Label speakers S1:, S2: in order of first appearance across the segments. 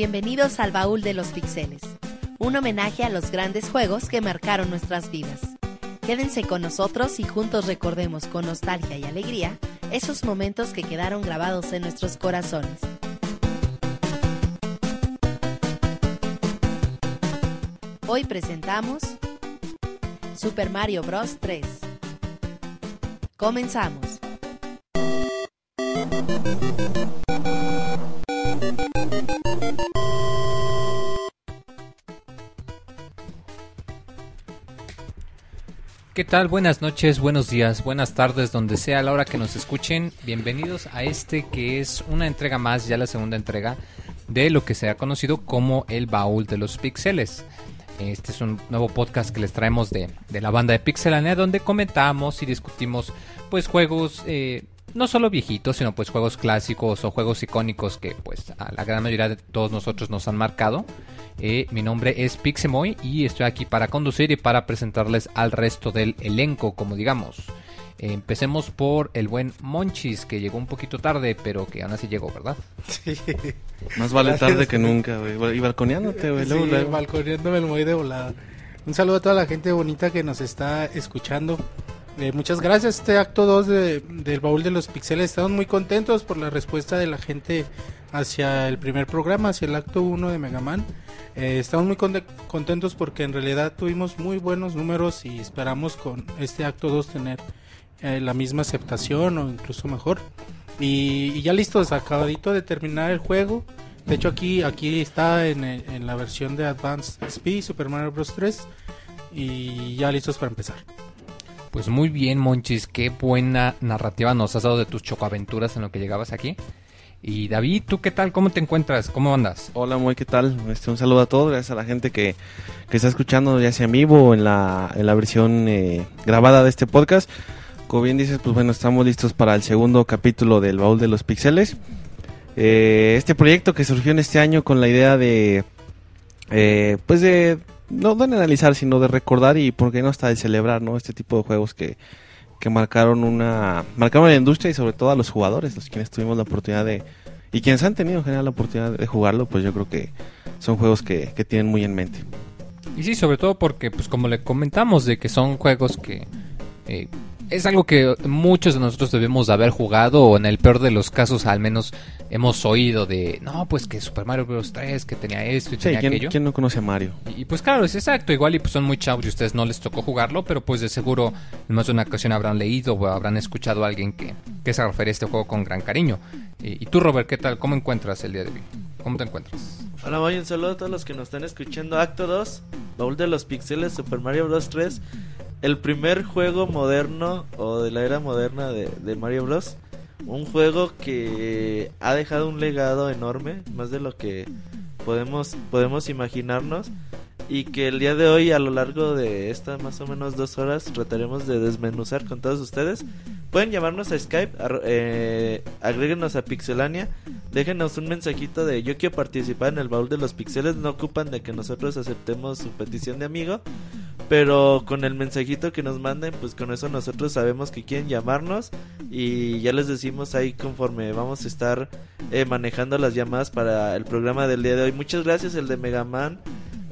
S1: Bienvenidos al Baúl de los Pixeles, un homenaje a los grandes juegos que marcaron nuestras vidas. Quédense con nosotros y juntos recordemos con nostalgia y alegría esos momentos que quedaron grabados en nuestros corazones. Hoy presentamos Super Mario Bros. 3. Comenzamos.
S2: ¿Qué tal? Buenas noches, buenos días, buenas tardes, donde sea la hora que nos escuchen. Bienvenidos a este que es una entrega más, ya la segunda entrega, de lo que se ha conocido como el baúl de los pixeles. Este es un nuevo podcast que les traemos de, de la banda de Pixelania, donde comentamos y discutimos pues juegos eh, no solo viejitos, sino pues juegos clásicos o juegos icónicos que pues a la gran mayoría de todos nosotros nos han marcado. Eh, mi nombre es Pixemoy y estoy aquí para conducir y para presentarles al resto del elenco, como digamos. empecemos por el buen Monchis, que llegó un poquito tarde, pero que aún así llegó, ¿verdad?
S3: Sí. Más vale tarde que nunca, güey. Y balconeándote, güey.
S4: Sí, balconeándome el muy de volada. Un saludo a toda la gente bonita que nos está escuchando. Eh, muchas gracias. Este acto 2 de, del baúl de los pixeles. Estamos muy contentos por la respuesta de la gente hacia el primer programa, hacia el acto 1 de Mega Man. Eh, estamos muy contentos porque en realidad tuvimos muy buenos números y esperamos con este acto 2 tener eh, la misma aceptación o incluso mejor. Y, ya listos, acabadito de terminar el juego. De hecho aquí, aquí está en, en la versión de Advanced SP, Super Mario Bros. 3. Y ya listos para empezar.
S2: Pues muy bien, Monchis, qué buena narrativa nos has dado de tus chocoaventuras en lo que llegabas aquí. Y David, ¿tú qué tal? ¿Cómo te encuentras? ¿Cómo andas?
S3: Hola, muy qué tal. Este, un saludo a todos, gracias a la gente que, que está escuchando ya sea en vivo o en la, en la versión eh, grabada de este podcast. Como bien dices, pues bueno, estamos listos para el segundo capítulo del Baúl de los Pixeles. Eh, este proyecto que surgió en este año con la idea de, eh, pues de no de analizar, sino de recordar y por qué no hasta de celebrar, ¿no? Este tipo de juegos que, que marcaron una marcaron la industria y sobre todo a los jugadores, los quienes tuvimos la oportunidad de y quienes han tenido en general la oportunidad de jugarlo, pues yo creo que son juegos que, que tienen muy en mente.
S2: Y sí, sobre todo porque, pues como le comentamos, de que son juegos que eh, es algo que muchos de nosotros debemos de haber jugado o en el peor de los casos al menos hemos oído de, no, pues que Super Mario Bros. 3, que tenía esto y tenía
S3: ¿quién,
S2: aquello.
S3: ¿quién no conoce a Mario?
S2: Y, pues claro, es exacto, igual y pues son muy chavos y a ustedes no les tocó jugarlo, pero pues de seguro en más de una ocasión habrán leído o habrán escuchado a alguien que, que se refiere a este juego con gran cariño. Y, y, tú, Robert, ¿qué tal? ¿Cómo encuentras el día de hoy? ¿Cómo te encuentras?
S5: Hola, voy un saludo a todos los que nos están escuchando. Acto 2, Baúl de los Pixeles, Super Mario Bros. 3 el primer juego moderno o de la era moderna de, de, Mario Bros. Un juego que ha dejado un legado enorme, más de lo que podemos, podemos imaginarnos. Y que el día de hoy, a lo largo de estas más o menos dos horas, trataremos de desmenuzar con todos ustedes. Pueden llamarnos a Skype, eh, agréguenos a Pixelania, déjenos un mensajito de yo quiero participar en el baúl de los pixeles. No ocupan de que nosotros aceptemos su petición de amigo. Pero con el mensajito que nos manden, pues con eso nosotros sabemos que quieren llamarnos y ya les decimos ahí conforme vamos a estar eh, manejando las llamadas para el programa del día de hoy. Muchas gracias el de Megaman,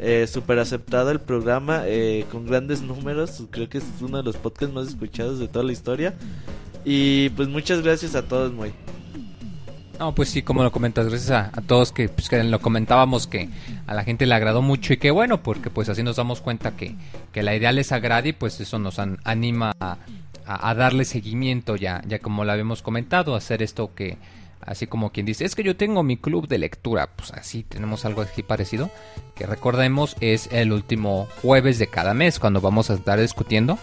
S5: eh, súper aceptado el programa eh, con grandes números, creo que es uno de los podcasts más escuchados de toda la historia. Y pues muchas gracias a todos, muy.
S2: No, pues sí, como lo comentas, gracias a, todos que, pues, que, lo comentábamos que a la gente le agradó mucho y que bueno, porque pues así nos damos cuenta que, que la idea les agrada y pues eso nos an, anima a, darle seguimiento ya, ya como lo habíamos comentado, hacer esto que así como quien dice, es que yo tengo mi club de lectura, pues así tenemos algo así parecido, que recordemos es el último jueves de cada mes cuando vamos a estar discutiendo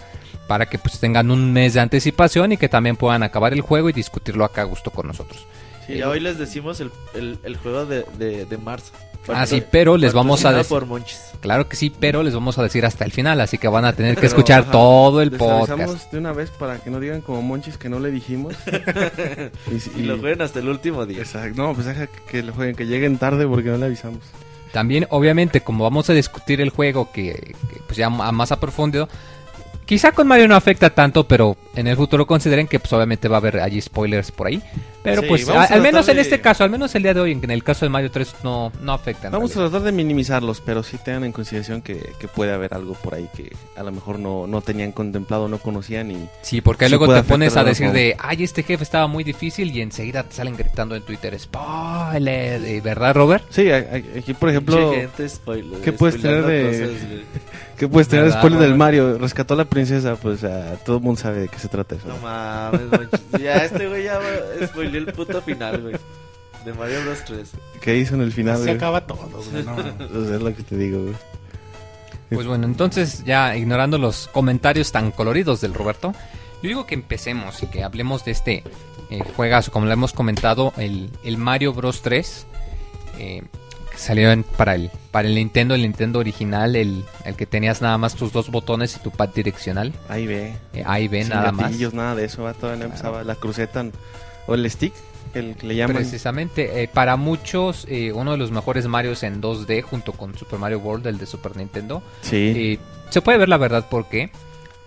S2: para que pues tengan un mes de anticipación y que también puedan acabar el juego y discutirlo acá a gusto con nosotros.
S5: Sí, hoy les decimos el, el, el juego de, de, de, marzo.
S2: Ah, sí, pero les vamos a decir. Claro que sí, pero les vamos a decir hasta el final, así que van a tener que pero, escuchar ajá, todo el
S3: les
S2: podcast.
S3: avisamos de una vez para que no digan como Monchis que no le dijimos.
S5: y, y, y, lo jueguen hasta el último día.
S3: Exacto. No, pues deja que lo jueguen, que lleguen tarde porque no le avisamos.
S2: También, obviamente, como vamos a discutir el juego que, que pues ya más a profundo, Quizá con Mario no afecta tanto, pero en el futuro consideren que pues obviamente va a haber allí spoilers por ahí. Pero
S3: Sí,
S2: pues,
S3: vamos
S2: a-
S3: a
S2: al menos
S3: tratar
S2: en
S3: de-
S2: este caso, al menos el día de hoy, en el caso de Mario 3 no, no afecta.
S3: Vamos a
S2: realidad.
S3: tratar de minimizarlos, pero sí tengan en consideración que, que puede haber algo por ahí que a lo mejor no, no tenían contemplado, no conocían y
S2: Sí, porque
S3: Sí
S2: luego te pones a
S3: de
S2: decir de, ay, este jefe estaba muy difícil y enseguida te salen gritando en Twitter, spoiler, ¿eh, ¿verdad, Robert?
S3: Sí, a- a- aquí por ejemplo,
S5: gente spoiler,
S3: ¿qué puedes tener de-
S5: cosas.
S3: ¿Qué puedes tener
S2: ¿Verdad,
S3: spoiler del? Mario? Rescató a la princesa, pues todo el mundo sabe de qué se trata eso.
S5: No mames, manches. Ya este güey ya spoileó el puto final, güey. De Mario Bros 3.
S3: ¿Qué hizo en el final?
S4: Se
S3: güey?
S4: acaba todo, güey, no.
S3: Pues es lo que te digo, güey.
S2: Pues bueno, entonces ya ignorando los comentarios tan coloridos del Roberto, yo digo que empecemos y que hablemos de este eh, juegazo, como lo hemos comentado, el, el Mario Bros 3, eh, que salió en- para, el, para el Nintendo, el Nintendo original, el, el que tenías nada más tus dos botones y tu pad direccional,
S3: Ahí ve.
S2: eh, A y B
S3: Sin
S2: nada más.
S3: nada de eso, va, todavía no empezaba la cruceta o el stick, el que le llaman.
S2: Precisamente, eh, para muchos, eh, uno de los mejores Marios en 2D junto con Super Mario World, el de Super Nintendo.
S3: Sí.
S2: Eh, se puede ver la verdad porque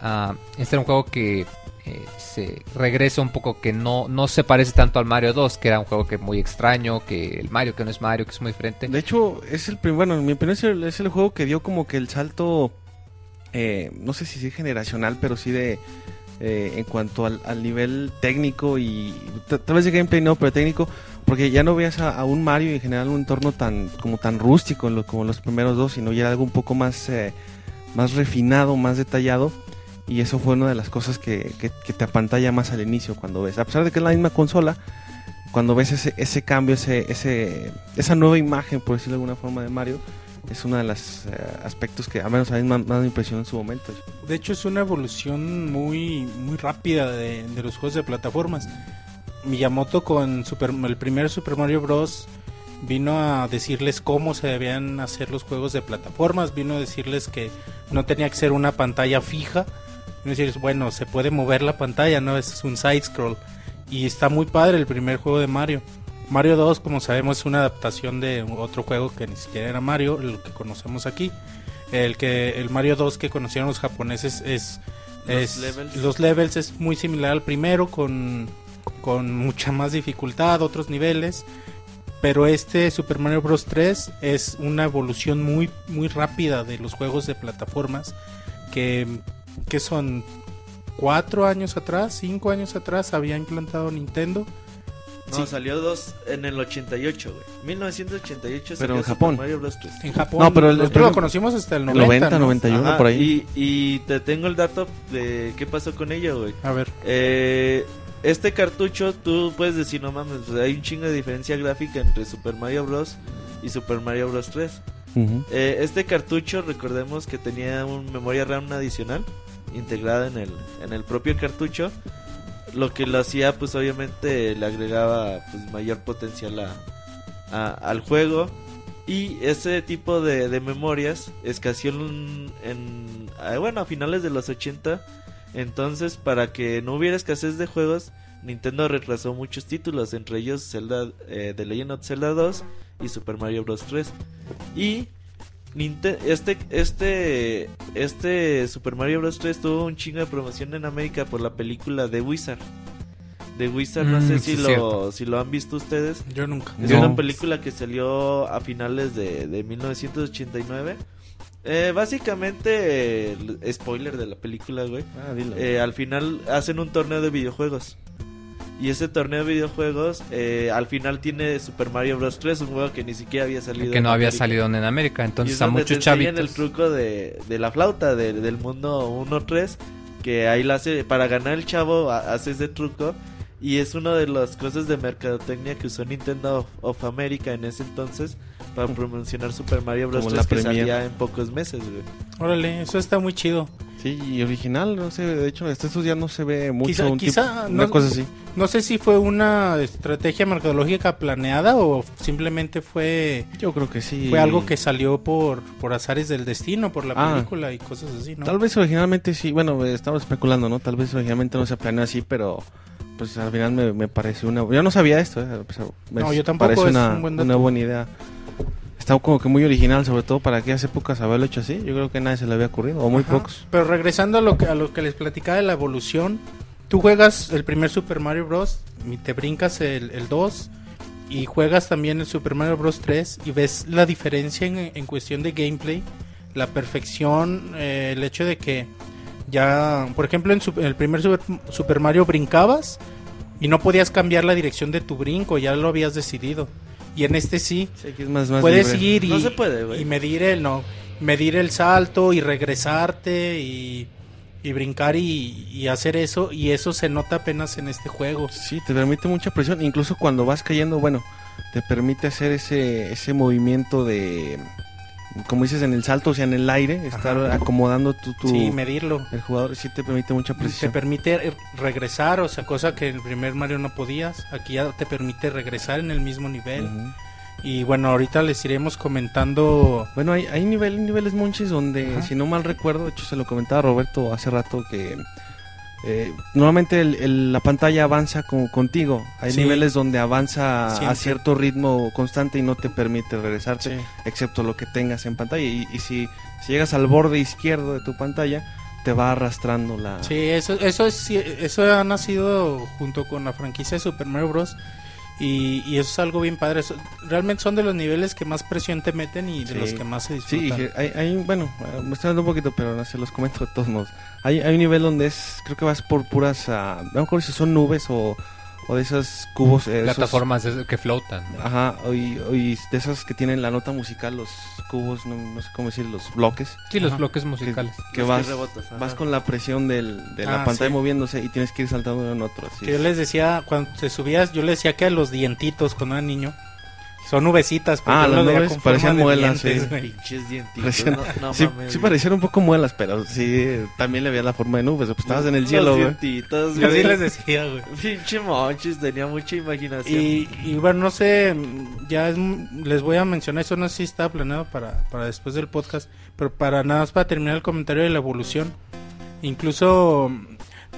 S2: ah, este era un juego que eh, se regresa un poco, que no, no se parece tanto al Mario 2, que era un juego que muy extraño, que el Mario que no es Mario, que es muy diferente.
S3: De hecho, es el bueno, en mi opinión es el, juego que dio como que el salto, eh, no sé si sí generacional, pero sí de, eh, en cuanto al, nivel técnico y tal vez de gameplay no, pero técnico, porque ya no veías a, un Mario y en general un entorno tan, como tan rústico lo- como los primeros dos, sino ya algo un poco más, eh, más refinado, más detallado. Y eso fue una de las cosas que, te apantalla más al inicio cuando ves. A pesar de que es la misma consola, cuando ves ese, ese cambio, ese, ese, esa nueva imagen, por decirlo de alguna forma, de Mario, es uno de los eh, aspectos que a menos a mí más, más me impresionó en su momento.
S4: De hecho es una evolución muy muy rápida de, de los juegos de plataformas. Miyamoto con Super, el primer Super Mario Bros. vino a decirles cómo se debían hacer los juegos de plataformas, vino a decirles que no tenía que ser una pantalla fija, vino a decirles, bueno, se puede mover la pantalla, no es un side scroll. Y está muy padre el primer juego de Mario. Mario 2, como sabemos, es una adaptación de otro juego que ni siquiera era Mario, el que conocemos aquí. El que el Mario 2 que conocieron los japoneses es
S5: Los
S4: es-
S5: levels.
S4: los levels es muy similar al primero con con mucha más dificultad, otros niveles. Pero este Super Mario Bros. 3 es una evolución muy, muy rápida de los juegos de plataformas que, que son cuatro años atrás, cinco años atrás había implantado Nintendo.
S5: No,
S4: Sí.
S5: salió dos en el 88, güey. 1988
S3: Pero
S5: salió
S3: en
S5: Super
S3: Japón.
S5: Mario Bros. 3.
S4: En Japón,
S3: No, pero el-
S4: nosotros
S3: el-
S4: lo conocimos hasta el 90.
S3: 90,
S4: ¿no?
S3: 91
S5: Ajá,
S3: por ahí.
S5: Y, y te tengo el dato de qué pasó con ello, güey.
S4: A ver,
S5: Eh, este cartucho, tú puedes decir, no mames, pues, hay un chingo de diferencia gráfica entre Super Mario Bros. y Super Mario Bros. 3.
S3: Ujú.
S5: Eh, este cartucho, recordemos que tenía una memoria RAM adicional integrada en el, en el propio cartucho. Lo que lo hacía, pues obviamente le agregaba pues, mayor potencial a, al juego. Y ese tipo de, de memorias escaseó en- ah, bueno, a finales de los 80. Entonces, para que no hubiera escasez de juegos, Nintendo retrasó muchos títulos, entre ellos Zelda, eh, The Legend of Zelda 2 y Super Mario Bros. 3. Y Ninte- este, este, este Super Mario Bros. 3 tuvo un chingo de promoción en América por la película de Wizard. De Wizard, no
S2: Mm,
S5: sé
S2: sí,
S5: si, lo, si lo han visto ustedes.
S4: yo nunca.
S5: Es
S3: No.
S5: una película que salió a finales de, de 1989. Eh, básicamente, spoiler de la película, güey.
S3: Ah, dilo.
S5: Eh, al final hacen un torneo de videojuegos. Y ese torneo de videojuegos, eh, al final tiene Super Mario Bros. 3, un juego que ni siquiera había salido.
S2: que no
S5: en
S2: había
S5: América.
S2: salido en América.
S5: Y
S2: Entonces
S5: es
S2: a
S5: donde te
S2: muchos
S5: enseñan
S2: chavitos.
S5: el truco de, de la flauta de- del mundo 1-3. Que ahí la hace. Para ganar el chavo, ha- hace ese truco. Y es una de las cosas de mercadotecnia que usó Nintendo of, of America en ese entonces. Para promocionar Super Mario Bros.
S3: Como
S5: 3
S3: la
S5: que
S3: Premier.
S5: salía en pocos meses, güey.
S4: Órale, eso está muy chido.
S3: Sí, y original, no sé, de hecho, hasta estos días no se ve mucho
S4: Quizá-
S3: un
S4: quizá
S3: tipo- una cosa así.
S4: No sé si fue una estrategia mercadológica planeada o simplemente fue
S3: Yo creo que sí.
S4: fue algo que salió por, por azares del destino, por la
S3: Ah.
S4: película y cosas así, ¿no?
S3: Tal vez originalmente sí, bueno, estamos especulando, ¿no? Tal vez originalmente no se planeó así, pero pues al final me, me pareció una... Yo no sabía esto, eh, pues, me
S4: No, yo tampoco,
S3: Parece
S4: es
S3: una,
S4: un buen dato.
S3: una buena idea. Está como que muy original, sobre todo para aquellas épocas haberlo hecho así. Yo creo que nadie se le había ocurrido, o muy
S4: Ajá.
S3: pocos.
S4: Pero regresando a lo que a lo que les platicaba de la evolución, tú juegas el primer Super Mario Bros. y te brincas el, el 2 y juegas también el Super Mario Bros. 3 y ves la diferencia en, en cuestión de gameplay, la perfección, eh, el hecho de que ya, por ejemplo, en, su- en el primer Super, Super Mario brincabas y no podías cambiar la dirección de tu brinco, ya lo habías decidido. Y en este sí,
S3: Sí, aquí es más, más
S4: puedes
S3: libre.
S4: ir y,
S5: No se puede, güey.
S4: y medir el no, medir el salto y regresarte y, y brincar y, y hacer eso y eso se nota apenas en este juego.
S3: Sí, te permite mucha presión. Incluso cuando vas cayendo, bueno, te permite hacer ese, ese movimiento de, como dices, en el salto, o sea, en el aire, estar
S4: Ajá.
S3: acomodando tu, tu-
S4: Sí, medirlo.
S3: el jugador, sí te permite mucha
S4: Te
S3: precisión.
S4: permite eh, regresar, o sea, cosa que en el primer Mario no podías. Aquí ya te permite regresar en el mismo nivel. Y bueno, ahorita les iremos comentando.
S3: Bueno, hay, hay nivel- niveles monchis donde,
S4: Ajá.
S3: si no mal recuerdo, de hecho se lo comentaba Roberto hace rato que eh, normalmente el- el- la pantalla avanza con- contigo. Hay
S4: Sí.
S3: niveles donde avanza a cierto ritmo constante y no te permite regresarte,
S4: Sí.
S3: excepto lo que tengas en pantalla. Y, y si, si llegas al borde izquierdo de tu pantalla, te va arrastrando la...
S4: Sí, eso, eso, es, eso ha nacido junto con la franquicia de Super Mario Bros. Y, y eso es algo bien padre. Eso- realmente son de los niveles que más presión te meten y de
S3: Sí.
S4: los que más se
S3: Sí,
S4: disfrutan.
S3: dije, hay, hay, bueno, me estoy dando un poquito, pero se los comento de todos modos. Hay, hay un nivel donde es, creo que vas por puras, ah, no me acuerdo si son nubes o, o de esos cubos. eh,
S2: Plataformas que flotan.
S3: ajá, o y, o y de esas que tienen la nota musical, los cubos, no, no sé cómo decir, los bloques.
S2: Sí, los
S4: Ajá.
S2: bloques
S3: Que,
S2: musicales.
S3: que vas,
S5: rebotas,
S3: vas con la presión del, de la
S4: Ah,
S3: pantalla
S4: sí.
S3: moviéndose y tienes que ir saltando de uno en otro. así
S4: Que yo
S3: es.
S4: les decía, cuando te subías, yo les decía que a los dientitos cuando era niño son nubecitas. pero
S3: Ah, las nubes parecían muelas,
S4: dientes,
S3: sí.
S5: Pinches dientitos.
S3: Parecían-
S5: no, no
S3: sí,
S5: mames.
S3: sí un poco muelas, pero sí, también le veía la forma de nubes. Pues estabas en el cielo, güey.
S5: dientitos, güey.
S4: así les decía, güey.
S5: Pinche monchis, tenía mucha imaginación.
S4: Y, y bueno, no sé, ya es- les voy a mencionar, eso no sé si está planeado para, para después del podcast, pero para nada más para terminar el comentario de la evolución. Incluso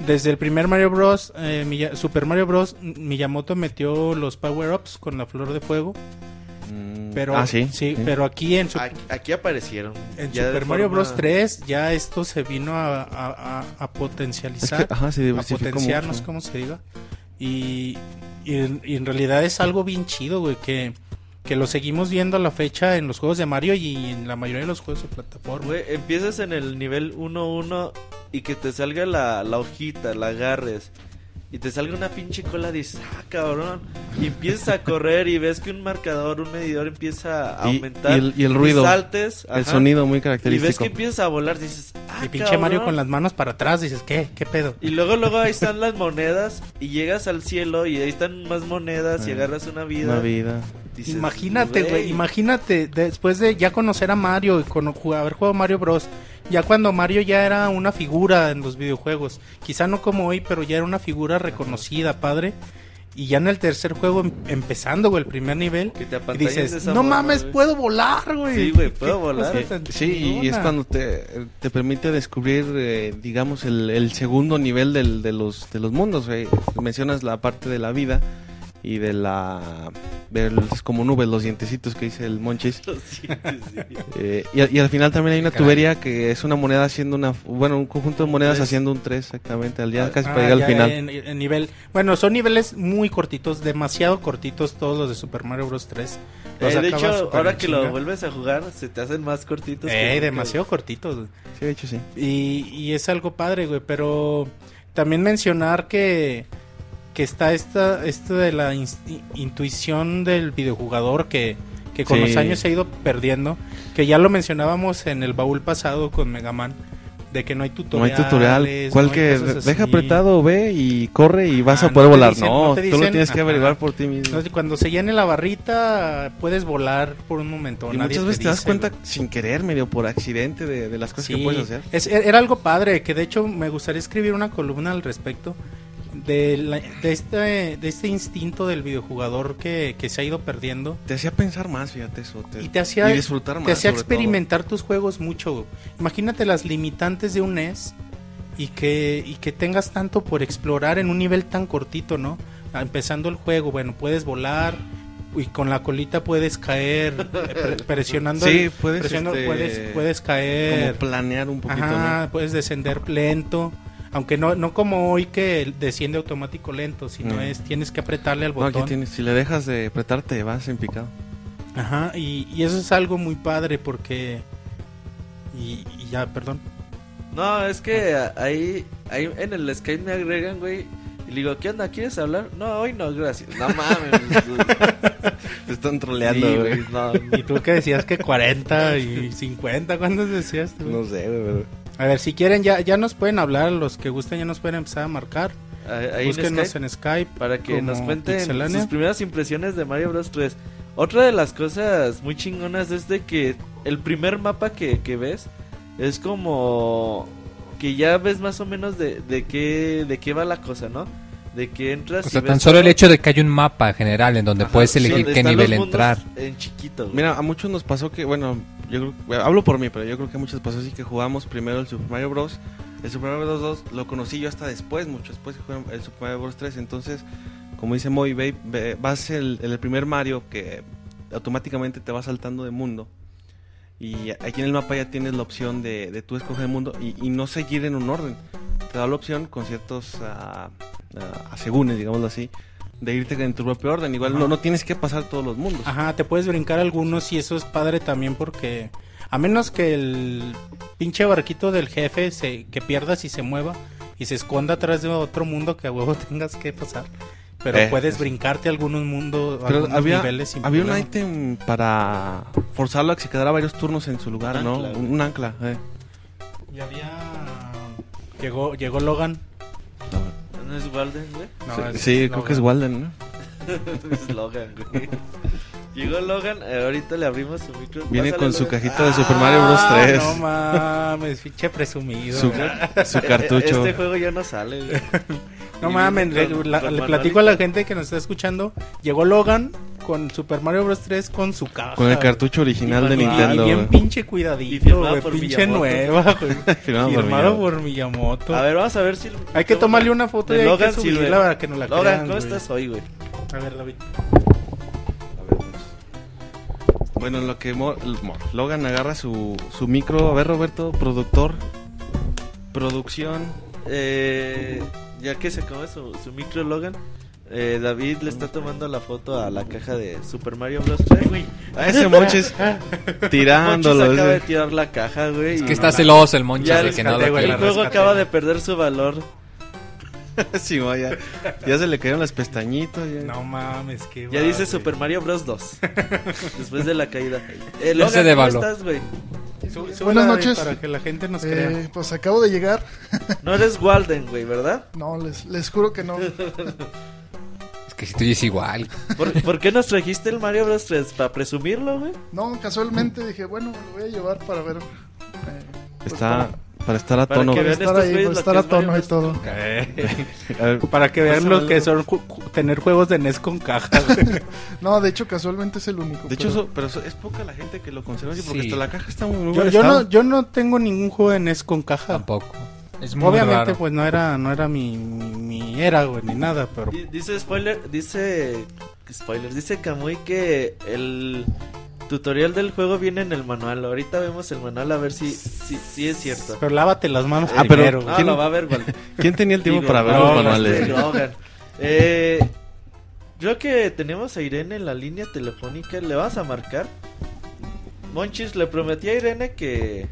S4: desde el primer Mario Bros, eh, Miya- Super Mario Bros, Miyamoto metió los power-ups con la flor de fuego,
S3: Mm,
S4: pero
S3: ah, sí.
S4: pero aquí en, Sup-
S5: Aquí, aquí aparecieron.
S4: en
S5: ya
S4: Super Mario
S5: forma-
S4: Bros 3 ya esto se vino a, a- a- a
S3: Es
S4: potencializar
S3: que, ajá, se
S4: a
S3: diversificó
S4: potenciar, no
S3: mucho.
S4: sé cómo se diga. Y, y en, y en realidad es algo bien chido, güey, que, que lo seguimos viendo a la fecha en los juegos de Mario y en la mayoría de los juegos de plataforma.
S5: Güey, empiezas en el nivel 1-1 y que te salga la, la hojita, la agarres. Y te salga una pinche cola, dices, ah, cabrón. Y empiezas a correr y ves que un marcador, un medidor empieza a
S3: Y-
S5: aumentar.
S3: y el- y el ruido,
S5: saltes.
S3: El
S5: ajá,
S3: sonido muy
S5: Y ves
S3: característico.
S5: que empiezas a volar, dices, ah,
S4: y pinche
S5: cabrón.
S4: Mario con las manos para atrás, dices, ¿qué? ¿Qué pedo?
S5: Y luego, luego ahí están las monedas. Y llegas al cielo y ahí están más monedas y
S3: Ah,
S5: agarras una vida.
S3: Una vida.
S5: Dices,
S4: imagínate, güey, imagínate, después de ya conocer a Mario y con, haber jugado Mario Bros. Ya cuando Mario ya era una figura en los videojuegos, quizá no como hoy, pero ya era una figura reconocida, padre. Y ya en el tercer juego, em- empezando, güey, el primer nivel,
S5: Que te
S4: y dices, no
S5: forma,
S4: mames,
S5: güey".
S4: puedo volar, güey.
S5: Sí, güey, puedo volar.
S3: Sí, y es cuando te, te permite descubrir, eh, digamos, el, el segundo nivel del- de, los, de los mundos. güey. Mencionas la parte de la vida y de la... De los- como nubes, los dientecitos que dice el Monchis. Eh, y, al- y al final también hay una
S2: Caray.
S3: tubería que es una moneda haciendo una... Bueno, un conjunto de monedas
S5: tres.
S3: haciendo un 3 exactamente, al día casi
S4: Ah,
S3: para llegar al final.
S4: En, en nivel, bueno, son niveles muy cortitos, demasiado cortitos todos los de Super Mario Bros 3. Los
S5: Eh, de hecho, ahora que
S4: chinga.
S5: lo vuelves a jugar, se te hacen más cortitos.
S4: Eh,
S5: que-
S4: demasiado cortitos. güey.
S3: Sí, de hecho sí.
S4: Y, y es algo padre, güey, pero también mencionar que, que está esta, esto de la intuición del videojugador que, que con
S3: Sí.
S4: los años se ha ido perdiendo, que ya lo mencionábamos en el baúl pasado con Mega Man, de que no hay
S3: No hay tutorial. ¿Cuál
S4: no
S3: que deja apretado, ve y corre y vas
S4: Ah,
S3: a poder
S4: no
S3: volar?
S4: dicen-
S3: no, tú lo tienes que averiguar por ti mismo.
S4: Cuando se llene la barrita, puedes volar por un momento.
S3: Y
S4: nadie
S3: muchas veces te das
S4: dice,
S3: cuenta
S4: güey.
S3: sin querer, medio por accidente, de, de las cosas
S4: Sí,
S3: que puedes hacer.
S4: es- e, era algo padre, que de hecho me gustaría escribir una columna al respecto de, la- de, este, de este instinto del videojugador que, que se ha ido perdiendo
S3: Te hacía pensar más, fíjate eso. Te,
S4: y te hacía,
S3: y disfrutar más.
S4: te hacía experimentar tus juegos mucho. Imagínate las limitantes de un NES y que, y que tengas tanto por explorar en un nivel tan cortito, ¿no? Ah, Empezando el juego, bueno, puedes volar y con la colita puedes caer eh, pre- presionando
S3: Sí, puedes,
S4: presionando-
S3: este,
S4: puedes, caer
S3: Como planear un poquito,
S4: Ajá, puedes descender lento. Aunque no, no como hoy que desciende automático lento, sino
S3: Mm.
S4: es tienes que apretarle al
S3: No, aquí
S4: botón.
S3: tienes, si le dejas de apretar te vas en picado.
S4: Ajá, y, y eso es algo muy padre porque... Y, y ya, perdón.
S5: No, es que ahí, ahí en el Skype me agregan, güey. Y le digo, ¿qué onda? ¿Quieres hablar? No, hoy no, gracias. No mames. güey.
S3: Te están
S5: Sí,
S3: troleando, güey.
S5: güey, no.
S4: Y tú que decías que 40 y 50, ¿cuántos decías tú?
S3: No sé, güey. pero-
S4: A ver, si quieren ya, ya nos pueden hablar, los que gusten ya nos pueden empezar a marcar.
S5: Ahí ahí en
S4: Búsquenos
S5: Skype.
S4: en Skype.
S5: para que nos cuenten
S4: Pixelania.
S5: sus primeras impresiones de Mario Bros 3. Otra de las cosas muy chingonas es de que el primer mapa que, que ves es como que ya ves más o menos de, de qué de qué va la cosa, ¿no? De que entras
S2: O
S5: y
S2: sea,
S5: ves
S2: tan solo el
S5: todo.
S2: hecho de que hay un mapa general en donde
S5: Ajá,
S2: puedes
S5: sí,
S2: elegir
S5: donde
S2: qué nivel entrar.
S5: En chiquito. güey.
S3: Mira, a muchos nos pasó que, bueno, yo creo, hablo por mí, pero yo creo que muchos pasó así que jugamos primero el Super Mario Bros. El Super Mario Bros. 2 lo conocí yo hasta después, mucho después que jugué el Super Mario Bros. 3. Entonces, como dice Moy, ve- vas el, el primer Mario que automáticamente te va saltando de mundo. Y aquí en el mapa ya tienes la opción de, de tú escoger el mundo y, y no seguir en un orden. Te da la opción con ciertos asegúnes, digámoslo así, de irte en tu propio orden. Igual no, no tienes que pasar todos los mundos.
S4: Ajá, te puedes brincar algunos y eso es padre también porque a menos que el pinche barquito del jefe se que pierdas y se mueva y se esconda atrás de otro mundo que a huevo tengas que pasar. Pero
S3: Eh,
S4: puedes brincarte algunos mundos,
S3: Pero
S4: algunos
S3: había,
S4: niveles sin
S3: había un ítem para forzarlo a que se quedara varios turnos en su lugar,
S5: Un
S3: ¿no?
S5: ancla,
S3: un,
S5: güey.
S3: un ancla. eh.
S4: Y había llegó llegó Logan.
S5: ¿No es Walden, güey?
S4: No,
S3: sí,
S4: es
S3: sí, creo
S4: Logan.
S3: que es Walden, ¿no?
S5: es Logan, güey. Llegó Logan, eh, ahorita le abrimos su micro.
S3: Viene
S5: Pásale,
S3: con su
S5: Logan.
S3: cajita de Super Mario Bros. 3.
S4: Ah, No mames, pinche presumido.
S3: Su, su cartucho.
S5: Este juego ya no sale, güey.
S4: No
S5: Y
S4: mames, le, la- platico a
S5: y
S4: la gente que nos está escuchando. Llegó Logan con Super Mario Bros 3 con su caja.
S3: Con el cartucho original de
S5: Y.
S3: Nintendo.
S4: Y bien pinche
S5: Y
S4: cuidadito,
S5: firmado
S4: güey,
S5: por
S4: pinche
S5: Miyamoto.
S4: nueva, güey.
S3: Firmado por
S4: Firmado
S3: Miyamoto.
S4: por Miyamoto.
S5: A ver, vamos a ver si.
S4: hay que tomarle una foto y
S5: de
S4: hay
S5: Logan
S4: que subirla para que nos la
S5: Logan,
S4: crean,
S5: ¿cómo estás hoy, güey?
S4: A ver, David.
S3: Bueno, en lo que Mo- Mo- Logan agarra su, su micro. A ver, Roberto, productor. Producción.
S5: Eh, ya que se acabó su, su micro Logan, eh, David le está tomando la foto a la caja de Super Mario Bros. 3, güey.
S3: A ese Monches tirándolo.
S5: Monchis acaba de tirar la caja, güey.
S2: Es que está celoso el Monchis
S5: ya
S2: de
S5: el,
S2: que no lo
S5: el juego acaba de perder su valor.
S3: Sí, ya, ya se le cayeron las pestañitas. Ya.
S4: No mames, qué
S5: Ya
S4: va,
S5: dice
S4: güey.
S5: Super Mario Bros. 2. Después de la caída. Eh, Logan,
S2: se
S5: ¿cómo estás, güey?
S6: Buenas noches.
S4: Para que la gente nos
S6: Eh,
S4: crea.
S6: pues acabo de llegar.
S5: No eres Walden, güey, ¿verdad?
S6: No, les, les juro que no.
S2: Es que si tú dices igual.
S5: ¿Por, por qué nos trajiste el Mario Bros. 3? ¿Para presumirlo, güey?
S6: No, casualmente dije, bueno, me lo voy a llevar para ver. eh, pues,
S3: Está para estar a
S5: Para
S3: tono.
S5: que
S6: para
S5: vean
S6: estar
S5: estos
S6: ahí, para estar a tono y todo.
S4: Para que vean
S3: Pásame
S4: lo que son ju- tener juegos de NES con caja. güey.
S6: No, de hecho, casualmente es el único.
S3: De hecho,
S6: pero-
S3: eso- pero eso- es poca la gente que lo conserva así, porque
S2: Sí.
S3: hasta la caja está muy, muy
S4: yo, no, yo no tengo ningún juego de NES con caja.
S2: Tampoco. Es muy
S4: Obviamente,
S2: raro.
S4: pues no era, no era mi, mi, mi era, güey, ni nada, pero
S5: Di- Dice spoiler, dice spoiler, dice Kamui que el tutorial del juego viene en el manual. Ahorita vemos el manual a ver si si, si es cierto.
S4: pero lávate las manos
S3: Ah, pero-
S4: primero, güey.
S5: Ah,
S3: ¿quién-
S5: lo va a ver, Wal-
S3: ¿Quién tenía el tiempo
S5: Digo,
S3: para ver
S5: no,
S3: los
S5: este,
S3: manuales?
S5: Logan. Eh, creo que tenemos a Irene en la línea telefónica. Le vas a marcar. Monchis le prometí a Irene que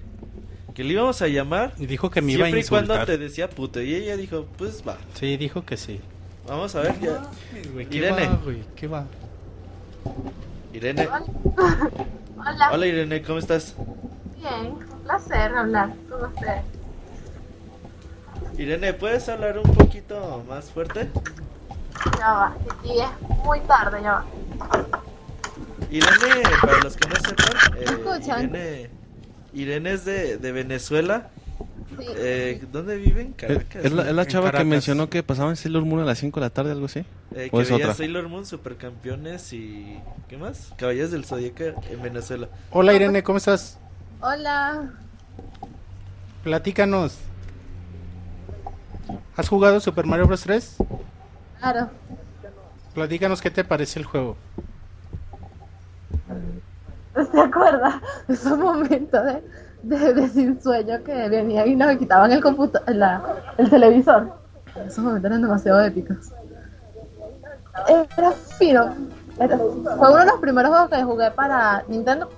S5: que le íbamos a llamar
S4: Y dijo que me iba a
S5: siempre y cuando
S4: insultar.
S5: te decía puto y ella dijo pues va
S4: Sí, dijo que sí.
S5: vamos a ver ya
S4: Güey, ¿qué
S5: Irene.
S4: va, güey? ¿Qué va?
S5: Irene
S7: Hola,
S5: hola Irene cómo estás
S7: bien, un placer hablar con usted.
S5: Irene puedes hablar un poquito más fuerte
S7: Ya va, aquí es muy tarde, ya va.
S5: Irene para los que no sepan eh? Irene Irene es de, de Venezuela eh, ¿dónde vive? En
S3: ¿Es,
S5: Caracas
S3: es la,
S5: ¿no?
S3: es la chava que mencionó que pasaban Sailor Moon a las 5 de la tarde, algo así?
S5: Eh,
S3: ¿O
S5: que
S3: es
S5: veía
S3: otra?
S5: Sailor Moon, Supercampeones y... ¿Qué más? Caballeros del Zodíaco en Venezuela.
S4: Hola Irene, ¿cómo estás?
S7: Hola,
S4: Platícanos. ¿Has jugado Super Mario Bros 3?
S7: claro.
S4: Platícanos qué te parece el juego.
S7: ¿Se acuerda? Es un momento de... de, de sin sueño que venían y nos quitaban el computa la, el televisor. Esos momentos eran demasiado épicos. Era fino. Era- fue uno de los primeros juegos que jugué para Nintendo.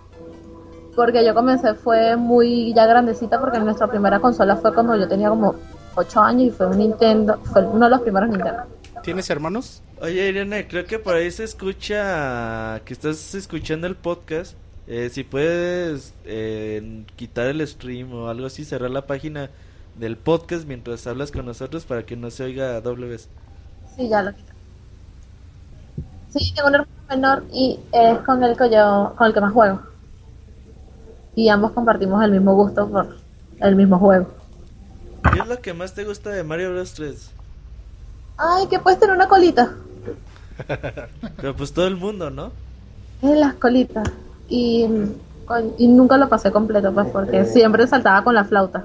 S7: Porque yo comencé, fue muy ya grandecita, porque nuestra primera consola fue cuando yo tenía como 8 años y fue un Nintendo, fue uno de los primeros Nintendo.
S4: ¿Tienes hermanos?
S5: Oye, Irene, creo que por ahí se escucha que estás escuchando el podcast. Eh, si puedes eh, quitar el stream o algo así, cerrar la página del podcast mientras hablas con nosotros para que no se oiga doble vez.
S7: Sí, ya lo quité. Sí, tengo un hermano menor y es con el que yo, con el que más juego. Y ambos compartimos el mismo gusto por el mismo juego.
S5: ¿Qué es lo que más te gusta de Mario Bros 3?
S7: Ay, que puedes tener una colita.
S5: Pero pues todo el mundo, ¿no?
S7: Es las colitas. Y, con- y nunca lo pasé completo, pues, porque siempre saltaba con la flauta.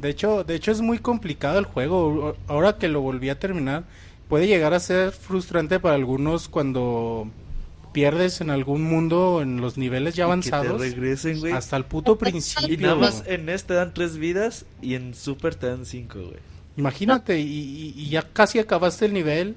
S4: De hecho, de hecho es muy complicado el juego. Ahora que lo volví a terminar, puede llegar a ser frustrante para algunos cuando pierdes en algún mundo en los niveles ya
S5: Y que
S4: avanzados.
S5: te regresen, güey.
S4: Hasta el puto
S5: Y
S4: principio.
S5: nada más en este dan tres vidas y en Super te dan cinco, güey.
S4: Imagínate, y, y- y ya casi acabaste el nivel.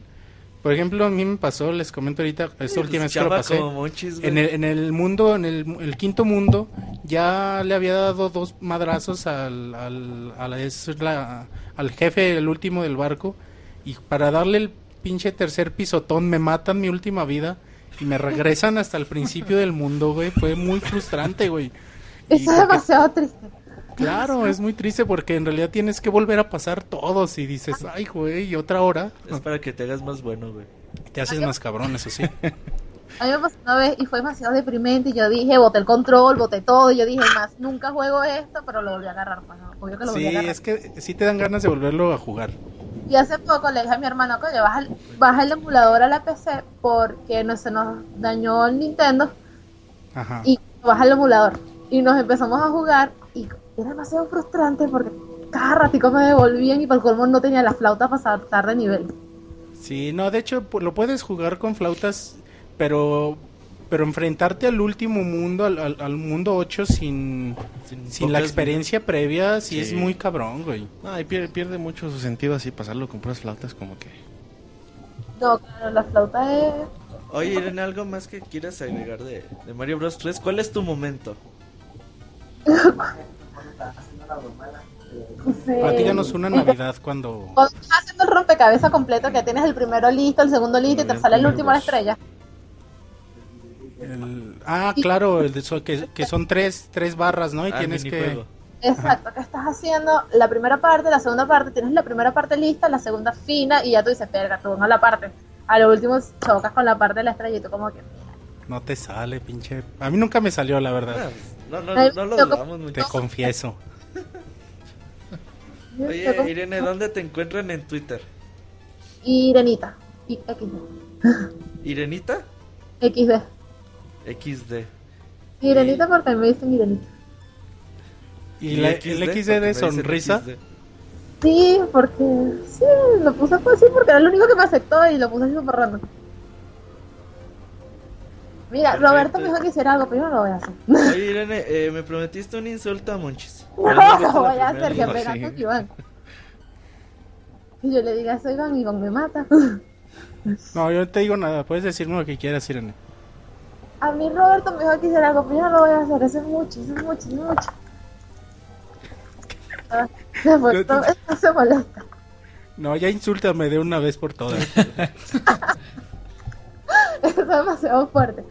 S4: Por ejemplo, a mí me pasó, les comento ahorita, esta última vez que lo pasé.
S5: Monchis.
S4: En el, en el mundo, en el, el quinto mundo, ya le había dado dos madrazos al, al, a la- es la- al jefe, el último del barco. Y para darle el pinche tercer pisotón, me matan mi última vida y me regresan hasta el principio del mundo, güey. Fue muy frustrante, güey.
S7: Eso es demasiado triste.
S4: Claro, es muy triste porque en realidad tienes que volver a pasar todos y dices, ay, güey, y otra hora.
S5: Es para que te hagas más bueno, güey.
S4: Te haces más cabrón, eso sí.
S7: A mí me pasó una vez y fue demasiado deprimente. Y yo dije, boté el control, boté todo. Y yo dije, más, nunca juego esto, pero lo volví a agarrar. Pues, ¿no? Obvio que lo volví
S4: Sí,
S7: a agarrar.
S4: es que sí te dan ganas de volverlo a jugar.
S7: Y hace poco le dije a mi hermano, coño, baja el, baja el emulador a la PC porque no se nos dañó el Nintendo
S4: Ajá.
S7: y baja el emulador. Y nos empezamos a jugar y era demasiado frustrante porque cada ratico me devolvían y por colmo no tenía la flauta para saltar de nivel.
S4: Sí, no, de hecho lo puedes jugar con flautas, pero pero enfrentarte al último mundo, al, al- al mundo 8 sin,
S5: Sin
S4: sin la experiencia previa, sí, es muy cabrón, güey.
S3: No, y pierde, pierde mucho su sentido así, pasarlo con puras flautas como que...
S7: No, claro, la flauta es...
S5: Oye, Irene, ¿algo más que quieras agregar de, de Mario Bros 3? ¿Cuál es tu momento?
S7: sí.
S4: Platícanos una Navidad cuando...
S7: Cuando estás haciendo el rompecabezas completo, que tienes el primero listo, el segundo listo y te sale el último a la estrella.
S4: el- Ah, claro, el de so- que, que son tres, tres barras, ¿no? Y
S5: Ah,
S4: tienes que...
S7: Exacto, que estás haciendo la primera parte, la segunda parte, tienes la primera parte lista, la segunda fina y ya tú dices, perga, tú no la parte. A lo último chocas con la parte de la estrella y tú como que...
S4: No te sale, pinche... A mí nunca me salió, la
S5: Ah,
S4: verdad.
S5: No, no,
S7: Ay,
S5: no lo dudamos mucho.
S4: Te confieso.
S5: Oye, Irene, ¿dónde te encuentran en Twitter?
S7: Irenita. XD.
S5: ¿Irenita?
S7: XD.
S5: XD.
S7: Irenita porque me dicen Irenita.
S4: ¿Y la- el
S5: porque
S4: XD de sonrisa?
S5: XD.
S7: Sí, porque... Sí, lo puse así porque era el único que me aceptó y lo puse así súper random. Mira,
S5: Perfecto.
S7: Roberto me dijo que hiciera algo, no lo voy a hacer.
S5: Oye, Irene, eh, me prometiste un insulto a Monchis.
S7: No,
S5: la
S7: voy a hacer que pegas con Iván. Y yo le diga, soy Iván, Iván me mata.
S4: No, yo no te digo nada. Puedes decirme lo que quieras, Irene.
S7: A mí Roberto me dijo que hiciera algo, no lo voy a hacer. Eso es mucho, eso es mucho, eso es mucho. Ah, después todo esto se molesta.
S4: No, ya insúltame de una vez por todas.
S7: Eso es demasiado fuerte.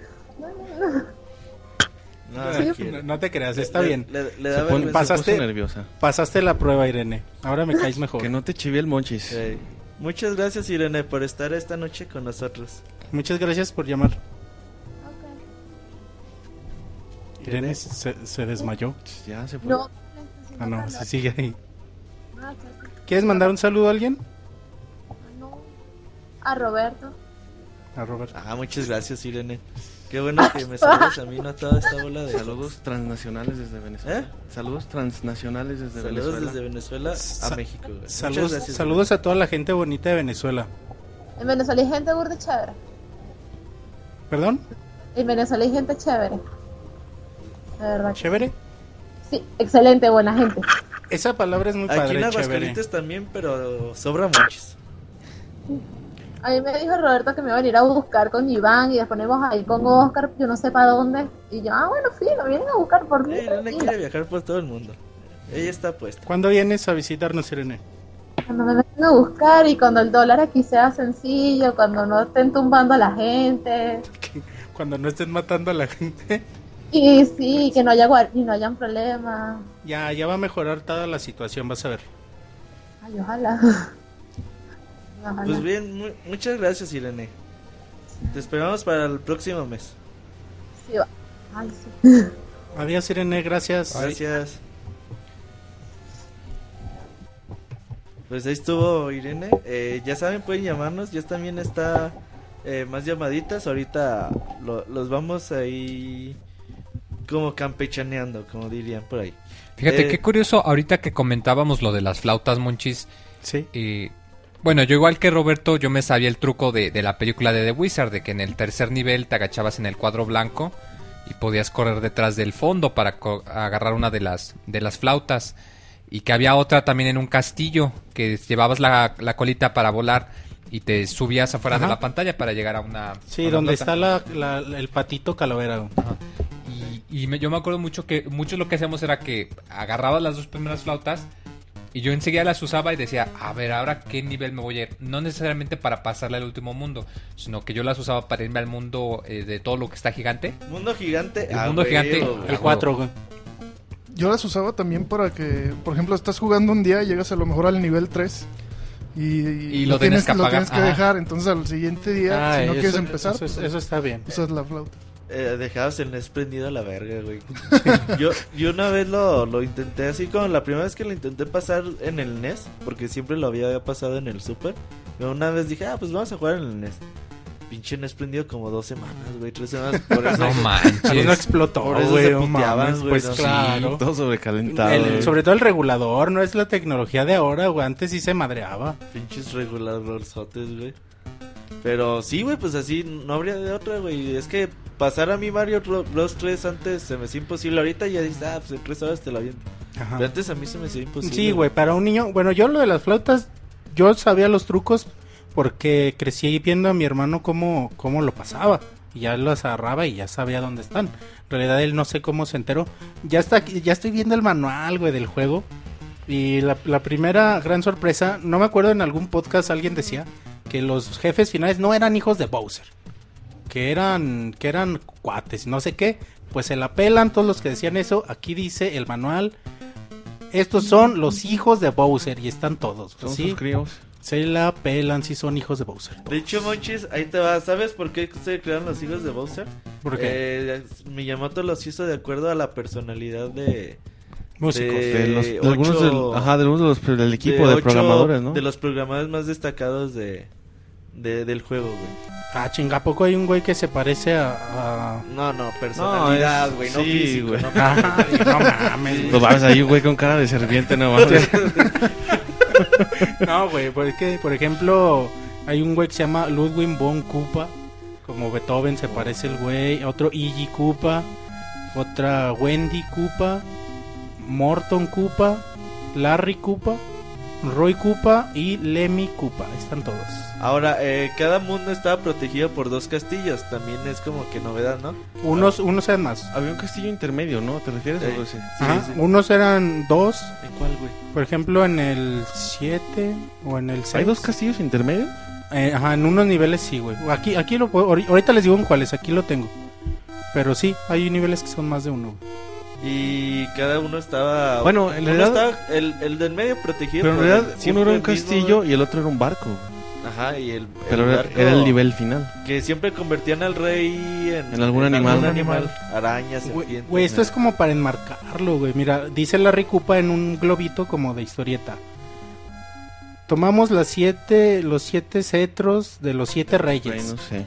S7: No, no, Sí.
S4: te creas, está
S5: Le-
S4: bien.
S5: Le, le
S3: Se,
S5: da
S3: pone-
S5: vergüenza.
S3: se
S4: pasaste-
S3: nerviosa.
S4: Pasaste la prueba, Irene. Ahora me caes mejor.
S3: Que no te chive el monchis.
S5: Muchas gracias, Irene, por estar esta noche con nosotros.
S4: Muchas gracias por llamar. Irene se, se desmayó.
S3: Ya se fue.
S7: No,
S4: Ah, no, se sigue ahí.
S7: no,
S4: ¿Quieres mandar un saludo a alguien?
S7: no. A Roberto.
S4: A Robert.
S5: Ah, muchas gracias, Irene. Qué bueno que me saludas a mí, no a toda esta bola de
S3: Saludos transnacionales desde Venezuela.
S5: ¿Eh?
S3: Saludos transnacionales desde
S5: Saludos
S3: Venezuela.
S5: desde Venezuela a
S4: Sa-
S5: México. güey.
S4: Saludos,
S5: gracias,
S4: saludos a toda la gente bonita de Venezuela.
S7: En Venezuela hay gente burda y chévere.
S4: ¿Perdón?
S7: En Venezuela hay gente chévere. De verdad.
S4: ¿Chévere?
S7: Sí, excelente, buena gente.
S4: Esa palabra es muy
S5: Aquí en
S4: padre, chévere.
S5: Aguascalientes también, pero sobra muchos.
S7: A mí me dijo Roberto que me iba a ir a buscar con Iván y después nos íbamos a ir con Oscar, yo no sé para dónde. Y yo, ah, bueno, filo, vienen a buscar por mí.
S5: Eh, Irene
S7: tranquila.
S5: quiere viajar por todo el mundo. Ella está puesta.
S4: ¿Cuándo vienes a visitarnos, Irene?
S7: Cuando me vengan a buscar y cuando el dólar aquí sea sencillo, cuando no estén tumbando a la gente.
S4: Cuando no estén matando a la gente.
S7: Y sí, que no haya y no hayan problemas.
S4: Ya, ya va a mejorar toda la situación, vas a ver.
S7: Ay, ojalá. Ojalá.
S5: Pues bien, mu- muchas gracias, Irene. Te esperamos para el próximo mes.
S7: Sí, va. Ay, sí.
S4: Adiós, Irene, gracias.
S5: Gracias. Pues ahí estuvo Irene. Eh, ya saben, pueden llamarnos. Ya también está eh, más llamaditas. Ahorita lo- los vamos ahí como campechaneando, como dirían por ahí.
S2: Fíjate
S5: Eh,
S2: qué curioso, ahorita que comentábamos lo de las flautas, Monchis.
S4: Sí.
S2: eh, bueno, yo igual que Roberto, yo me sabía el truco de, de la película de The Wizard, de que en el tercer nivel te agachabas en el cuadro blanco y podías correr detrás del fondo para agarrar una de las, de las flautas. Y que había otra también en un castillo, que llevabas la, la colita para volar y te subías afuera de la pantalla para llegar a una...
S4: Sí,
S2: a una
S4: donde está la, la- el patito calavera.
S2: Ajá. Y, y me- yo me acuerdo mucho que muchos lo que hacíamos era que agarrabas las dos primeras flautas y yo enseguida las usaba y decía, a ver, ahora qué nivel me voy a ir. No necesariamente para pasarle al último mundo, sino que yo las usaba para irme al mundo eh, de todo lo que está gigante.
S5: Mundo gigante.
S2: El
S5: ah,
S2: mundo gigante.
S4: El 4, güey.
S6: Yo las usaba también para que, por ejemplo, estás jugando un día y llegas a lo mejor al nivel 3 y,
S2: Y lo tienes que
S6: lo tienes que dejar. Entonces al siguiente día,
S4: Ah,
S6: si no
S4: eso-
S6: quieres empezar,
S4: Eso,
S6: pues,
S4: eso está bien.
S6: usas la flauta.
S5: Eh, dejabas el NES prendido a la verga, güey. yo, yo una vez lo, lo intenté así como la primera vez que lo intenté pasar en el NES, porque siempre lo había pasado en el Super. Pero una vez dije, ah, pues vamos a jugar en el NES. Pinche NES prendido como dos semanas, güey, tres semanas. Por eso,
S2: No
S4: mí no
S2: manches.
S4: explotó,
S5: Por eso
S4: güey.
S5: se
S4: no
S5: puteaban,
S4: mames,
S5: güey,
S4: Pues
S5: no, sí,
S4: claro.
S3: Todo sobrecalentado.
S4: El-
S3: güey.
S4: sobre todo el regulador, no es la tecnología de ahora, güey. Antes sí se madreaba.
S5: Pinches reguladorzotes, güey. Pero sí, güey, pues así no habría de otra, güey. Es que pasar a mí Mario Bros 3 antes se me hacía imposible. Ahorita ya dices, ah, pues en tres horas te la viento. Pero antes a mí se me hacía imposible.
S4: Sí, güey, para un niño. Bueno, yo lo de las flautas, yo sabía los trucos porque crecí viendo a mi hermano cómo, cómo lo pasaba. Y ya los agarraba y ya sabía dónde están. En realidad él no sé cómo se enteró. Ya está aquí- ya estoy viendo el manual, güey, del juego. Y la, la primera gran sorpresa, no me acuerdo en algún podcast alguien decía que los jefes finales no eran hijos de Bowser. Que eran, que eran cuates, no sé qué. Pues se la pelan todos los que decían eso. Aquí dice el manual. Estos son los hijos de Bowser y están todos.
S3: Son
S4: ¿sí?
S3: sus críos.
S4: Se la pelan si son hijos de Bowser.
S5: De hecho, Monchis, ahí te va. ¿Sabes por qué se crearon los hijos de Bowser?
S4: ¿Por qué?
S5: Eh, Miyamoto los hizo de acuerdo a la personalidad de...
S4: Músicos.
S5: de-
S3: De, los, de
S5: ocho-
S3: algunos del, ajá, de algunos de los, del equipo de,
S5: ocho-
S3: programadores, ¿no?
S5: De los programadores más destacados de, de- del juego, güey.
S4: Ah, chinga, ¿a poco hay un güey que se parece a... a-
S5: No, no, personalidad,
S3: es-
S5: güey, no,
S3: sí,
S5: físico.
S3: güey.
S5: no
S4: Ah, no mames. güey.
S3: Lo vas ahí, güey, con cara de serviente, no mames.
S4: No, güey, porque, por ejemplo, hay un güey que se llama Ludwig von Koopa. Como Beethoven se parece el güey. Otro Iggy Koopa. Otra Wendy Koopa. Morton Koopa. Larry Koopa. Roy Koopa y Lemmy Koopa. Ahí están todos.
S5: Ahora, eh, cada mundo estaba protegido por dos castillos. También es como que novedad, ¿no?
S4: Unos, unos eran más.
S3: Había un castillo intermedio, ¿no? ¿Te refieres a
S5: Eh,
S3: algo así?
S5: Sí,
S4: Ajá,
S5: sí.
S4: Unos eran dos.
S5: ¿En cuál, güey?
S4: Por ejemplo, en el 7 o en el 6.
S3: ¿Hay dos castillos intermedios?
S4: Eh, ajá, en unos niveles sí, güey. Aquí, aquí lo puedo, ahori- ahorita les digo en cuáles, aquí lo tengo. Pero sí, hay niveles que son más de uno.
S5: Y cada uno estaba.
S3: Bueno, en
S5: uno
S3: realidad-
S5: estaba- el, el del medio protegido.
S3: Pero en realidad uno era un
S5: mismo,
S3: castillo y el otro era un barco.
S5: Ajá, y el.
S3: Pero
S5: el
S3: era,
S5: barco
S3: era el nivel final.
S5: Que siempre convertían al rey en.
S3: En algún animal.
S5: algún animal. Arañas,
S4: Güey,
S5: serpientes.
S4: Güey, esto es como para enmarcarlo, güey. Mira, dice Larry Koopa en un globito como de historieta. Tomamos las siete, los siete cetros de los siete reyes.
S3: no sé.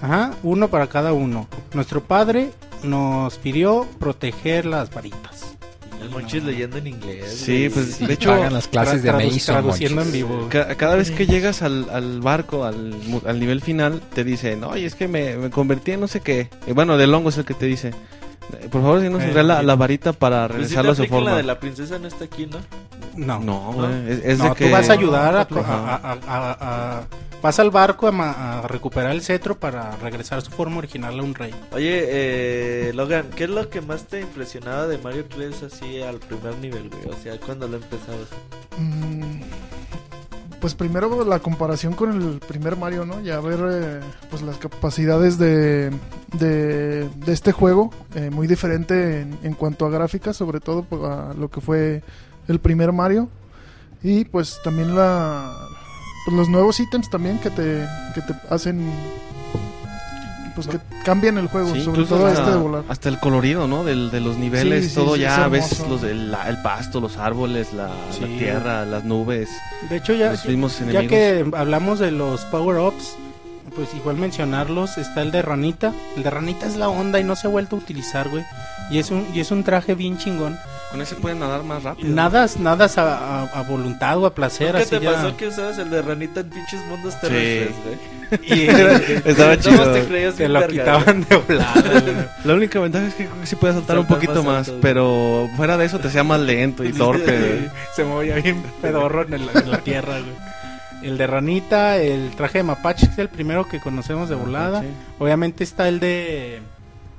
S4: Ajá, uno para cada uno. Nuestro padre nos pidió proteger las varitas.
S5: El Monchis leyendo en inglés.
S3: Sí, pues de hecho,
S2: pagan las clases de Mason,
S4: Traduciendo en vivo.
S3: ca- cada vez que llegas al, al barco, al, mu- al nivel final, te dicen, oye, es que me, me convertí en no sé qué. Eh, bueno, del hongo es el que te dice. Por favor, si nos
S4: Eh,
S3: la, la varita para
S5: Pues si
S3: regresar
S5: te
S3: a su forma.
S5: la de la princesa no está aquí, ¿no?
S4: No.
S3: No, güey. Es, es
S4: No,
S3: de que...
S4: tú vas a ayudar a,
S3: Ajá.
S4: a- a- a- a- vas al barco a, recuperar el cetro para regresar a su forma original a un rey.
S5: Oye, eh, Logan, ¿qué es lo que más te impresionaba de Mario 3 así al primer nivel, güey? O sea, cuando lo empezabas.
S6: Mm, Pues primero la comparación con el primer Mario, ¿no? Ya ver eh, pues las capacidades de, de, de este juego, eh, muy diferente en, en cuanto a gráficas, sobre todo pues, a lo que fue el primer Mario. Y pues también la pues, los nuevos ítems también que te, que te hacen pues que cambian el juego,
S3: Sí,
S6: sobre todo
S3: hasta,
S6: este de volar.
S3: hasta el colorido, ¿no? Del, de los niveles,
S6: Sí, sí,
S3: todo
S6: sí,
S3: ya
S6: es
S3: ves
S6: hermoso.
S3: los, el, la- el pasto, los árboles, la, la tierra, las nubes,
S4: De hecho, ya, ya que hablamos de los power-ups, pues igual mencionarlos, está el de ranita. El de ranita es la onda y no se ha vuelto a utilizar, güey. Y es un, y es un traje bien chingón.
S3: Con ese pueden nadar más rápido.
S4: Nada, nada a, a- a voluntad o a placer,
S5: ¿Qué
S4: así
S5: te
S4: ya.
S5: pasó que usabas el de ranita en pinches mundos terrestres, güey?
S4: Y
S3: Estaba
S5: Nomás
S3: chido.
S5: te creías
S4: te lo
S5: verga,
S4: quitaban de volada, güey.
S3: La única ventaja es que creo que sí puedes saltar un poquito
S5: más
S3: más, pero fuera de eso te sea más lento y torpe.
S4: Se movía bien pedorro en, el- en la tierra, güey. El de ranita, el traje de mapache, que es el primero que conocemos de volada.
S3: Sí.
S4: Obviamente está el de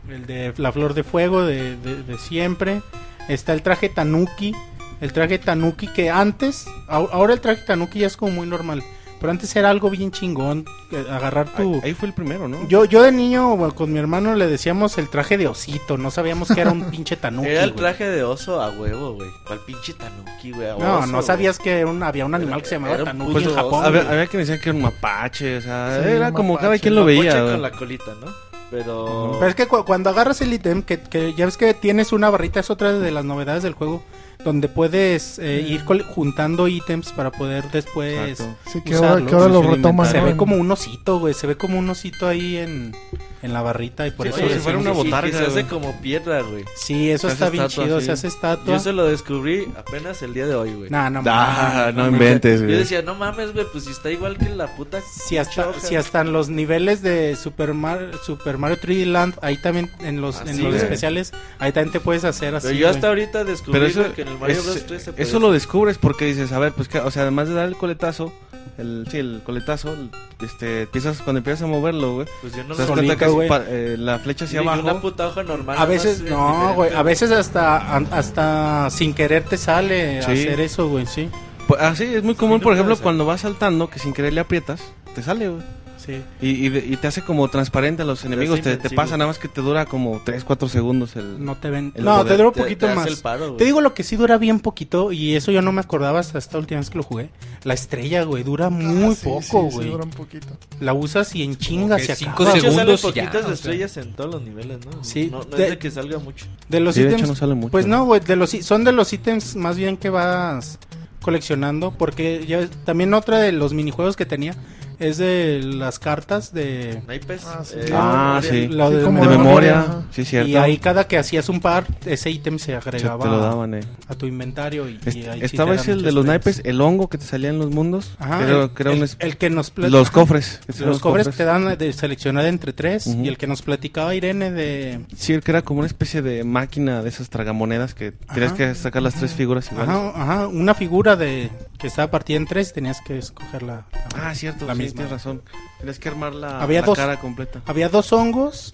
S4: el de la flor de fuego de, de- de siempre. Está el traje tanuki. El traje tanuki que antes, ahora el traje tanuki ya es como muy normal. Pero antes era algo bien chingón. eh, Agarrar tu...
S3: Ahí, ahí fue el primero, ¿no?
S4: Yo, yo de niño bueno, con mi hermano le decíamos el traje de osito. No sabíamos que era un pinche tanuki.
S5: Era el traje de oso a huevo, güey. ¿Cuál pinche tanuki, güey? A
S4: No,
S5: oso,
S4: no sabías que era un- había un animal que se llamaba tanuki
S5: puto
S4: en. Japón.
S3: había,
S4: güey.
S3: había quien decía que era un mapache, o sea,
S6: Sí,
S3: era como cada quien lo
S5: Mapache
S3: veía.
S5: con la colita, ¿no? Pero...
S4: Pero es que cu- cuando agarras el ítem, que, que ya ves que tienes una barrita, es otra de las novedades del juego, donde puedes eh, ir juntando ítems para poder después...
S3: Exacto.
S6: Sí, que ahora, que ahora lo retoman.
S4: Se ve como un osito, güey, se ve como un osito ahí en, en la barrita y por
S5: Sí,
S4: eso...
S3: si
S5: oye,
S3: fuera una botarga,
S5: que se hace como piedra, güey.
S4: Sí, eso
S3: Se
S4: está bien
S3: estatua,
S4: chido,
S3: sí.
S4: se hace estatua.
S5: Yo se lo descubrí apenas el día de hoy, güey.
S4: Nah, no,
S3: Ah,
S4: mames,
S3: no inventes,
S5: Yo
S3: güey.
S5: decía, no mames, güey, pues si está igual que la puta...
S4: Si hasta, si hasta en los niveles de Super Mario, Super Mario 3D Land, ahí también en los, en los
S5: güey.
S4: especiales, ahí también te puedes hacer así.
S5: Pero yo hasta
S4: güey.
S5: ahorita descubrí
S3: Pero eso,
S5: que en el Mario
S3: es-
S5: Bros 3 se puede
S3: eso lo descubres porque dices, a ver, pues, que, o sea, además de dar el coletazo, el, sí, el coletazo, este, empiezas, cuando empiezas a moverlo, güey,
S5: Pues yo no
S3: te das
S5: lo
S3: cuenta que es pa- eh, la flecha hacia abajo.
S5: una puta hoja normal.
S4: A veces, no,
S5: diferente.
S4: güey, a veces hasta, hasta sin querer te sale
S3: Sí.
S4: hacer eso, güey, sí.
S3: Pues, así es muy común,
S5: no
S3: por ejemplo, cuando vas saltando, que sin querer le aprietas, te sale, güey.
S4: Sí.
S3: Y, y, de- y te hace como transparente a los enemigos, te, te pasa nada más que te dura como 3, 4 segundos el...
S4: No te ven. No,
S3: poder
S4: te dura un
S5: Te-
S4: poquito
S5: te hace
S4: más.
S5: paro, güey.
S4: Te digo lo que sí dura bien poquito y eso yo no me acordaba hasta esta última vez que lo jugué. La estrella, güey, dura muy
S6: Ah, sí,
S4: poco,
S6: sí, sí,
S4: güey.
S6: dura un poquito.
S4: La usas y en chinga
S2: que
S4: se
S2: cinco
S4: acaba.
S5: De hecho,
S2: segundos
S5: salen
S2: y ya,
S5: poquitas
S2: o sea.
S5: estrellas en todos los niveles, ¿no?
S4: Sí,
S5: No, no
S4: de-
S5: es de que salga mucho.
S4: De los
S3: Sí, de
S4: ítems.
S3: hecho no sale mucho.
S4: Pues no, güey, de los, son de los ítems más bien que vas coleccionando. Porque ya también otra de los minijuegos que tenía es de las cartas de...
S5: Naipes.
S6: Ah, sí.
S5: eh,
S3: Ah,
S5: memoria.
S3: sí.
S4: Lo
S6: Sí,
S4: de,
S6: como
S3: De
S6: de
S3: memoria,
S6: memoria.
S3: sí, cierto.
S4: Y ahí cada que hacías un par, ese ítem se
S3: Se
S4: agregaba
S3: te lo daban, eh.
S4: a tu inventario. Y,
S3: Est-
S4: y ahí
S3: estaba ese el de los naipes, el hongo que te salía en los mundos.
S4: Ajá,
S3: que era,
S4: el,
S3: que era
S4: el-
S3: un es-
S4: el que nos
S3: los cofres. eran
S4: Los cofres te dan de seleccionar entre tres
S3: Ujú.
S4: y el que nos platicaba Irene de...
S3: Sí, el que era como una especie de máquina de esas tragamonedas que tenías que sacar las tres figuras iguales.
S4: Ajá, ajá, una figura de que estaba partida en tres y tenías que escoger la, la-
S3: Ah, cierto,
S4: la
S3: sí,
S4: misma.
S3: tienes razón. Tienes que armar la,
S4: Había
S3: la
S4: dos.
S3: cara completa.
S4: Había dos hongos,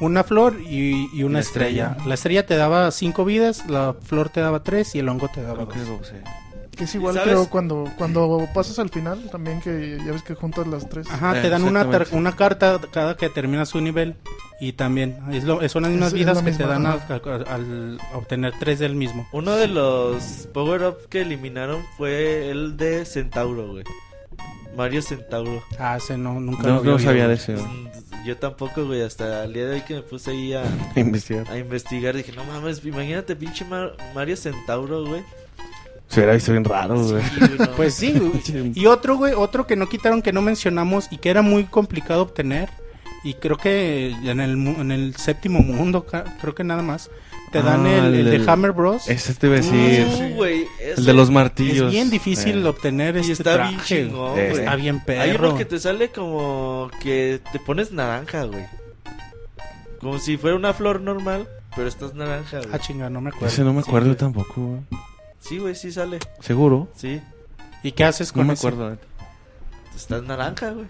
S4: una flor y, y una
S3: La
S4: estrella.
S3: estrella.
S4: La estrella te daba cinco vidas, la flor te daba tres y el hongo te daba
S3: Creo que
S4: dos.
S3: es.
S6: Que es igual,
S5: ¿Sabes?
S6: creo, cuando, cuando pasas al final, también que ya ves que juntas las tres.
S4: Ajá,
S3: Eh,
S4: te dan una, una carta cada que terminas su nivel y también es lo, son las mismas
S6: Es- es
S4: vidas
S6: la
S4: que
S6: misma,
S4: te dan al,
S6: ajá.
S4: al- al obtener tres del mismo.
S5: Uno de los power-up que eliminaron fue el de Centauro, güey. Mario Centauro.
S4: Ah, ese no, nunca
S3: No,
S4: lo había
S3: no
S4: oído,
S3: sabía de ese. güey.
S5: Mm, Yo tampoco, güey. Hasta el día de hoy que me puse ahí a,
S3: Investigar.
S5: a investigar, dije, no mames, imagínate pinche Mar- Mario Centauro, güey.
S3: Se hubiera visto bien raro, güey.
S5: Sí, no.
S4: Pues sí, güey.
S3: Sí.
S4: Y otro, güey, otro que no quitaron, que no mencionamos y que era muy complicado obtener. Y creo que en el, mu- en el séptimo mundo, creo que nada más, te dan
S3: Ah,
S4: el, el
S3: el
S4: de Hammer Bros.
S3: Ese te iba a decir.
S5: Uh, güey,
S3: el de los martillos.
S4: Es bien difícil
S3: Eh.
S4: obtener
S5: Y
S4: este
S5: está bien
S4: traje.
S5: chingón,
S3: güey.
S4: Está bien
S5: Hay
S4: perro.
S5: uno que te sale como que te pones naranja, güey. Como si fuera una flor normal. pero estás naranja, güey.
S4: Ah, chinga, no me acuerdo.
S3: Ese no me
S5: Sí,
S3: acuerdo
S5: güey.
S3: tampoco, güey.
S5: Sí, güey, sí sale.
S3: ¿Seguro?
S5: Sí.
S4: ¿Y qué haces
S3: No
S4: con
S3: me
S4: ese?
S3: acuerdo. neta.
S5: Estás naranja, güey.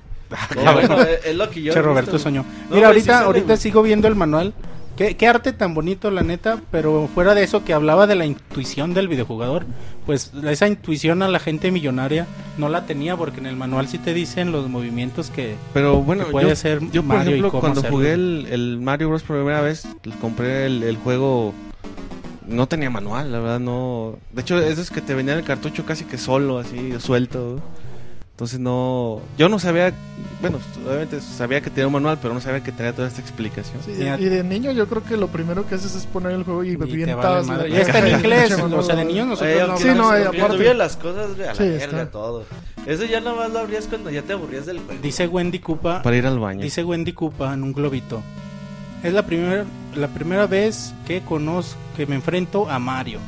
S3: Ah,
S5: bueno, es, lo que yo.
S4: Che,
S5: he
S4: Roberto
S5: visto,
S4: soñó.
S5: No,
S4: Mira,
S5: güey,
S4: ahorita,
S5: sí sale,
S4: ahorita
S5: güey.
S4: sigo viendo el manual. ¿Qué, qué arte tan bonito, la neta. Pero fuera de eso, que hablaba de la intuición del videojugador. Pues esa intuición a la gente millonaria no la tenía, porque en el manual sí te dicen los movimientos que.
S3: Pero bueno,
S4: Que puede
S3: yo,
S4: ser
S3: yo por
S4: Mario
S3: ejemplo, cuando
S4: hacerlo.
S3: jugué el, el Mario Bros. por primera vez, compré el, el juego. No tenía manual, la verdad, no. De hecho, eso es que te venía el cartucho casi que solo, así, suelto. Entonces, no. Yo no sabía. Bueno, obviamente sabía que tenía un manual, pero no sabía que tenía toda esta explicación.
S6: Sí, y de niño yo creo que lo primero que haces es poner el juego y,
S4: Y
S6: revientas
S4: vale
S6: la
S4: madre.
S6: caja
S4: Ya está en
S6: de
S4: inglés, o sea, de niños nosotros
S5: Oye,
S4: no
S5: aunque
S6: Sí, no,
S4: de-
S6: eh, aparte-
S5: las cosas, a la
S6: Sí,
S5: verga todo. Eso ya nomás lo abrías cuando ya te aburrías del juego.
S4: Dice Wendy Koopa.
S3: Para ir al baño.
S4: Dice Wendy Koopa en un globito. Es la primera, la primera vez que conozco, que me enfrento a Mario.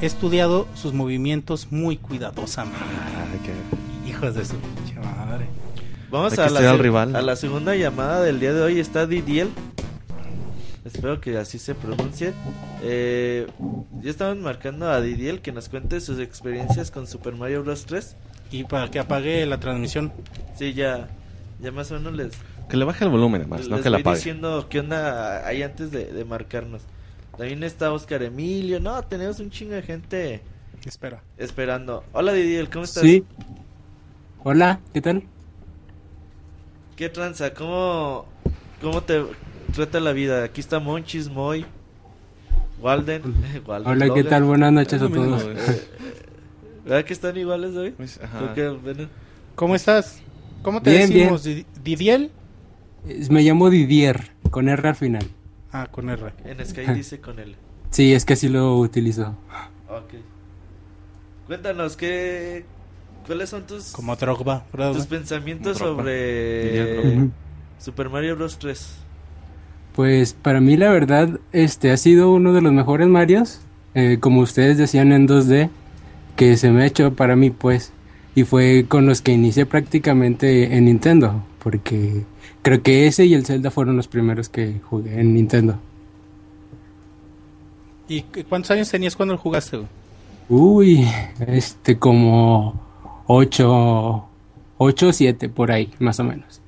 S4: He estudiado sus movimientos muy cuidadosamente.
S3: Ay, qué-
S4: Hijos de su pinche madre.
S5: Vamos a la,
S3: estudiar al
S5: se-
S3: rival.
S5: a la segunda llamada del día de hoy. Está Didiel. Espero que así se pronuncie. Eh, ya estamos marcando a Didiel que nos cuente sus experiencias con Super Mario Bros. 3.
S4: Y para que apague la transmisión.
S5: Sí, ya, ya más o menos les,
S3: Que le baje el volumen, además, no que la apague.
S5: diciendo qué onda ahí antes de, de marcarnos. También está Oscar Emilio. No, tenemos un chingo de gente
S4: Espera.
S5: esperando. Hola Didiel, ¿cómo estás?
S8: Sí. Hola, ¿qué tal?
S5: ¿Qué tranza? ¿Cómo, ¿Cómo te trata la vida? Aquí está Monchis, Moy, Walden. Walden
S8: Hola, ¿qué
S5: Logan.
S8: tal? Buenas noches a todos.
S5: ¿Verdad que están iguales hoy?
S3: Pues,
S5: ¿Tú
S3: ajá.
S5: qué, bueno?
S4: ¿Cómo estás? ¿Cómo te
S8: Bien,
S4: decimos? Di- ¿Didiel?
S8: Es- Me llamo Didier, con R al final.
S4: Ah, con R.
S5: En Sky dice con él.
S8: Sí, es que así lo utilizo.
S5: Ok. Cuéntanos, ¿qué, ¿cuáles son tus,
S4: Como Drogba, ¿verdad?
S5: tus pensamientos
S3: Drogba.
S5: sobre. Super Mario Bros. 3?
S8: Pues para mí la verdad, este ha sido uno de los mejores Marios, eh, como ustedes decían en 2D, que se me ha hecho para mí pues, y fue con los que inicié prácticamente en Nintendo, porque creo que ese y el Zelda fueron los primeros que jugué en Nintendo.
S4: ¿Y cuántos años tenías cuando jugaste? güey?
S8: Uy, este como 8, 8 o 7 por ahí, más o menos.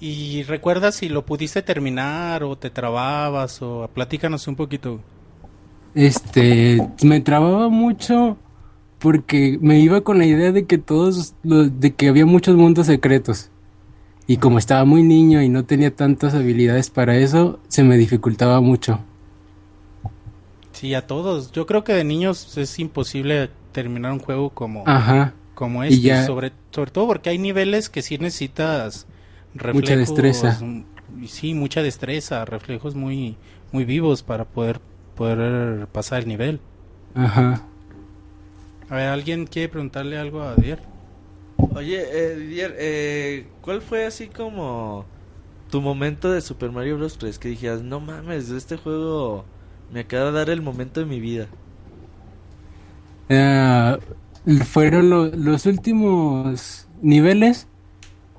S4: ¿Y recuerdas si lo pudiste terminar o te trababas o platícanos un poquito?
S8: Este, me trababa mucho porque me iba con la idea de que todos, los, de que había muchos mundos secretos. Y como estaba muy niño y no tenía tantas habilidades para eso, se me dificultaba mucho.
S4: Sí, a todos. Yo creo que de niños es imposible terminar un juego como,
S8: Ajá,
S4: como este.
S8: ya-
S4: Sobre, sobre todo porque hay niveles que sí necesitas reflejos.
S8: Mucha destreza.
S4: mm, Sí, mucha destreza, reflejos muy, muy vivos para poder, poder pasar el nivel.
S8: ajá.
S4: A ver, ¿alguien quiere preguntarle algo a Dier?
S5: Oye, eh, Didier, eh, ¿cuál fue así como tu momento de Super Mario Bros. 3? Que dijeras, no mames, este juego me acaba de dar el momento de mi vida.
S8: Ah, fueron lo- los últimos niveles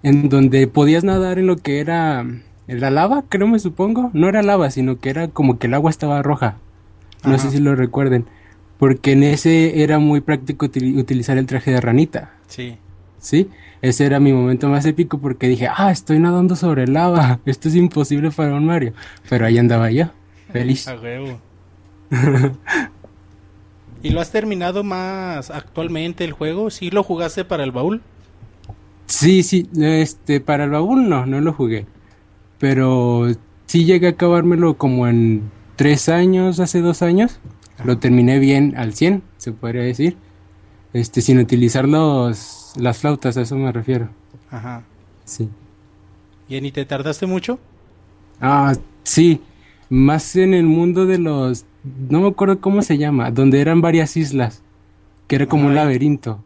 S8: en donde podías nadar en lo que era en la lava, creo me supongo. No era lava, sino que era como que el agua estaba roja. No
S4: Ajá.
S8: sé si lo recuerden. Porque en ese era muy práctico util- utilizar el traje de ranita.
S4: Sí.
S8: ¿Sí? Ese era mi momento más épico porque dije, ah, estoy nadando sobre lava. Esto es imposible para un Mario. Pero ahí andaba yo, feliz.
S4: A huevo. ¿Y lo has terminado más actualmente el juego? ¿Sí lo jugaste para el baúl?
S8: Sí, sí, este, para el baúl no, no lo jugué. Pero sí llegué a acabármelo como en tres años, hace dos años. Lo terminé bien al 100, se podría decir. Este, sin utilizar los, las flautas, a eso me refiero.
S4: Ajá.
S8: Sí.
S4: ¿Y ni te tardaste mucho?
S8: Ah, sí. Más en el mundo de los... No me acuerdo cómo se llama, donde eran varias islas. Que era como un laberinto.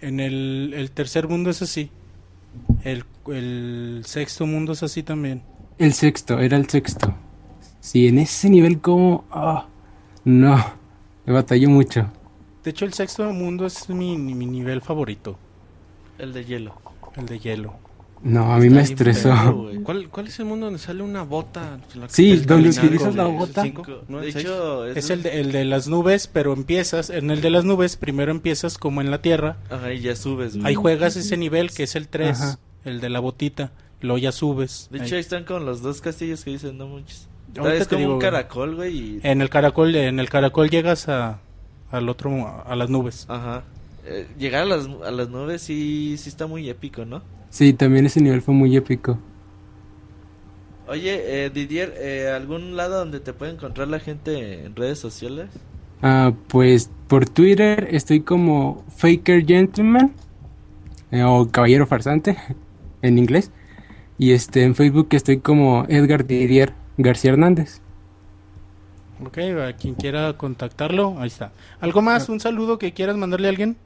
S4: En el, el tercer mundo es así. El, el sexto mundo es así también.
S8: El sexto, era el sexto. Sí, en ese nivel como... ah, no, me batalló mucho.
S4: De hecho, el sexto mundo es mi, mi nivel favorito.
S5: El de hielo.
S4: El de hielo.
S8: No, a mí me
S5: Está
S8: estresó.
S3: ¿Cuál, ¿Cuál es el mundo donde sale una bota? La-
S8: Sí, donde utilizas la bota.
S3: ¿Cinco? ¿No?
S5: De hecho,
S4: Es el de, el de las nubes, pero empiezas, en el de las nubes, primero empiezas como en la tierra,
S5: Ajá, y ya subes,
S4: ahí juegas ese nivel que es el 3,
S8: Ajá.
S4: el de la botita, luego ya subes.
S5: De hecho, ahí están con los dos castillos que dicen, no muchos. Es como
S4: digo,
S5: un caracol, güey, y...
S4: En el caracol, en el caracol llegas a, al otro, a las nubes.
S5: Ajá. Eh, llegar a las, a las nubes sí, sí está muy épico, ¿no?
S8: Sí, también ese nivel fue muy épico.
S5: Oye, eh, Didier, eh, ¿algún lado donde te puede encontrar la gente en redes sociales?
S8: Ah, pues por Twitter estoy como Faker Gentleman eh, o Caballero Farsante en inglés. Y este en Facebook estoy como Edgar Didier García Hernández.
S4: Ok, a quien quiera contactarlo, ahí está. ¿Algo más? ¿Un saludo que quieras mandarle a alguien?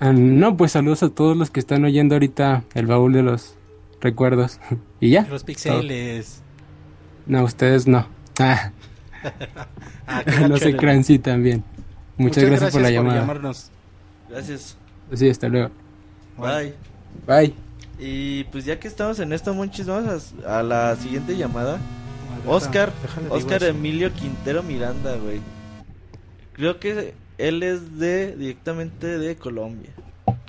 S8: Ah, no, pues saludos a todos los que están oyendo ahorita el baúl de los recuerdos. y ya.
S4: Los pixeles.
S8: No, ustedes no. Ah,
S4: Ah,
S8: no se crean, sí también. Muchas, gracias, por la llamada.
S4: llamarnos.
S5: Gracias.
S8: Sí, hasta luego.
S5: Bye.
S8: Bye.
S5: Y pues ya que estamos en esto, Monchis, vamos a, a la siguiente llamada. Oscar, Oscar. Emilio Quintero Miranda, güey. Creo que él es de directamente de Colombia.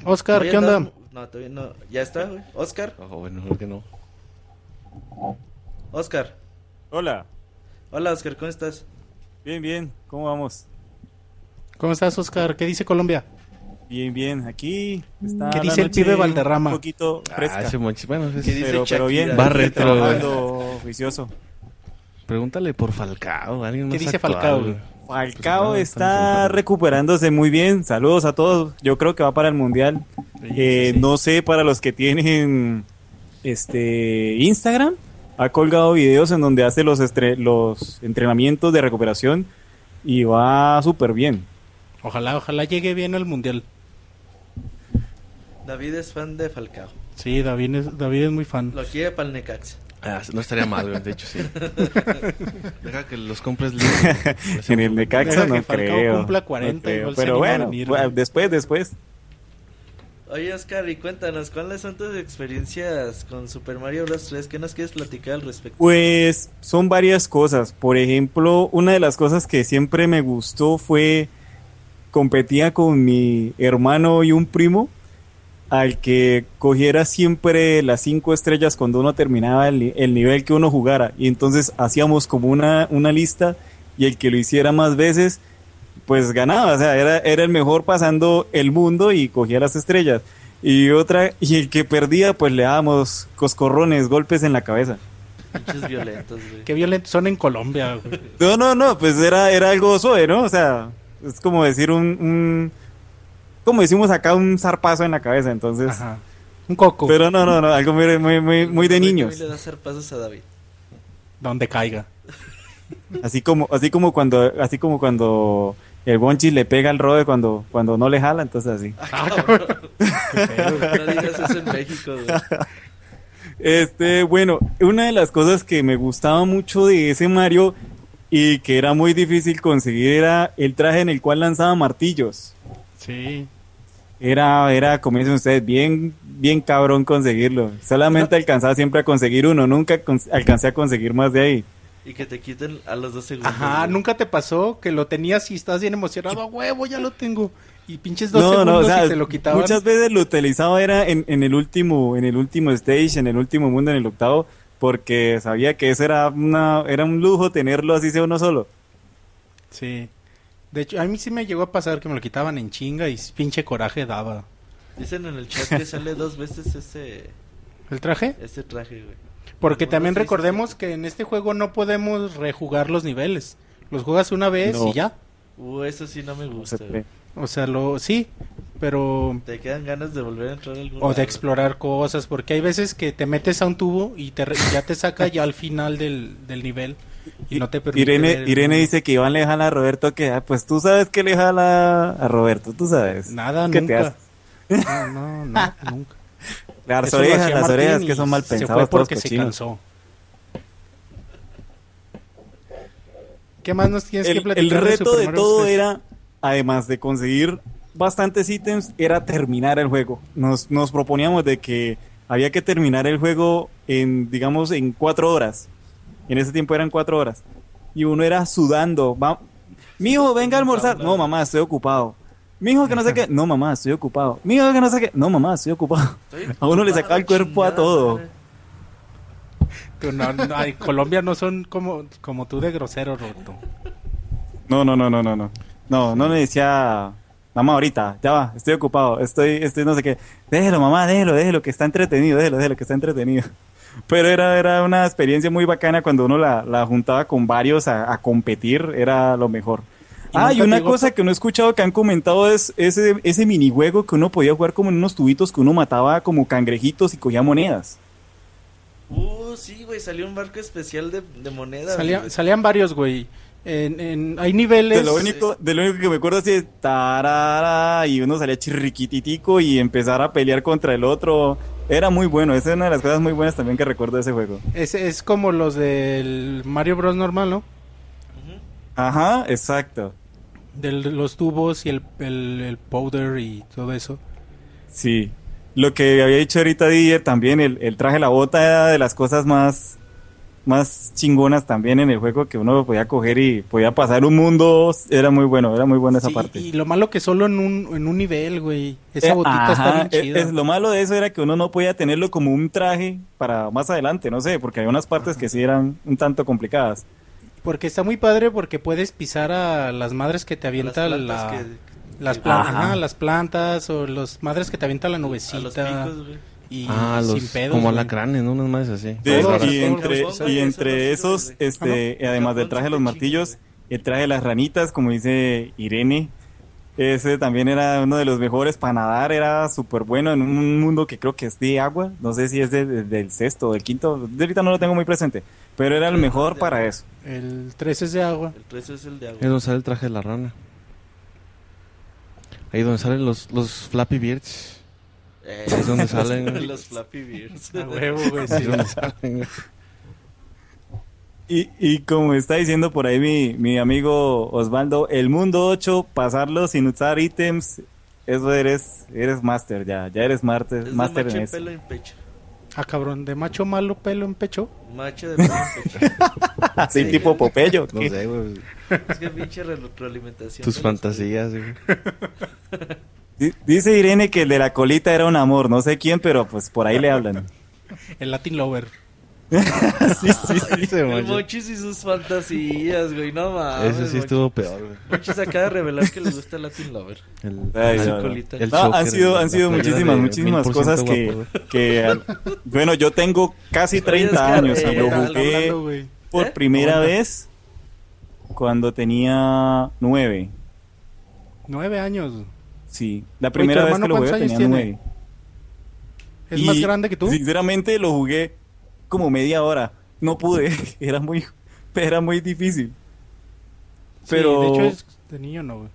S4: Oscar, ¿qué onda?
S5: No, todavía no. Ya está, güey. Oscar,
S3: Oh, bueno, que no.
S5: Oscar.
S9: Hola,
S5: Hola, Oscar, ¿cómo estás?
S9: bien, bien, ¿cómo vamos?
S4: ¿Cómo estás, Oscar? ¿Qué dice Colombia?
S9: Bien, bien, aquí está
S4: ¿Qué
S9: la
S4: dice el pibe Valderrama?
S9: Un poquito
S3: Ah,
S9: fresca,
S3: ese monchi- Bueno, es-
S5: ¿Qué dice
S9: pero, pero bien?
S3: Va retro,
S9: trabajando juicioso.
S3: pregúntale por Falcao. Alguien
S4: ¿Qué
S3: más
S4: dice
S3: actual,
S4: Falcao?
S3: güey.
S9: Falcao
S3: Pues,
S9: está recuperándose muy bien, saludos a todos, yo creo que va para el Mundial. Eh, No sé, para los que tienen este Instagram, ha colgado videos en donde hace los, estre- los entrenamientos de recuperación y va súper bien.
S4: Ojalá, ojalá llegue bien al mundial.
S5: David es fan de Falcao.
S4: Sí, David es, David es muy fan.
S5: Lo quiere para el Necaxa.
S3: Ah, no estaría mal, güey, de hecho, sí. Deja que los compres libres.
S9: En el Necaxa no
S4: Falcao
S9: creo.
S4: cumpla
S9: no
S4: 40,
S9: creo,
S4: igual se
S9: Pero bueno,
S4: venir,
S9: bueno,
S4: güey.
S9: después, después.
S5: Oye, Oscar, y cuéntanos, ¿cuáles son tus experiencias con Super Mario Bros. 3? ¿Qué nos quieres platicar al respecto?
S9: Pues son varias cosas. Por ejemplo, una de las cosas que siempre me gustó fue competía con mi hermano y un primo al que cogiera siempre las cinco estrellas cuando uno terminaba el, ni- el nivel que uno jugara. Y entonces hacíamos como una, una lista y el que lo hiciera más veces, pues ganaba. O sea, era, era el mejor pasando el mundo y cogía las estrellas. Y otra, y el que perdía, pues le dábamos coscorrones, golpes en la cabeza.
S5: Pinches violentos, güey.
S4: Qué violentos son en Colombia. güey.
S9: No, no, no, pues era, era algo suave, ¿no? O sea, es como decir un, un- como decimos acá, un zarpazo en la cabeza, entonces.
S4: Ajá. Un coco.
S9: Pero no, no, no, algo muy, muy, muy, muy de niños.
S5: Le da hacer pasos a David.
S4: Donde caiga.
S9: Así como, así como cuando, así como cuando el Bonchi le pega al Rode cuando, cuando no le jala, entonces así.
S4: Ah,
S5: No digas eso en México, güey.
S9: Este, bueno, una de las cosas que me gustaba mucho de ese Mario y que era muy difícil conseguir era el traje en el cual lanzaba martillos.
S4: Sí.
S9: Era, era, como dicen ustedes, bien, bien cabrón conseguirlo. Solamente alcanzaba siempre a conseguir uno, nunca alcancé a conseguir más de ahí.
S5: Y que te quiten a los dos segundos.
S4: Ajá, nunca te pasó que lo tenías y estás bien emocionado. A huevo, ya lo tengo. Y pinches dos
S9: No,
S4: segundos
S9: no, o sea,
S4: y te lo quitaban.
S9: muchas veces lo utilizaba era en, en el último, en el último stage, en el último mundo, en el octavo, porque sabía que eso era una, era un lujo tenerlo así sea uno solo.
S4: Sí. De hecho, a mí sí me llegó a pasar que me lo quitaban en chinga y pinche coraje daba.
S5: Dicen en el chat que sale dos veces ese,
S4: ¿El traje?
S5: ese traje, güey.
S4: Porque también recordemos que en este juego no podemos rejugar los niveles. Los juegas una vez
S9: No.
S4: y ya.
S5: Uh, eso sí no me gusta,
S4: O sea, lo sí, pero
S5: Te quedan ganas de volver a entrar algún
S4: o
S5: lado.
S4: de explorar cosas, porque hay veces que te metes a un tubo y te re- ya te saca ya al final del, del nivel y no te permite
S9: Irene,
S4: ver-
S9: Irene dice que Iván le jala a Roberto que, ah, pues tú sabes que le jala a Roberto, tú sabes.
S4: nada
S9: ¿Qué te
S4: nunca.
S9: hace?
S4: No, no, no, nunca.
S9: Las orejas, las orejas que son mal
S4: se fue porque se cansó. ¿Qué más nos tienes que platicar?
S9: el reto de todo
S4: 3?
S9: era, además de conseguir bastantes ítems, era terminar el juego. Nos, nos proponíamos de que había que terminar el juego en, digamos, en cuatro horas. En ese tiempo eran cuatro horas. Y uno era sudando. Va, Mijo, venga a almorzar. No, mamá, estoy ocupado. Mijo, que no sé qué. No, mamá, estoy ocupado. Mijo, que no sé qué. No, mamá, estoy ocupado. A uno le sacaba el cuerpo a todo.
S4: No, no, ay, Colombia no son como, como tú de grosero, Roberto.
S9: No, no, no, no, no, no. No, no le decía, mamá, ahorita, ya va, estoy ocupado, estoy, estoy no sé qué. Déjelo, mamá, déjelo, déjelo, que está entretenido, déjelo, déjelo, que está entretenido. Pero era, era una experiencia muy bacana cuando uno la, la juntaba con varios a, a competir, era lo mejor.
S4: ¿Y
S9: Ah, y una cosa que no he escuchado que han comentado es ese, ese minijuego que uno podía jugar como en unos tubitos que uno mataba como cangrejitos y cogía monedas.
S5: Uh, sí, güey, salió un barco especial de, de monedas.
S4: Salía- salían varios, güey. En, en- hay niveles.
S9: De lo, único, de lo único que me acuerdo así es tarara, y uno salía chirriquititico y empezar a pelear contra el otro. Era muy bueno, esa es una de las cosas muy buenas también que recuerdo de ese juego.
S4: Es, es como los del Mario Bros. normal, ¿no?
S9: Ajá, exacto.
S4: De los tubos y el, el, el powder y todo eso.
S9: Sí. Lo que había dicho ahorita Didier también, el, el traje la bota era de las cosas más, más chingonas también en el juego que uno podía coger y podía pasar un mundo, era muy bueno, era muy buena esa
S4: Sí,
S9: parte.
S4: Y lo malo que solo en un, en un nivel, güey. Esa
S9: Eh,
S4: botita está bien
S9: es-
S4: chida.
S9: es- lo malo de eso era que uno no podía tenerlo como un traje para más adelante, no sé, porque había unas partes que sí eran un tanto complicadas.
S4: Porque está muy padre porque puedes pisar a las madres que te avienta
S5: plantas
S4: la...
S5: que-
S4: Las,
S5: que-
S4: plantas,
S9: Ajá.
S4: ajá, las plantas o las madres que te avienta la
S5: A los
S4: nubecita.
S5: picos, güey.
S4: Y
S3: Ah, los,
S4: sin pedos.
S3: como
S4: güey.
S3: alacranes, ¿no? Unas más así.
S9: De- y entre, y esos, este, además del traje de los martillos, el traje de las ranitas, como dice Irene, ese también era uno de los mejores para nadar, era súper bueno en un mundo que creo que es de agua, no sé si es de- de- del sexto o del quinto, de ahorita no lo tengo muy presente, pero era el mejor para eso.
S4: El 3 es de agua.
S5: El 3 es el de agua.
S3: Es donde sale el traje de la rana. Ahí donde salen los, los Flappy Birds.
S5: Eh,
S3: Es donde salen.
S5: los Flappy Bears.
S4: A huevo, güey. Sí.
S3: donde salen.
S9: Y, y como está diciendo por ahí mi, mi amigo Osvaldo, el mundo 8, pasarlo sin usar ítems, eso eres, eres master ya, ya eres master,
S5: Es de
S9: master
S5: macho
S9: en
S5: de
S9: eso.
S5: pelo en pecho.
S4: Ah, cabrón, de macho malo pelo en pecho.
S5: Macho de pelo en pecho.
S9: Así
S5: Sí.
S9: tipo Popello.
S3: No
S9: ¿qué?
S3: sé, güey.
S5: Es que pinche retroalimentación.
S3: Tus
S5: de
S3: fantasías, güey.
S9: Di- Dice Irene que el de la colita era un amor, no sé quién, pero pues por ahí le hablan.
S4: El Latin Lover.
S9: sí, sí, sí.
S3: Ese
S5: El. Monchis y sus fantasías, güey. No mames.
S3: Ese sí estuvo peor, güey.
S5: Monchis acaba de revelar que le gusta el Latin Lover.
S3: El,
S9: Ay, no,
S5: colita.
S3: el
S9: No, han sido, han sido muchísimas, muchísimas
S3: 1000%
S9: cosas
S3: guapo,
S9: que,
S3: güey.
S9: que, al- bueno, yo tengo casi 30
S5: Oscar,
S9: años y lo jugué
S4: hablando,
S9: por
S5: ¿Eh?
S9: primera vez cuando tenía 9.
S4: Nueve años.
S9: Sí, la
S4: ¿tu
S9: primera vez que lo jugué tenía
S4: tiene?
S9: 9.
S4: ¿Es
S9: Y,
S4: más grande que tú?
S9: Sinceramente lo jugué como media hora. No pude, era muy, era muy difícil.
S4: Sí,
S9: Pero,
S4: de hecho es de niño, no, güey.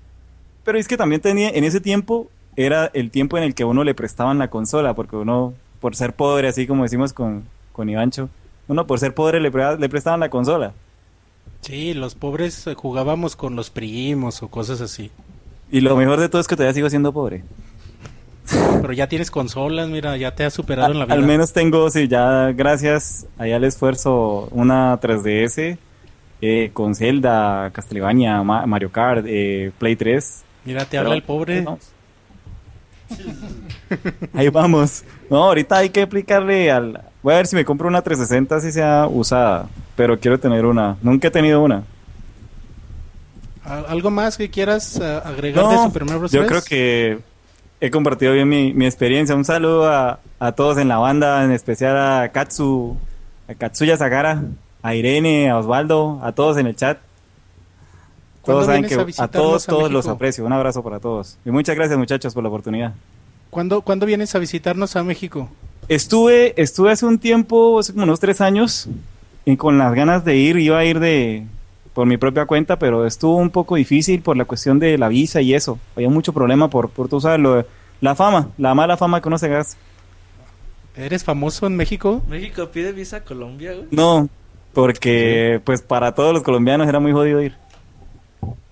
S9: pero es que también tenía, en ese tiempo, era el tiempo en el que a uno le prestaban la consola, porque uno, por ser pobre, así como decimos con, con Ivancho, uno por ser pobre le, pre- le prestaban la consola.
S4: Sí, los pobres eh, jugábamos con los primos o cosas así.
S9: Y lo mejor de todo es que todavía sigo siendo pobre.
S4: Pero ya tienes consolas, mira, ya te has superado en la vida.
S9: Al menos tengo, sí, ya gracias allá al esfuerzo, una 3DS eh, con Zelda, Castlevania, Ma- Mario Kart, eh, Play 3.
S4: Mira, te
S9: Pero
S4: habla el pobre.
S9: ahí vamos. Ahí vamos. No, ahorita hay que aplicarle al... Voy a ver si me compro una 360 si sea usada, pero quiero tener una. Nunca he tenido una.
S4: ¿Al- ¿Algo más que quieras eh, agregar de
S9: No,
S4: Super Mario Bros.
S9: yo
S4: 3?
S9: creo que he compartido bien mi, mi experiencia. Un saludo a, a todos en la banda, en especial a Katsu, a Katsuya Sagara, a Irene, a Osvaldo, a todos en el chat.
S4: ¿Cuándo
S9: Todos saben que
S4: a
S9: a todos,
S4: a
S9: todos los aprecio. Un abrazo para todos. Y muchas gracias muchachos por la oportunidad.
S4: ¿Cuándo, ¿Cuándo vienes a visitarnos a México?
S9: Estuve, estuve hace un tiempo, hace como unos tres años, y con las ganas de ir, iba a ir de por mi propia cuenta, pero estuvo un poco difícil por la cuestión de la visa y eso. Había mucho problema por, por tú sabes, lo de- la fama, la mala fama que uno se gasta.
S4: ¿Eres famoso en México?
S5: México pide visa a Colombia, güey.
S9: No, porque pues para todos los colombianos era muy jodido ir.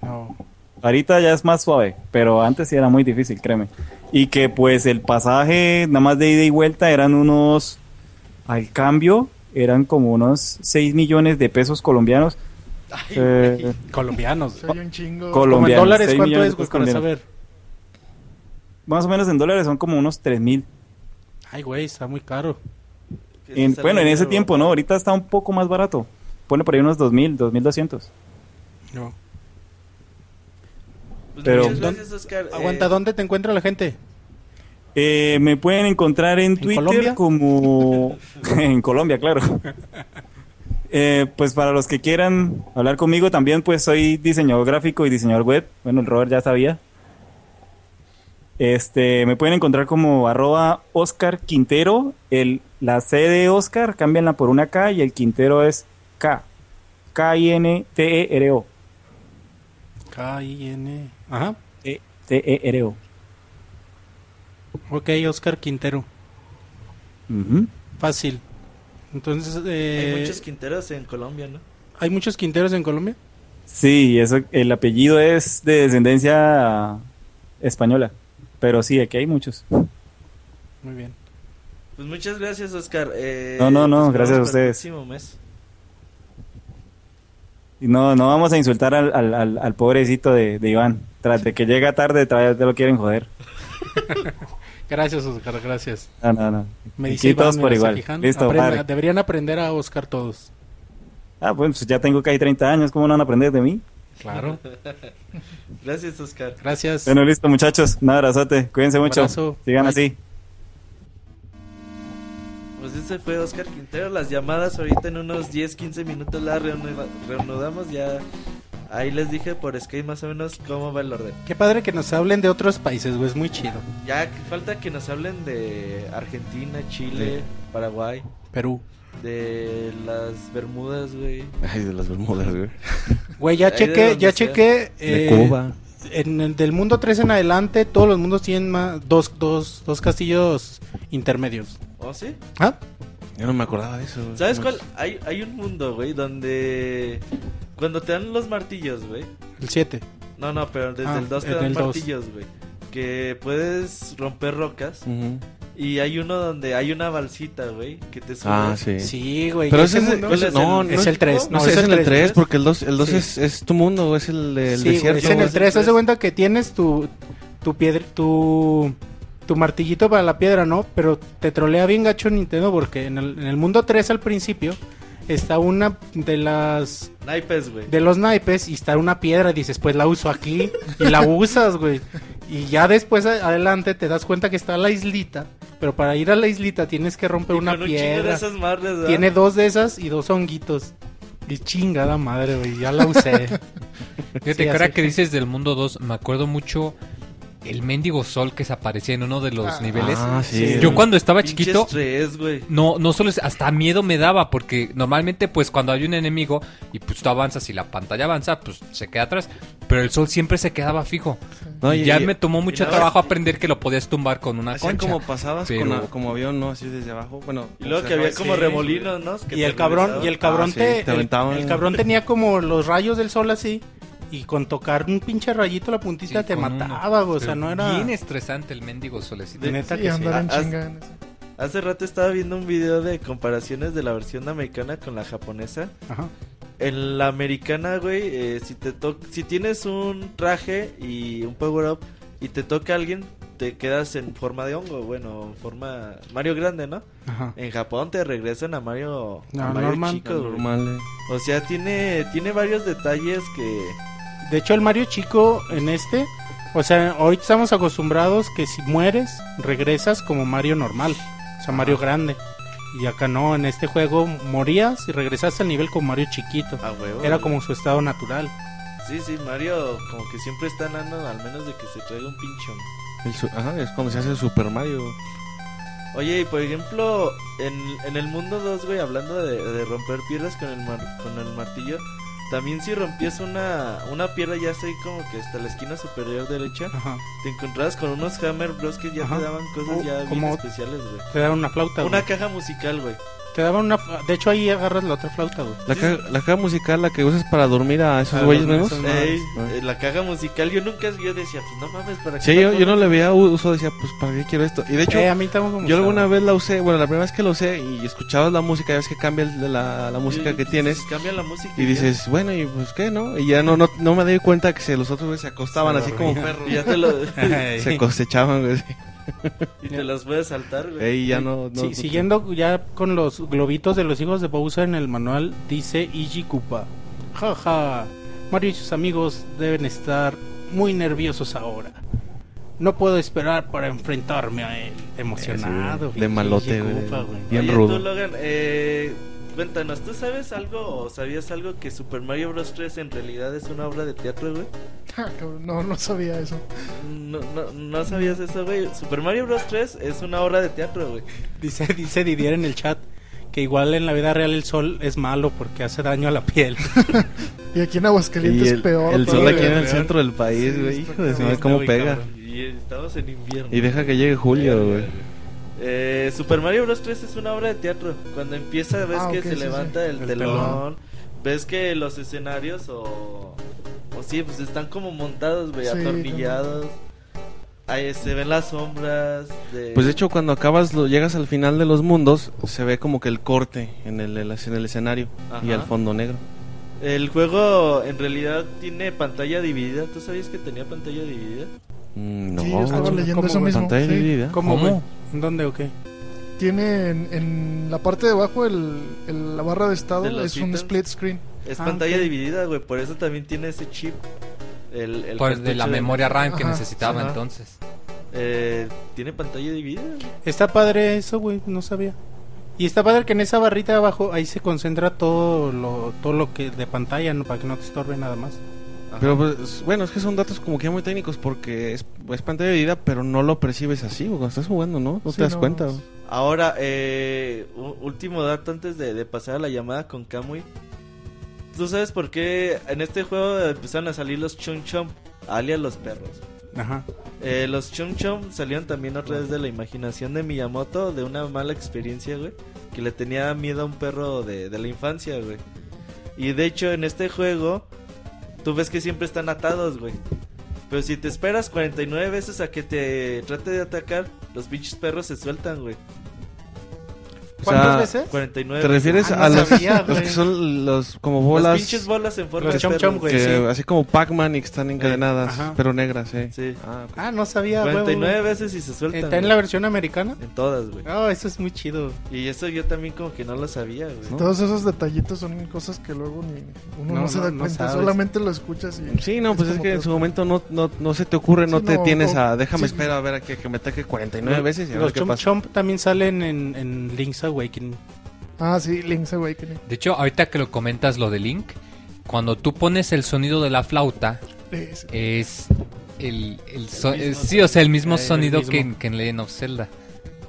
S4: No.
S9: Ahorita ya es más suave, pero antes sí era muy difícil, créeme. Y que pues el pasaje, nada más de ida y vuelta, eran unos, al cambio, eran como unos 6 millones de pesos colombianos. Eh,
S4: Colombianos.
S6: Soy un chingo.
S4: Como en
S9: colombianos.
S4: dólares,
S9: 6
S4: ¿cuánto es,
S9: de
S4: güey? Para
S9: colombianos.
S4: saber.
S9: Más o menos en dólares son como unos 3 mil.
S4: Ay, güey, está muy caro.
S9: En- bueno, en ese
S5: dinero.
S9: tiempo, ¿no? Ahorita está un poco más barato. Pone por ahí unos 2000, 2200.
S4: No.
S5: Pues
S9: Pero-
S5: muchas gracias, Oscar.
S4: Aguanta,
S5: Eh,
S4: ¿dónde te encuentra la gente?
S9: Eh, me pueden encontrar en,
S4: ¿En
S9: Twitter
S4: Colombia?
S9: como... en Colombia, claro. Eh, pues para los que quieran hablar conmigo también, pues soy diseñador gráfico y diseñador web. Bueno, el Robert ya sabía. Este, me pueden encontrar como arroba Oscar Quintero. El, la C de Oscar, cámbianla por una K y el Quintero es K. K-I-N-T-E-R-O.
S4: K-I-N. Ajá.
S9: E- T-E-R-O.
S4: Ok, Oscar Quintero.
S9: Ujú.
S4: Fácil. Entonces, eh,
S5: Hay muchos quinteros en Colombia, ¿no?
S4: ¿hay muchos Quinteros en Colombia?
S9: Sí, eso, el apellido es de descendencia española. Pero sí, aquí hay muchos.
S4: Muy bien.
S5: Pues muchas gracias, Oscar. Eh,
S9: No, no, no, gracias a
S5: para el
S9: ustedes.
S5: próximo mes.
S9: Y no, no vamos a insultar al, al, al- al pobrecito de, de Iván. Tras de que llega tarde, todavía te lo quieren joder.
S4: Gracias, Oscar, gracias.
S9: No, no, no.
S4: Me dice Iván,
S9: todos por igual. Listo,
S4: deberían aprender a Oscar todos.
S9: Ah, pues ya tengo casi 30 años, ¿cómo no van a aprender de mí?
S4: Claro.
S5: Gracias, Oscar.
S4: Gracias.
S9: Bueno, listo, muchachos. Un abrazote. Cuídense mucho.
S4: Abrazo.
S9: Sigan
S4: Bye.
S9: así.
S5: Pues ese fue Oscar Quintero. Las llamadas ahorita en unos 10, 15 minutos las reanuda- reanudamos. Ya ahí les dije por Skype más o menos cómo va el orden.
S4: Qué padre que nos hablen de otros países, güey, es muy chido.
S5: Ya falta que nos hablen de Argentina, Chile, Paraguay,
S4: Perú.
S5: de las Bermudas, güey.
S3: Ay, de las Bermudas, güey.
S4: Güey, ya chequé, ya
S5: sea.
S4: chequé.
S3: De
S4: eh,
S3: Cuba.
S4: En el del mundo 3 en adelante, todos los mundos tienen más, dos, dos, dos castillos intermedios.
S5: ¿Oh, sí?
S4: ¿Ah?
S3: Yo no me acordaba de eso. güey.
S5: ¿Sabes
S3: ¿Cómo
S5: cuál? Hay, hay un mundo, güey, donde... Cuando te dan los martillos, güey.
S4: El 7.
S5: No, no, pero desde
S4: Ah,
S5: el 2 te dan
S4: el
S5: martillos, güey. Que puedes romper rocas.
S3: es? Ujú.
S5: Y hay uno donde hay una balsita, güey, que te sube.
S3: Ah, sí.
S4: Sí, güey.
S3: Pero
S4: ese
S3: es,
S4: mundo-
S3: ese-
S5: es
S3: no,
S5: el-
S3: no
S4: es el tres,
S3: No,
S4: no,
S3: sé,
S4: es
S3: es
S4: el
S3: en el
S4: tres.
S3: 3, porque el 2 el dos
S4: Sí.
S3: es, es tu mundo, es el del
S4: Sí,
S3: desierto.
S4: es en el
S3: güey.
S4: 3. Haz de cuenta que tienes tu, tu piedra, tu, tu martillito para la piedra, ¿no? Pero te trolea bien gacho Nintendo porque en el, en el mundo 3 al principio está una de las
S5: Naipes, güey.
S4: de los naipes y está una piedra y dices, pues la uso aquí y la usas, güey. Y ya después adelante te das cuenta que está la islita, pero para ir a la islita tienes que romper
S5: Y
S4: una
S5: con un chingo de
S4: piedra.
S5: esas ¿verdad?
S4: Tiene dos de esas y dos honguitos. Y chingada madre, güey, ya la usé.
S2: Fíjate,
S4: Sí, así
S2: que dices del mundo 2, me acuerdo mucho el mendigo sol que se aparecía en uno de los
S6: Ah,
S2: niveles.
S3: Ah, sí.
S2: Yo cuando estaba chiquito,
S5: estrés,
S2: no, no solo es, hasta miedo me daba, porque normalmente pues cuando hay un enemigo y pues tú avanzas y la pantalla avanza, pues se queda atrás, pero el sol siempre se quedaba fijo.
S3: No,
S2: y,
S3: y-
S2: ya
S3: y-
S2: me tomó mucho
S5: nada
S2: trabajo aprender que lo podías tumbar con una
S3: Hacían
S2: concha.
S3: como pasabas
S2: Pero-
S3: con como avión, ¿no? Así desde abajo. Bueno,
S5: Y luego
S3: o
S5: que había como
S3: sí.
S5: remolinos, ¿no? Que
S4: Y
S5: te
S4: el cabrón, y el cabrón
S3: Ah, sí,
S4: te,
S3: te
S4: el- el, cabrón tenía como los rayos del sol así y con tocar un pinche rayito a la puntita
S2: Sí,
S4: te
S2: uno.
S4: mataba, güey, o sea, no era
S2: Bien estresante el mendigo solecito.
S4: neta
S6: Sí,
S4: que sí.
S6: andar en
S5: Ah,
S6: chinga en.
S5: Hace rato estaba viendo un video de comparaciones de la versión americana con la japonesa.
S4: Ajá.
S5: En la americana, güey, eh, si te to si tienes un traje y un power up y te toca a alguien, te quedas en forma de hongo, bueno, forma Mario grande, ¿no?
S4: Ajá.
S5: En Japón te regresan a Mario, a
S4: No,
S5: Mario
S4: normal.
S5: chico.
S3: Normal, eh.
S5: O sea, tiene tiene varios detalles que
S4: De hecho, el Mario chico en este, o sea, ahorita estamos acostumbrados que si mueres, regresas como Mario normal, o sea, Mario grande. Y acá no, en este juego morías y regresaste al nivel como Mario chiquito.
S5: a huevo.
S4: Era como su estado natural.
S5: Sí, sí, Mario como que siempre está enano, al menos de que se traiga un pinchón.
S3: El su- Ajá, es cuando se hace Super Mario.
S5: Oye, y por ejemplo, en, en el mundo 2, güey, hablando de, de romper piedras con el, mar- con el martillo, también si rompías una, una piedra ya así como que hasta la esquina superior derecha,
S4: Ajá.
S5: te encontrabas con unos Hammer Bros que ya
S4: Ajá.
S5: te daban cosas ya bien
S4: como-
S5: especiales, güey.
S4: Te daban una flauta.
S5: Una caja musical, güey.
S4: Te daban una... De hecho, ahí agarras la otra flauta, güey.
S3: La, caja, la caja musical, la que usas para dormir a esos güeyes menos.
S5: Ey,
S3: Ah.
S5: eh, la caja musical, yo nunca yo decía, pues no mames, ¿para qué
S3: Sí, yo, yo no le veía uso, decía, pues ¿para qué quiero esto? Y de hecho,
S4: Eh, a mí
S3: yo alguna vez la usé, bueno, la primera vez que la usé y escuchabas la música, ya ves que cambia la, la música que tienes.
S5: Cambia la música.
S3: Y dices, bueno, y pues qué, ¿no? Y ya no no, no me di cuenta que se, los otros güeyes se acostaban
S4: Se
S3: así como perros.
S5: Y ya te lo.
S3: Se cosechaban, güey.
S5: y te las puedes saltar, güey.
S3: Ey, ya no. no
S4: Sí, siguiendo ya con los globitos de los hijos de Bowser en el manual, dice Iji Koopa. Jaja, Mario y sus amigos deben estar muy nerviosos ahora. No puedo esperar para enfrentarme a él. Emocionado.
S3: de
S4: pinche
S3: malote,
S4: Iji
S3: güey.
S4: Koopa, güey.
S3: Bien
S5: Oye,
S3: rudo.
S5: tú, Logan, eh, cuéntanos, ¿tú sabes algo o sabías algo que Super Mario Bros. 3 en realidad es una obra de teatro, güey?
S6: Ah, no, no sabía eso.
S5: No, no, no sabías eso, güey. Super Mario Bros. 3 es una obra de teatro, güey.
S4: Dice, dice Didier en el chat que igual en la vida real el sol es malo porque hace daño a la piel.
S6: Y aquí en Aguascalientes
S3: Y
S6: es peor.
S3: el sol aquí en el centro del país,
S6: Sí,
S3: güey.
S6: está
S3: Hijo de
S4: Sí,
S3: cómo pega.
S4: cabrón.
S5: Y estamos en invierno.
S3: Y deja que llegue julio, güey.
S5: Eh, Super Mario Bros. 3 es una obra de teatro. Cuando empieza, ves
S6: Ah,
S5: que se
S6: sí,
S5: levanta
S6: sí.
S5: el,
S4: El
S5: telón.
S4: telón.
S5: Ves que los escenarios o. O sí, pues están como montados, güey,
S6: Sí,
S5: atornillados. Ahí se ven las sombras. De...
S3: Pues de hecho, cuando acabas, lo, llegas al final de los mundos, se ve como que el corte en el, el- en el escenario y al fondo negro.
S5: El juego en realidad tiene pantalla dividida. ¿Tú sabías que tenía pantalla dividida?
S3: Mm, No,
S6: Sí, yo estaba
S4: ¿cómo,
S6: leyendo eso mismo.
S3: pantalla
S6: sí.
S3: dividida.
S4: ¿Cómo, dónde o qué?
S6: Tiene en, en la parte de abajo el, el- la barra de estado
S5: ¿De los
S6: es un split screen.
S5: Es
S4: Ah,
S5: pantalla dividida, güey. Por eso también tiene ese chip. El, el
S2: Por de la memoria RAM que
S6: Ajá,
S2: necesitaba
S5: ajá.
S2: entonces.
S5: Eh, tiene pantalla dividida.
S4: Está padre eso, güey, no sabía. Y está padre que en esa barrita de abajo ahí se concentra todo lo todo lo que de pantalla, ¿no? para que no te estorbe nada más.
S5: Ajá.
S3: Pero pues, bueno, es que son datos como que muy técnicos porque es, es pantalla dividida, pero no lo percibes así, güey, cuando estás jugando, ¿no? No
S6: Sí,
S3: te das
S6: no,
S3: cuenta. güey.
S5: Ahora, eh, último dato antes de, de pasar a la llamada con Kamui. ¿Tú sabes por qué en este juego empezaron a salir los Chum Chum, alias los perros?
S4: Ajá.
S5: Eh, los Chum Chum salieron también otra vez de la imaginación de Miyamoto, de una mala experiencia, güey. Que le tenía miedo a un perro de, de la infancia, güey. Y de hecho, en este juego, tú ves que siempre están atados, güey. Pero si te esperas 49 veces a que te trate de atacar, los pinches perros se sueltan, güey.
S3: O
S4: ¿Cuántas
S3: sea,
S4: veces?
S5: 49
S3: ¿Te refieres
S4: Ah, no
S3: a los,
S4: sabía,
S3: los que son los como
S5: Las
S3: bolas
S5: pinches bolas en forma
S4: Los
S5: de
S4: chom chom, güey.
S3: que
S4: sí.
S3: así como Pac-Man y que están encadenadas,
S4: ajá.
S3: pero negras, eh?
S5: Sí.
S3: Ah.
S4: Ah, no sabía, güey.
S5: 49 veces y se sueltan.
S4: ¿Está en la versión americana?
S5: En todas, güey.
S4: Ah, eso es muy chido.
S5: Y eso yo también como que no lo sabía, güey.
S3: ¿No?
S6: Todos esos detallitos son cosas que luego ni uno no,
S4: No,
S6: se
S4: no,
S6: da
S4: no
S6: cuenta, solamente lo escuchas y
S3: Sí, no, pues es
S6: como
S3: que en su momento no, no, no se te ocurre, no te
S6: no,
S3: tienes
S6: o-
S3: a déjame esperar a ver a que, me ataque 49
S4: Los-
S3: veces y a ver
S4: Los
S3: qué
S4: Chomp
S3: pasa.
S4: Chomp también salen en, en Link's Awakening.
S6: Ah, sí, Link's Awakening.
S2: De hecho, ahorita que lo comentas lo de Link, cuando tú pones el sonido de la flauta,
S6: Es-
S2: es el, el so-
S5: mismo
S2: sí, o sea, el mismo
S4: Eh, el
S2: sonido
S4: mismo.
S2: Que, en, que en Legend of Zelda.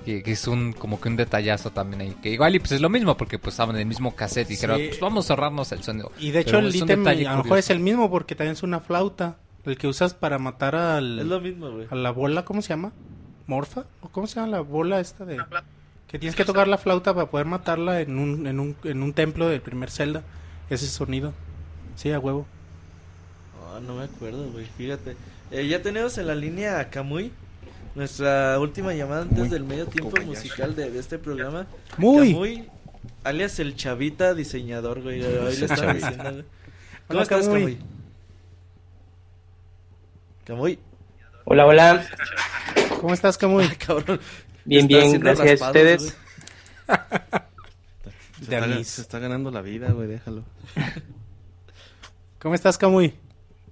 S2: Que, que es un como que un detallazo también ahí. Que igual y pues es lo mismo porque pues estaban en el mismo cassette y
S4: Sí.
S2: dijeron, pues vamos a ahorrarnos el sonido.
S4: Y de hecho
S2: Pero
S4: el ítem a lo mejor es el mismo porque también es una flauta. El que usas para matar al,
S5: Es lo mismo, güey.
S4: a la bola, ¿cómo se llama? ¿Morfa? ¿O cómo se llama la bola esta de...? Que tienes que tocar la flauta para poder matarla en un, en un, en un templo del primer Zelda. Ese sonido. Sí, a huevo.
S5: Ah, no me acuerdo, güey. Fíjate. Eh, ya tenemos en la línea a Kamui. Nuestra última llamada antes
S3: Kamui.
S5: del medio tiempo musical de, de este programa.
S4: Muy.
S5: Kamui, alias el chavita diseñador, güey. Ahí le
S3: Chavita.
S5: diciendo, güey. ¿Cómo
S4: Hola,
S5: estás,
S4: Kamui.
S5: Kamui? Kamui.
S10: Hola, hola.
S4: ¿Cómo estás, Camuy?
S5: Cabrón.
S10: Bien, bien, gracias a ustedes.
S3: Se
S4: De
S3: está,
S4: anís.
S3: se está ganando la vida, güey, déjalo.
S4: ¿Cómo estás, Camuy?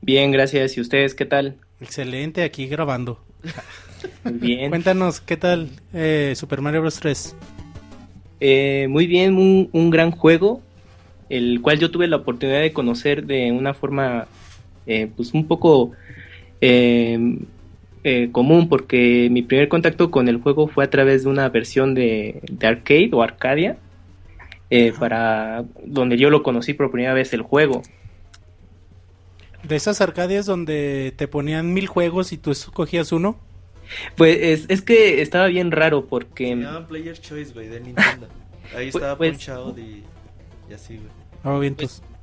S10: Bien, gracias. ¿Y ustedes qué tal?
S4: Excelente, aquí grabando.
S10: Muy bien.
S4: Cuéntanos, ¿qué tal eh, Super Mario Bros. 3?
S10: Eh, muy bien, un, un gran juego, el cual yo tuve la oportunidad de conocer de una forma, eh, pues un poco eh, común, porque mi primer contacto con el juego fue a través de una versión de, de arcade o Arcadia, eh, para donde yo lo conocí por primera vez el juego.
S4: De esas arcadias donde te ponían mil juegos y tú escogías uno.
S10: Pues es, es que estaba bien raro
S5: Se
S10: porque...
S5: llaman Player Choice, güey, de Nintendo. Ahí
S10: Pues-
S5: estaba
S10: pues-
S5: Punch Out y, y así, güey.
S4: Oh, vientos.
S10: Pues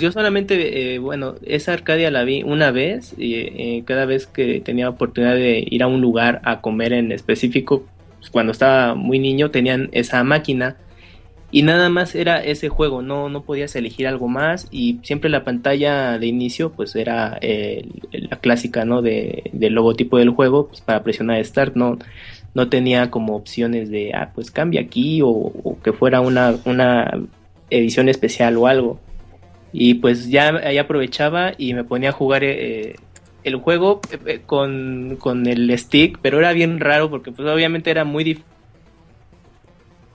S10: yo solamente, eh, bueno, esa Arcadia la vi una vez y eh, cada vez que tenía oportunidad de ir a un lugar a comer en específico, pues, cuando estaba muy niño tenían esa máquina y nada más era ese juego, no, no podías elegir algo más y siempre la pantalla de inicio pues era eh, la clásica, ¿no? De, del logotipo del juego pues, para presionar Start, no, no tenía como opciones de, ah, pues cambia aquí o, o que fuera una, una edición especial o algo. Y pues ya ahí aprovechaba y me ponía a jugar eh, el juego eh, eh, con, con el stick, pero era bien raro porque pues obviamente era muy dif-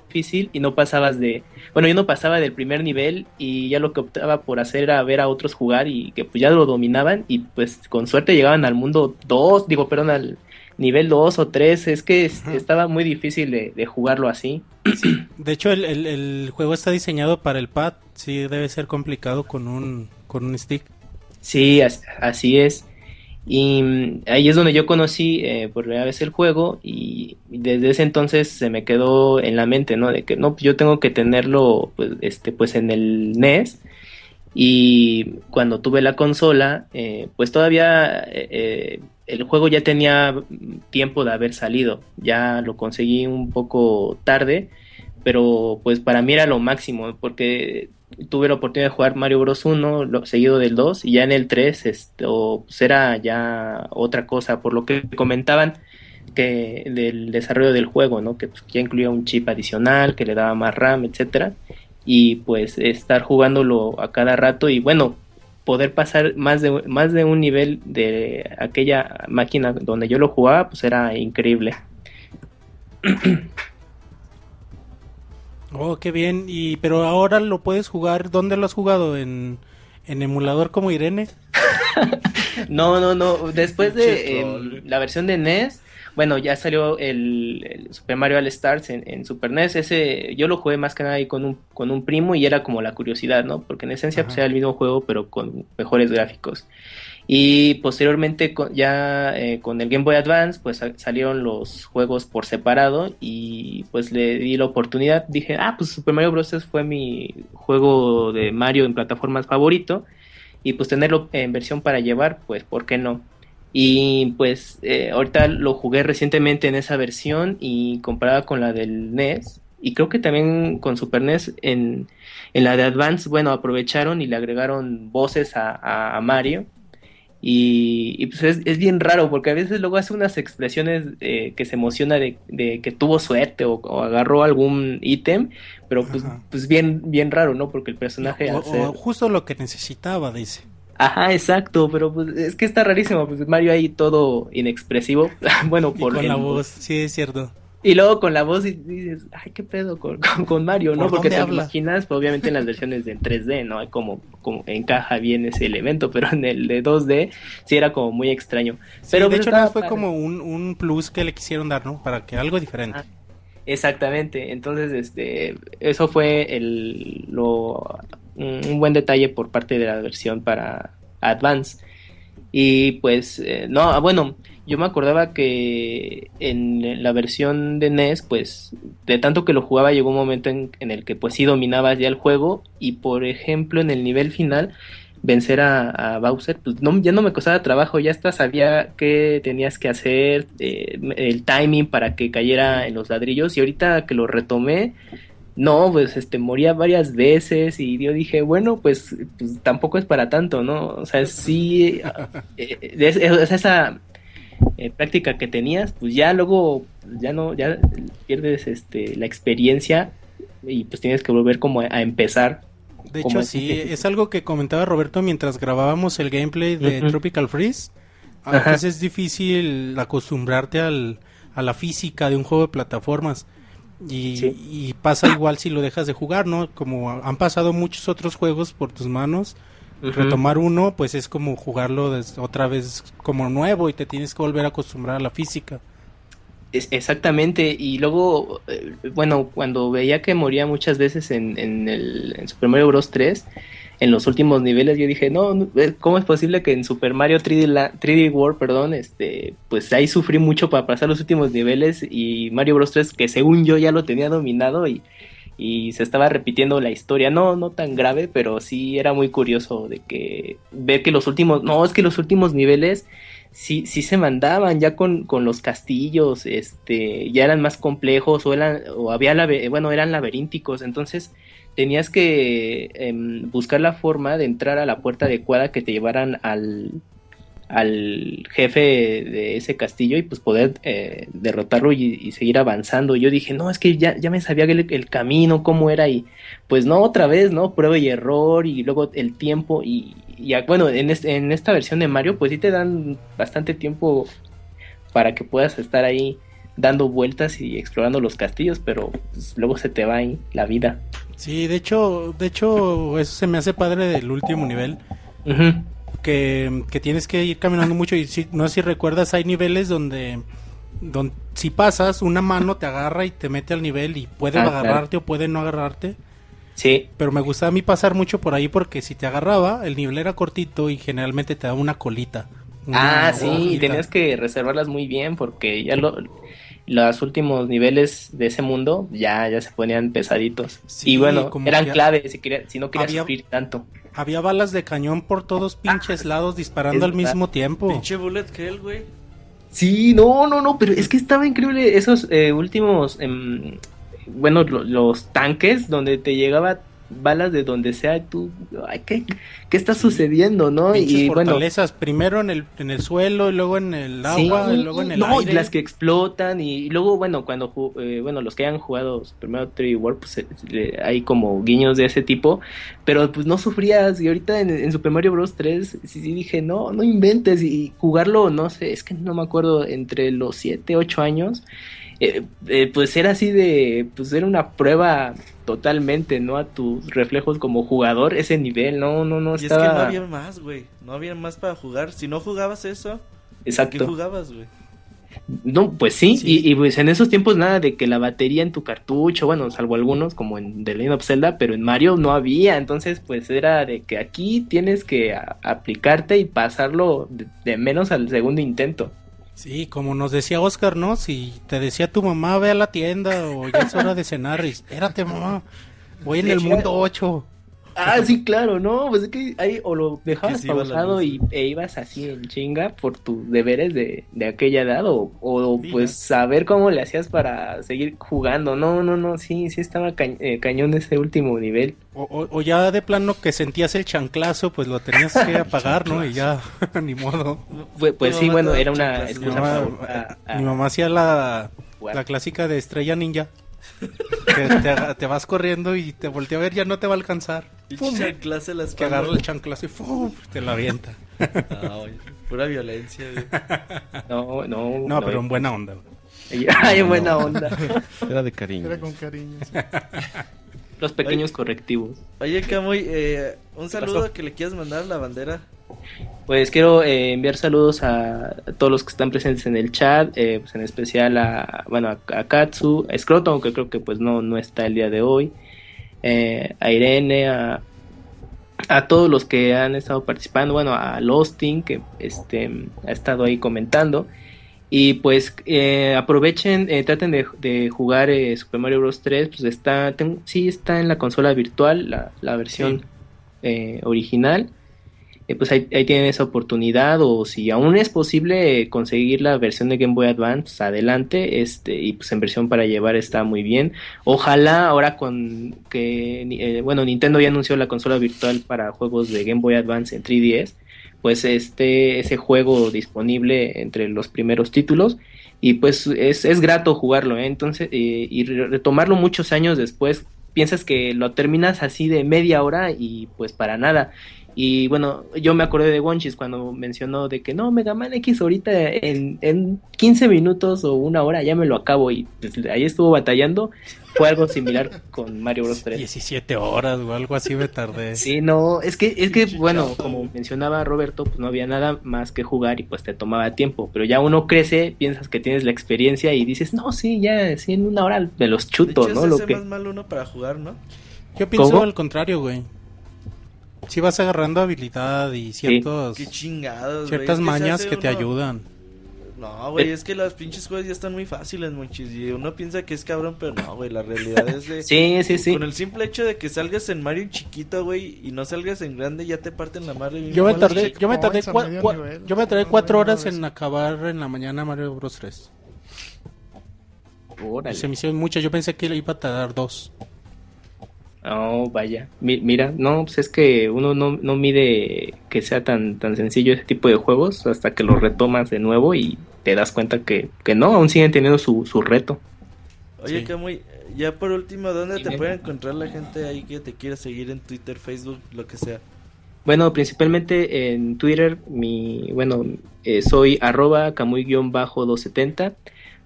S10: difícil y no pasabas de... Bueno, yo no pasaba del primer nivel y ya lo que optaba por hacer era ver a otros jugar y que pues ya lo dominaban y pues con suerte llegaban al mundo 2, digo, perdón, al nivel 2 o 3, es que es- estaba muy difícil de, de jugarlo así.
S4: De hecho, el, el- el juego está diseñado para el pad. Sí, debe ser complicado con un, con un stick.
S10: Sí, as- así es. Y mm, ahí es donde yo conocí eh, por primera vez el juego y desde ese entonces se me quedó en la mente, ¿no? De que no, pues yo tengo que tenerlo pues, este, pues en el NES y cuando tuve la consola, eh, pues todavía eh, eh, el juego ya tenía tiempo de haber salido, ya lo conseguí un poco tarde, pero pues para mí era lo máximo porque tuve la oportunidad de jugar Mario Bros 1 lo- seguido del 2 y ya en el 3 esto pues era ya otra cosa por lo que comentaban que del desarrollo del juego, ¿no? Que pues, ya incluía un chip adicional, que le daba más RAM, etcétera, y pues estar jugándolo a cada rato y bueno, poder pasar más de más de un nivel de aquella máquina donde yo lo jugaba, pues era increíble.
S4: Oh, qué bien. Y pero ahora lo puedes jugar. ¿Dónde lo has jugado? En, en emulador como Irene.
S10: No, no, no. Después de la versión de NES, bueno, ya salió el, el Super Mario All Stars en, en Super NES. Ese yo lo jugué más que nada ahí con un, con un primo y era como la curiosidad, ¿no? Porque en esencia pues, era el mismo juego, pero con mejores gráficos. Y posteriormente con- ya eh, con el Game Boy Advance pues sa- salieron los juegos por separado y pues le di la oportunidad, dije, ah, pues Super Mario Bros. fue mi juego de Mario en plataformas favorito y pues tenerlo en versión para llevar, pues ¿por qué no? Y pues eh, ahorita lo jugué recientemente en esa versión y comparada con la del NES y creo que también con Super NES en, en la de Advance, bueno, aprovecharon y le agregaron voces a, a- Mario. Y, y, pues es, es bien raro porque a veces luego hace unas expresiones eh, que se emociona de, de que tuvo suerte o, o agarró algún ítem, pero pues, pues bien, bien raro, ¿no? Porque el personaje
S4: O,
S10: ser-
S4: o justo lo que necesitaba, dice.
S10: Ajá, exacto, pero pues es que está rarísimo, pues Mario ahí todo inexpresivo, bueno,
S4: Y
S10: por
S4: con
S10: el-
S4: la voz. Sí, es cierto.
S10: y luego con la voz y dices, ay, qué pedo con, con, con Mario, ¿no?
S4: ¿Por
S10: Porque te
S4: habla?
S10: imaginas, pues, obviamente en las versiones de en 3D, ¿no? Hay como, como encaja bien ese elemento, pero en el de 2D sí era como muy extraño.
S4: Sí,
S10: Pero
S4: de
S10: pues,
S4: hecho, no fue como un, un plus que le quisieron dar, ¿no? Para que algo diferente.
S10: Exactamente, entonces este eso fue el lo un buen detalle por parte de la versión para Advance. Y pues eh, no, ah, bueno, yo me acordaba que en la versión de NES, pues de tanto que lo jugaba llegó un momento en, el que pues sí dominabas ya el juego y por ejemplo en el nivel final vencer a, a Bowser, pues no, ya no me costaba trabajo, ya hasta sabía qué tenías que hacer, eh, el timing para que cayera en los ladrillos y ahorita que lo retomé, no, pues este moría varias veces y yo dije, bueno, pues, pues tampoco es para tanto, ¿no? O sea, sí, eh, es, es esa eh, práctica que tenías, pues ya luego, pues, ya no, ya pierdes este la experiencia y pues tienes que volver como a, a empezar.
S4: De hecho, sí, es algo que comentaba Roberto mientras grabábamos el gameplay de. Tropical Freeze. A veces es difícil acostumbrarte al, a la física de un juego de plataformas. Y,
S10: Sí.
S4: y pasa igual si lo dejas de jugar, ¿no? Como han pasado muchos otros juegos por tus manos, retomar uno, pues es como jugarlo otra vez como nuevo y te tienes que volver a acostumbrar a la física.
S10: Es- exactamente, y luego, eh, bueno, cuando veía que moría muchas veces en, en el en Super Mario Bros. 3, en los últimos niveles, yo dije, no, eh, ¿cómo es posible que en Super Mario 3D, La- 3D World, perdón, este, pues ahí sufrí mucho para pasar los últimos niveles y Mario Bros. 3, que según yo ya lo tenía dominado y, y se estaba repitiendo la historia, no, no tan grave, pero sí era muy curioso de que ver que los últimos, no, es que los últimos niveles sí, sí se mandaban ya con, con los castillos, este, ya eran más complejos o eran, o había, bueno, eran laberínticos, entonces tenías que em, buscar la forma de entrar a la puerta adecuada que te llevaran al, al jefe de ese castillo y pues poder eh, derrotarlo y, seguir avanzando. Yo dije, no, es que ya, ya me sabía el, el camino, cómo era y pues no, otra vez, ¿no? Prueba y error y luego el tiempo y, y bueno, en, este- en esta versión de Mario pues sí te dan bastante tiempo para que puedas estar ahí dando vueltas y explorando los castillos, pero pues, luego se te va ahí la vida.
S4: Sí, de hecho, de hecho, eso se me hace padre del último nivel.
S10: Ujú.
S4: que, que tienes que ir caminando mucho y si, no sé si recuerdas, hay niveles donde, donde si pasas, una mano te agarra y te mete al nivel y puede
S10: Ah,
S4: agarrarte o puede no agarrarte.
S10: Sí,
S4: Pero me gustaba a mí pasar mucho por ahí porque si te agarraba, el nivel era cortito y generalmente te daba una colita. Una
S10: Ah, sí, y tenías que reservarlas muy bien porque ya lo, los últimos niveles de ese mundo ya, ya se ponían pesaditos.
S4: Sí,
S10: y bueno,
S4: como
S10: eran
S4: que
S10: clave si, quería- si no querías
S4: había-
S10: sufrir tanto.
S4: Había balas de cañón por todos pinches lados disparando al
S10: verdad.
S4: mismo tiempo.
S5: Pinche Bullet Hell, güey.
S10: Sí, no, no, no, pero es que estaba increíble esos eh, últimos, em, bueno, lo- los tanques donde te llegaba balas de donde sea, tú, ay, ¿qué, qué está sucediendo, no?
S4: Pinches
S10: Y bueno,
S4: fortalezas, primero en el, en el suelo y luego en el
S10: Sí,
S4: agua y luego en el
S10: no, y
S4: aire.
S10: las que explotan y, y luego bueno cuando eh, bueno los que hayan jugado primero 3D World pues eh, hay como guiños de ese tipo pero pues no sufrías y ahorita en, en Super Mario Bros 3 sí, sí dije no no inventes y jugarlo no sé es que no me acuerdo entre los 7 8 años eh, eh, pues era así de pues era una prueba totalmente no a tus reflejos como jugador ese nivel no no no
S5: Y es que no había más, güey. No había más para jugar. Si no jugabas eso, ¿qué
S10: exacto
S5: jugabas, güey?
S10: No, pues sí,
S4: Sí.
S10: Y, y pues en esos tiempos nada de que la batería en tu cartucho, bueno, salvo algunos como en The Legend of Zelda, pero en Mario no había, entonces pues era de que aquí tienes que aplicarte y pasarlo de, de menos al segundo intento.
S4: Sí, como nos decía Oscar, ¿no? Si te decía tu mamá, ve a la tienda o ya es hora de cenar, y espérate, mamá, voy en el mundo 8.
S10: Ah, sí, claro, no, pues es que ahí o lo dejabas
S5: la
S10: pausado y, e ibas así en chinga por tus deberes de, de aquella edad o, o
S4: Sí,
S10: pues
S4: ya.
S10: saber cómo le hacías para seguir jugando. No, no, no, sí, sí estaba ca- eh, cañón ese último nivel.
S4: O, o- o ya de plano que sentías el chanclazo, pues lo tenías que apagar, ¿no? Y ya, ni modo.
S10: Pues
S5: Mi
S10: sí,
S5: mamá
S10: bueno, era una
S4: Mi mamá,
S10: para- a-
S4: mi mamá hacía la, la clásica de estrella ninja. Que te, vas corriendo y te voltea a ver, ya no te va a alcanzar.
S5: Pinche chanclazo en la
S4: Que agarra el chanclazo y ¡fum! te la avienta.
S5: Ah, oye, pura violencia, güey.
S10: No, no,
S4: No, pero en buena onda. güey.
S10: Ay, en buena onda.
S3: Era de cariño.
S6: Era con cariño. sí.
S10: Los pequeños correctivos.
S5: Oye, Camuy, eh, un saludo
S10: pasó?
S5: que le quieras mandar a la bandera.
S10: Pues quiero eh, enviar saludos a, todos los que están presentes en el chat, eh, pues en especial a, bueno, a, a Katsu, a Scroto, aunque creo que pues no, no está el día de hoy, eh, a Irene, a, a todos los que han estado participando, bueno, a Losting, que este, ha estado ahí comentando. Y pues aprovechen, traten de, de jugar Super Mario Bros. 3, pues está, ten- sí está en la consola virtual, la, la versión original. Eh, pues ahí, tienen esa oportunidad o si aún es posible conseguir la versión de Game Boy Advance, adelante, este y pues en versión para llevar está muy bien. Ojalá ahora con que eh, bueno, Nintendo ya anunció la consola virtual para juegos de Game Boy Advance en 3DS, pues este ese juego disponible entre los primeros títulos y pues es, es grato jugarlo, ¿eh? entonces eh, y re- retomarlo muchos años después piensas que lo terminas así de media hora y pues para nada. Y bueno, yo me acordé de Wonchis cuando mencionó de que no, Mega Man X ahorita en, en 15 minutos o una hora ya me lo acabo y pues, ahí estuvo batallando. Fue algo similar con Mario Bros 3.
S4: 17 horas o algo así me tardé.
S10: Sí, no, es que, es que, bueno, como mencionaba Roberto, pues no había nada más que jugar y pues te tomaba tiempo, pero ya uno crece, piensas que tienes la experiencia y dices, no, sí, ya, sí, en una hora me los
S5: De
S10: chuto,
S5: hecho,
S10: ¿no? Lo que...
S5: más mal uno para jugar, ¿no?
S4: Yo pienso
S10: ¿Cómo?
S4: al contrario, güey. Si vas agarrando habilidad y ciertos,
S5: Qué chingados, güey.
S4: ciertas
S5: Es que se
S4: mañas
S5: hace
S4: que te
S5: uno-
S4: ayudan.
S5: No, güey, es que los pinches juegos ya están muy fáciles, monchis. Y uno piensa que es cabrón, pero no, güey. La realidad es de.
S10: Sí, sí, sí.
S5: Con el simple hecho de que salgas en Mario chiquito, güey, y no salgas en grande, ya te parten la madre. bien
S4: Yo me tardé, yo me tardé,
S6: checkpoints a
S4: cua-
S6: medio
S4: cua-
S6: nivel,
S4: yo me tardé
S6: no
S4: cuatro horas en acabar en la mañana Mario Bros 3.
S10: Órale.
S4: Se me hicieron muchas, yo pensé que le iba a tardar dos.
S10: Oh, vaya. Mi- mira, no, pues es que uno no, no mide que sea tan, tan sencillo ese tipo de juegos hasta que lo retomas de nuevo y te das cuenta que, que no, aún siguen teniendo su, su reto.
S5: Oye,
S4: Sí.
S5: Camuy, ya por último, ¿dónde te puede encontrar la gente ahí que te quiera seguir en Twitter, Facebook, lo que sea?
S10: Bueno, principalmente en Twitter, mi, bueno, eh, soy arroba camuy-270,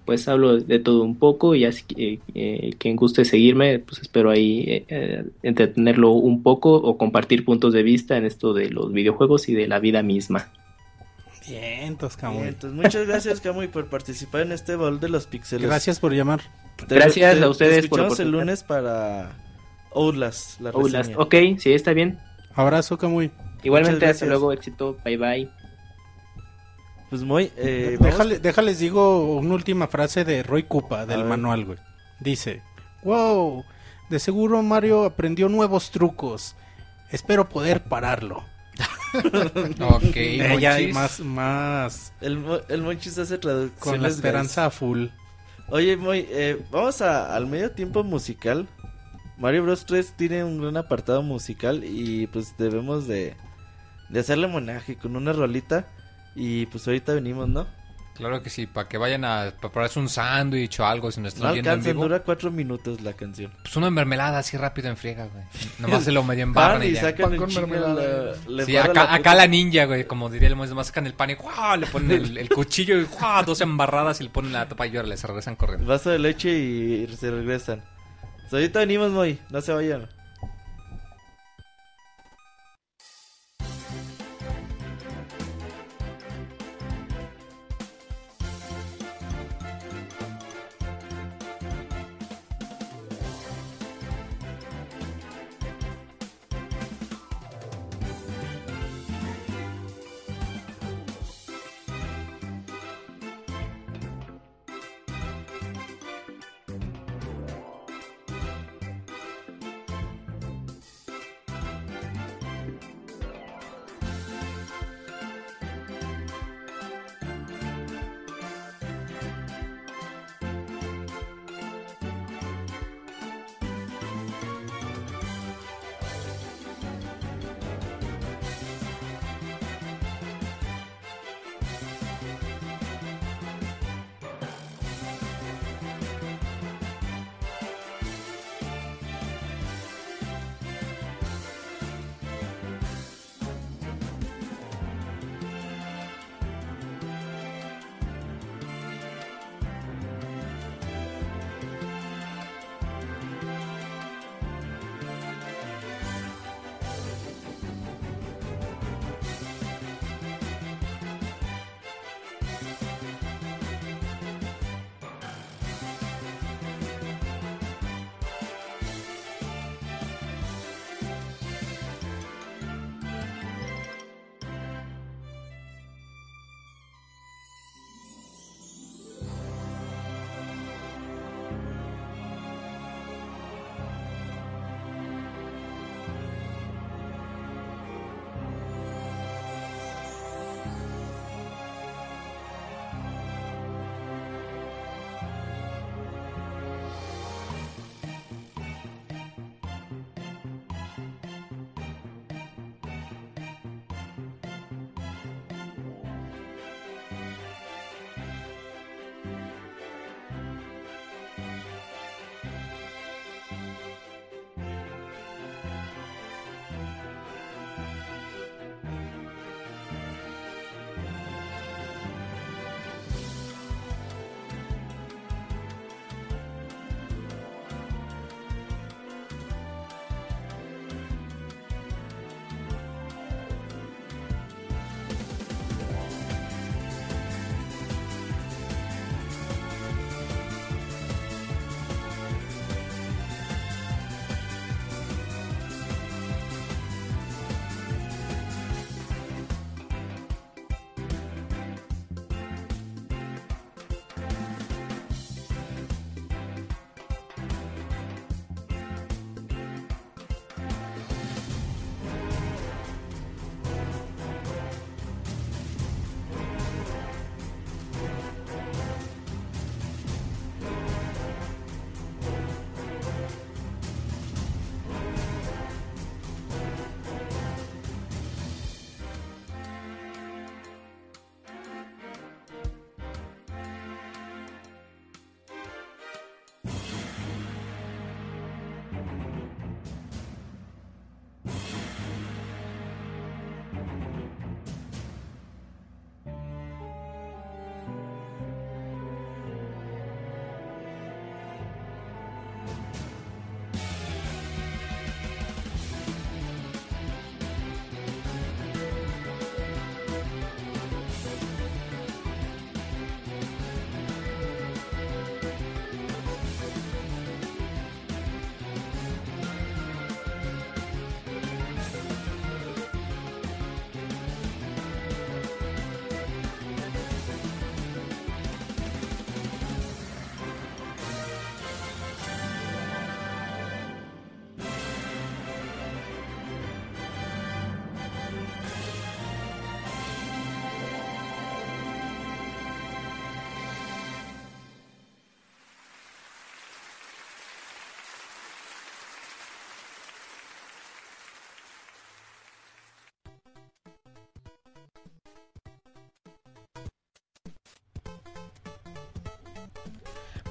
S10: pues hablo de todo un poco y así que eh, quien guste seguirme, pues espero ahí eh, eh, entretenerlo un poco o compartir puntos de vista en esto de los videojuegos y de la vida misma.
S4: Bien,
S5: Bien,
S4: Camuy.
S5: entonces, muchas gracias, Camuy, por participar en este baúl de los pixeles.
S4: Gracias por llamar.
S5: Te-
S10: Gracias
S5: te-
S10: a ustedes
S5: te
S10: por
S5: escuchamos el lunes para Outlast, la
S10: Outlast, ok, sí, está bien.
S4: Abrazo, Camuy.
S10: Igualmente, hasta luego, éxito, bye bye.
S5: Pues muy, eh,
S4: Déjale, déjales digo una última frase de Roy Cupa del manual, güey. Dice, wow, de seguro Mario aprendió nuevos trucos. Espero poder pararlo.
S2: Ok,
S4: Eh, ya hay más, más
S5: el, el Monchis hace traducciones.
S4: con la esperanza a full.
S5: guys. Oye, Moy, eh, vamos a, al medio tiempo musical. Mario Bros 3 tiene un gran apartado musical y pues debemos de, de hacerle homenaje con una rolita. Y pues ahorita venimos, ¿no?
S2: Claro que sí, para que vayan a prepararse un sándwich o algo si nos
S5: No
S2: están viendo en
S5: alcanza,
S2: vivo.
S5: dura cuatro minutos la canción.
S2: Pues una mermelada así rápido en friega, güey. Nomás se lo medio embarran y
S5: y
S2: ya.
S5: sacan el
S6: mermelada.
S5: la- le
S2: Sí,
S5: embarra
S2: acá,
S5: la
S2: acá la ninja, güey, como diría el Moisés, nomás sacan el pan y ¡guau! le ponen el, el cuchillo y ¡guau! dos embarradas y le ponen la tapa y órale, se regresan corriendo.
S5: vaso de leche y se regresan. Pues ahorita venimos, Moy, no se vayan.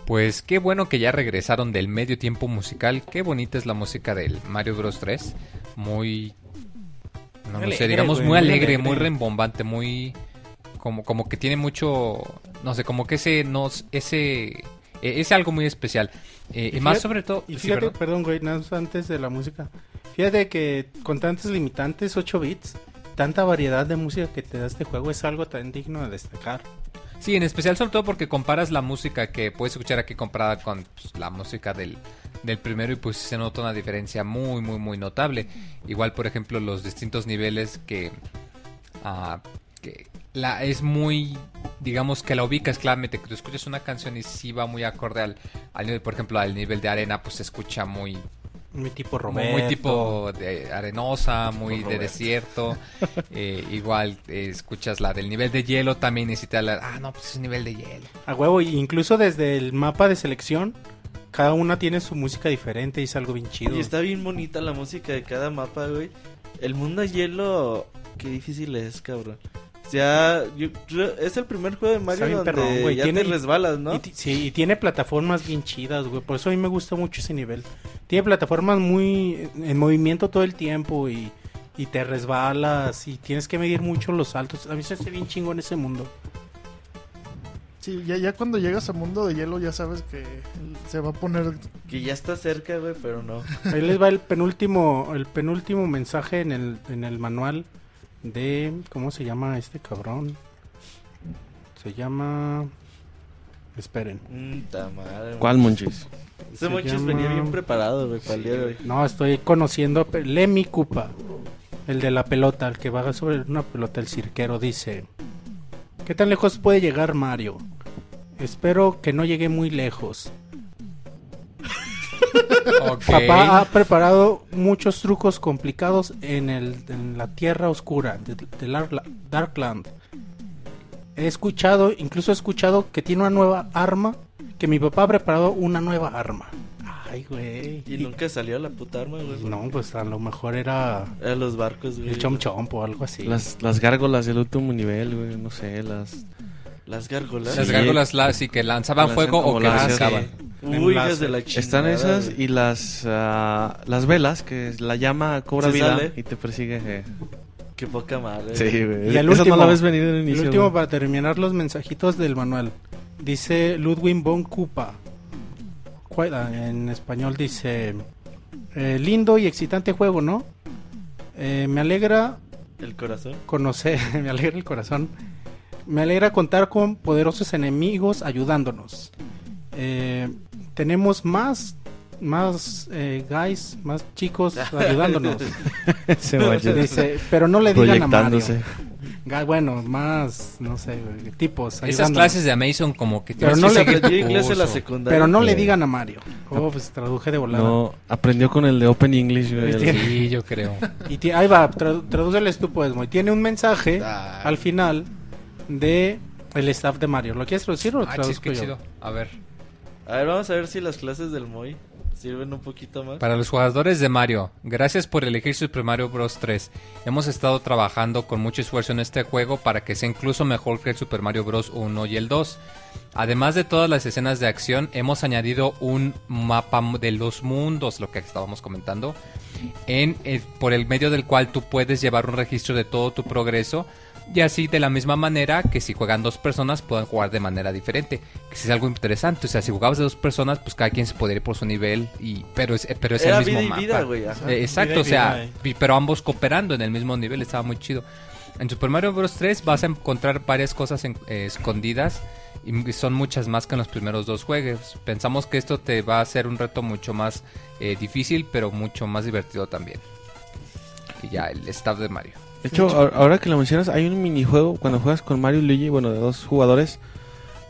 S2: Pues qué bueno que ya regresaron del medio tiempo musical. Qué bonita es la música del Mario Bros 3. Muy no, no sé, digamos
S4: güey,
S2: muy alegre,
S4: alegre.
S2: muy rembombante, muy como como que tiene mucho no sé, como que ese no ese eh, es algo muy especial. Eh, y
S4: Y
S2: más
S4: fíjate-
S2: sobre todo
S4: Y
S2: sí,
S4: fíjate,
S2: perdón.
S4: perdón, güey, nada más antes de la música. Fíjate que con tantos limitantes, 8 bits, tanta variedad de música que te da este juego es algo tan digno de destacar.
S2: Sí, en especial sobre todo porque comparas la música que puedes escuchar aquí comparada con pues, la música del, del primero y pues se nota una diferencia muy, muy, muy notable. Igual, por ejemplo, los distintos niveles que... ah, que la, es muy, digamos que la ubicas claramente, que tú escuchas una canción y sí va muy acorde al, al nivel, por ejemplo, al nivel de arena, pues se escucha muy,
S4: Muy tipo Roberto.
S2: muy tipo de arenosa, muy de desierto. Eh, igual eh, escuchas la del nivel de hielo también necesita la... Ah, no, pues es nivel de hielo.
S4: A huevo, y incluso desde el mapa de selección, cada una tiene su música diferente y es algo bien chido.
S5: Y está bien bonita la música de cada mapa, güey. El mundo de hielo, qué difícil es, cabrón. Ya, yo- es el primer juego de Mario donde
S4: perrón, güey.
S5: ya
S4: Tiene-
S5: te resbalas, ¿no?
S4: Y sí, y tiene plataformas bien chidas, güey. Por eso a mí me gusta mucho ese nivel. Tiene plataformas muy en movimiento todo el tiempo y, y te resbalas y tienes que medir mucho los saltos. A mí se hace bien chingo en ese mundo.
S6: Sí, ya, ya cuando llegas al mundo de hielo ya sabes que se va a poner...
S5: Que ya está cerca, güey, pero no.
S4: Ahí les va el penúltimo, el penúltimo mensaje en el, en el manual de... ¿Cómo se llama este cabrón? Se llama... Esperen.
S3: ¿Cuál, Monchis?
S5: Ese
S4: Se
S5: Monchis
S4: llama-
S5: venía bien preparado, güey, para el día de hoy.
S4: No, estoy conociendo a Pe- Lemmy Cupa, el de la pelota, el que va sobre una pelota, el cirquero, dice: ¿Qué tan lejos puede llegar Mario? Espero que no llegue muy lejos.
S2: Ok.
S4: Papá ha preparado muchos trucos complicados en, el, en la tierra oscura de, de Lar- Darkland. He escuchado, incluso he escuchado que tiene una nueva arma, que mi papá ha preparado una nueva arma. Ay, güey.
S5: Y nunca salió la puta arma, güey.
S4: No, pues a lo mejor era
S5: Era los barcos, güey.
S4: el chom chomp o algo así.
S3: Las, las gárgolas del último nivel, güey, no sé, las...
S5: Las gárgolas.
S2: Las gárgolas la, sí que lanzaban fuego o que lanzaban.
S5: Uy, hijas de la chingada.
S3: Están esas y las ah, las velas, que la llama cobra
S5: Se
S3: vida
S5: sale.
S3: y te persigue. eh.
S5: Qué poca madre.
S3: Sí,
S5: güey.
S4: Y el último,
S3: no la ves venir en el
S4: el
S3: inicio.
S4: último
S3: güey.
S4: para terminar los mensajitos del manual. Dice Ludwig von Kupa. Ah, En español dice: eh, Lindo y excitante juego, ¿no? Eh, me alegra
S5: El corazón.
S4: conocer, me alegra el corazón. Me alegra contar con poderosos enemigos ayudándonos. Eh, tenemos más, más eh, guys, más chicos ayudándonos.
S3: Monchis.
S4: Dice, pero no le digan a Mario. Bueno, más, no sé, tipos.
S2: Esas clases de Amazon como que
S4: Pero no
S2: que
S4: le
S5: la secundaria.
S4: Pero no le digan a Mario. Oh, pues traduje de volada.
S3: No, aprendió con el de Open English,
S2: Sí, yo creo.
S4: Y ahí va, tradúceles tú, pues, muy. Tiene un mensaje
S5: Ah.
S4: al final de el staff de Mario. ¿Lo quieres traducir o lo
S2: Ah,
S4: traduzco yo?
S2: chido. A ver.
S5: A ver, vamos a ver si las clases del Moy sirven un poquito más.
S2: Para los jugadores de Mario, gracias por elegir Super Mario Bros. 3. Hemos estado trabajando con mucho esfuerzo en este juego para que sea incluso mejor que el Super Mario Bros. 1 y el 2. Además de todas las escenas de acción, hemos añadido un mapa de los mundos, lo que estábamos comentando, en el- por el medio del cual tú puedes llevar un registro de todo tu progreso. Y así de la misma manera que si juegan dos personas puedan jugar de manera diferente. Que si es algo interesante. O sea, si jugabas de dos personas, pues cada quien se podría ir por su nivel. Y, pero es, pero es
S5: Era
S2: el mismo
S5: vida y
S2: mapa.
S5: vida, güey. ajá.
S2: Eh, exacto,
S4: Vida y
S2: o sea,
S4: vida, eh.
S2: pero ambos cooperando en el mismo nivel, estaba muy chido. En Super Mario Bros. 3 vas a encontrar varias cosas en- eh, escondidas y son muchas más que en los primeros dos juegos. Pensamos que esto te va a hacer un reto mucho más eh, difícil, pero mucho más divertido también. Y ya, el staff de Mario.
S3: De hecho, ahora que lo mencionas, hay un minijuego cuando juegas con Mario y Luigi, bueno, de dos jugadores.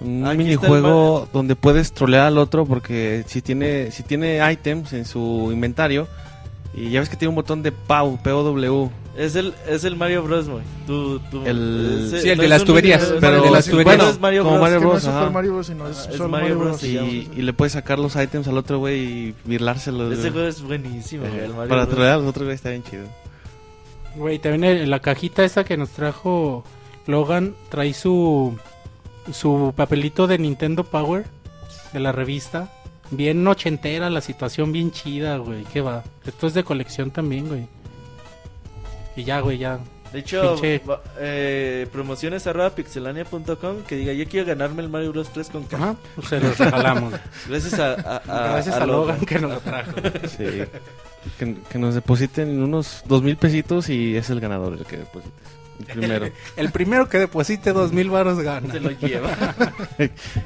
S3: Un
S5: Aquí
S3: minijuego donde puedes trolear al otro porque si tiene si tiene items en su inventario y ya ves que tiene un botón de POW, POW.
S5: Es el, es el Mario Bros, Moy. Tú, tú,
S3: El-
S5: ese-
S2: Sí, el
S5: no
S2: de las tuberías,
S3: pero
S5: es
S3: de las
S5: Mario-
S3: tuberías.
S5: bueno, es Mario
S3: Como
S5: Bros.
S3: Mario
S6: que no
S3: Bros,
S6: es. Super Mario Bros, sino es,
S5: Ah, es
S6: solo
S5: Mario Bros,
S6: Bros.
S3: Y, le puedes sacar los items al otro güey y virlárselos.
S5: Ese
S3: güey.
S5: juego es buenísimo, güey, el Mario
S3: Para
S5: Bros.
S3: trolear a los otros güey está bien chido.
S4: Güey, también la cajita esa que nos trajo Logan trae su su papelito de Nintendo Power de la revista. Bien ochentera, la situación bien chida, güey. ¿Qué va? Esto es de colección también, güey. Y ya, güey, ya.
S5: De hecho, va- eh, promociones arroba pixelania.com que diga yo quiero ganarme el Mario Bros 3 con caja.
S4: Ajá, pues se los regalamos.
S5: Gracias a, a- a-
S4: Gracias a Logan que nos lo trajo.
S3: Sí. Que, que nos depositen unos dos mil pesitos y es el ganador el que deposites. El primero.
S4: El primero que deposite dos mil baros gana.
S5: Se lo lleva.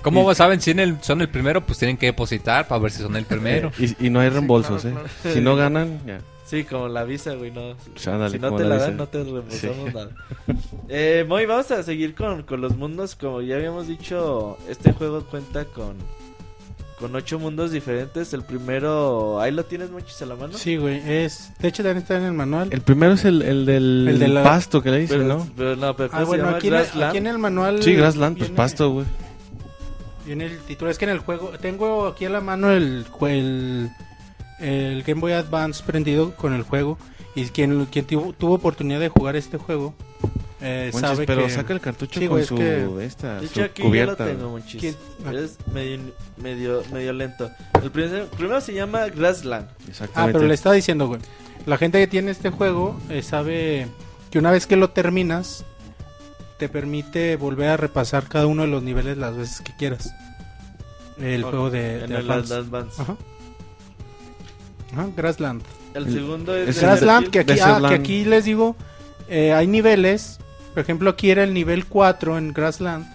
S2: ¿Cómo saben si en el- son el primero? Pues tienen que depositar para ver si son el primero.
S3: Y, y no hay reembolsos,
S6: claro,
S3: ¿eh?
S6: claro.
S3: Si no ganan, ya.
S5: Sí, como la visa, güey, no.
S3: Pues ándale,
S5: si no
S3: como
S5: te
S3: la
S5: dan, no te reembolsamos
S3: Sí.
S5: nada. Eh, Moy, vamos a seguir con, con los mundos. Como ya habíamos dicho, este juego cuenta con con ocho mundos diferentes. El primero, ahí lo tienes, Mochis, a la mano.
S4: Sí, güey. Es... De hecho, también está en el manual.
S3: El primero es el, el del
S4: El de la-
S3: pasto que le dicen,
S5: pero,
S3: ¿no?
S5: pero no, pero
S4: Ah,
S5: ¿cómo se
S4: bueno,
S5: llama?
S4: aquí en, el,
S5: Grassland.
S4: aquí en el manual.
S3: Sí, Grassland, pues pasto, güey.
S4: Viene el título. Es que en el juego. Tengo aquí a la mano el, el, el Game Boy Advance prendido con el juego. Y quien, quien tuvo, tuvo oportunidad de jugar este juego. Eh,
S3: Monchis,
S4: sabe
S3: pero
S4: que...
S3: saca el cartucho
S4: Sí,
S3: con
S4: güey, es
S3: su,
S4: que-
S3: esta,
S5: De
S3: su
S5: aquí
S3: cubierta.
S5: ya lo tengo, medio, medio, medio lento. El primer- primero se llama Grassland.
S4: Ah, pero le estaba diciendo, güey. La gente que tiene este juego eh, sabe que una vez que lo terminas, te permite volver a repasar cada uno de los niveles las veces que quieras. El
S5: Ok,
S4: juego de,
S5: en
S4: de
S5: el
S4: Advance.
S5: Advance.
S4: Ajá. Ajá, Grassland.
S5: El,
S3: El-
S5: segundo es,
S4: Grassland, que aquí, ah, que
S3: Land.
S4: aquí les digo, eh, hay niveles. Por ejemplo, aquí era el nivel 4 en Grassland.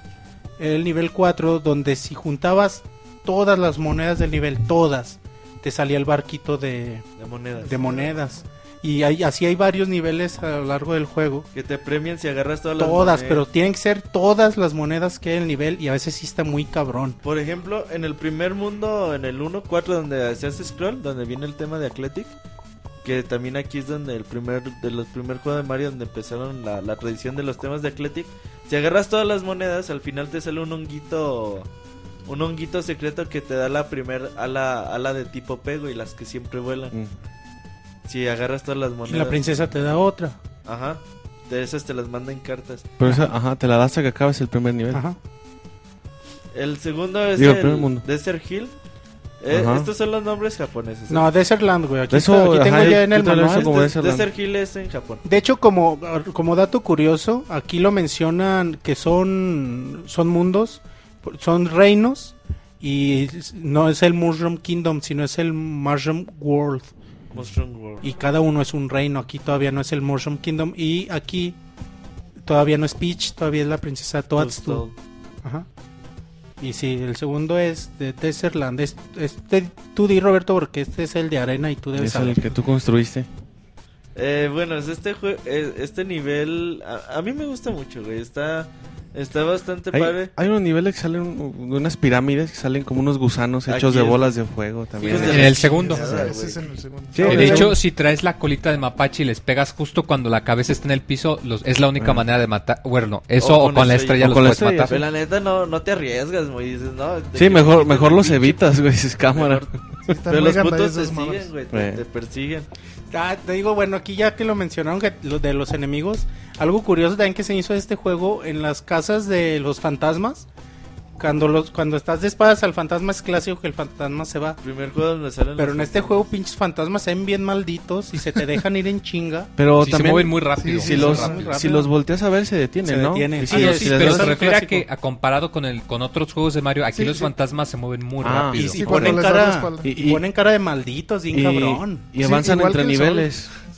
S4: Era el nivel 4 donde si juntabas todas las monedas del nivel, todas, te salía el barquito de,
S5: de monedas.
S4: de monedas. Y hay, así hay varios niveles a lo largo del juego.
S5: Que te premian si agarras todas las
S4: Todas,
S5: monedas.
S4: pero tienen que ser todas las monedas que hay en el nivel y a veces sí está muy cabrón.
S5: Por ejemplo, en el primer mundo, en el 1-4, donde se hace scroll, donde viene el tema de Athletic, que también aquí es donde el primer, de los primer juegos de Mario, donde empezaron la, la tradición de los temas de Athletic, si agarras todas las monedas, al final te sale un honguito, un honguito secreto que te da la primer ala, ala de tipo pego y las que siempre vuelan.
S3: Mm.
S5: Si agarras todas las
S4: Y
S5: monedas.
S4: la princesa te da otra.
S5: Ajá. De esas te las manda en cartas.
S3: Pero esa, ajá, te la das hasta que acabes el primer nivel.
S4: Ajá.
S5: El segundo es
S3: Digo, el
S5: el
S3: primer mundo.
S5: Desert Hill. Eh,
S3: Ajá.
S5: estos son los nombres japoneses. ¿eh?
S4: No, Desert Land, güey. Aquí,
S3: De eso,
S4: está- aquí tengo
S3: ajá,
S4: ya en el manual.
S3: como. Desert
S5: Hill es en Japón.
S4: De hecho, como, como dato curioso, aquí lo mencionan que son, son mundos, son reinos, y no es el Mushroom Kingdom, sino es el Mushroom World.
S5: Mushroom World.
S4: Y cada uno es un reino. Aquí todavía no es el Mushroom Kingdom. Y aquí todavía no es Peach, todavía es la princesa Toadstool. Ajá. Y sí, el segundo es de Desert Land. Es, este, tú di, Roberto, porque este es el de arena y tú debes
S3: Es el
S4: saber.
S3: que tú construiste.
S5: Eh, bueno, es este jue- este nivel a, a mí me gusta mucho, güey. Está está bastante
S3: Hay,
S5: padre.
S3: hay unos niveles que salen un- unas pirámides que salen como unos gusanos hechos
S5: Aquí
S3: de
S5: es-
S3: bolas de fuego también.
S5: De
S2: En el segundo.
S6: Ese
S5: güey.
S6: es en el segundo.
S3: Sí,
S2: de
S3: segundo.
S2: hecho, si traes la colita de mapache y les pegas justo cuando la cabeza está en el piso, los- es la única
S3: Ah.
S2: manera de matar. Bueno, eso
S5: O
S2: o
S5: con
S2: con, la
S5: estrella.
S3: O
S2: los
S3: con la
S2: puedes
S3: estrella,
S2: matar.
S5: Pero la neta no, no te arriesgas, güey. Dices, no,
S3: Sí, mejor, mejor los evitas, güey, dices cámara.
S5: Mejor-
S6: Sí, están
S5: Pero
S6: muy
S5: los putos te siguen, güey. Te,
S3: Eh.
S5: te persiguen.
S4: Ah, te digo, bueno, aquí ya que lo mencionaron, que lo de los enemigos, algo curioso también que se hizo este juego en las casas de los fantasmas. Cuando los cuando estás de espadas al fantasma es clásico que el fantasma se va.
S5: Primer juego donde salen
S4: Pero en este juego pinches fantasmas se ven bien malditos y se te dejan ir en chinga.
S3: Pero
S2: Sí, se
S3: también,
S2: mueven muy rápido.
S3: si,
S4: sí,
S3: los,
S4: rápido.
S3: si los volteas a ver, se detienen,
S4: Se
S3: ¿no?
S4: detienen. Sí,
S3: si-
S2: Ah,
S3: si
S2: sí, pero se refiere a que, a comparado con el con otros juegos de Mario, aquí
S6: Sí,
S2: los
S6: sí.
S2: fantasmas se mueven muy
S3: Ah,
S2: rápido.
S4: Y, y
S6: cuando
S4: ponen cara y,
S3: Y-
S4: ponen cara de malditos, bien
S3: y,
S4: cabrón.
S3: y avanzan entre
S6: sol.